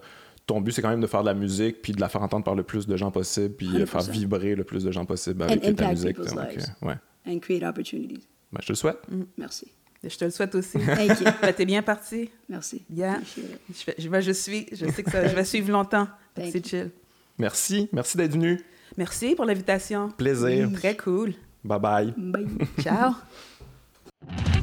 ton but, c'est quand même de faire de la musique puis de la faire entendre par le plus de gens possible puis euh, faire 100%. vivrer le plus de gens possible avec And ta musique. donc, euh, ouais. And create opportunities. Ben, je te le souhaite. Merci. Et je te le souhaite aussi. Thank you. Ben, T'es bien parti. Merci. Yeah. It. Je, fais- je, ben, je suis. Je sais que ça, je vais suivre longtemps. C'est chill. Merci. Merci d'être venu. Merci pour l'invitation. Plaisir. Très cool. Bye bye. Bye. Ciao.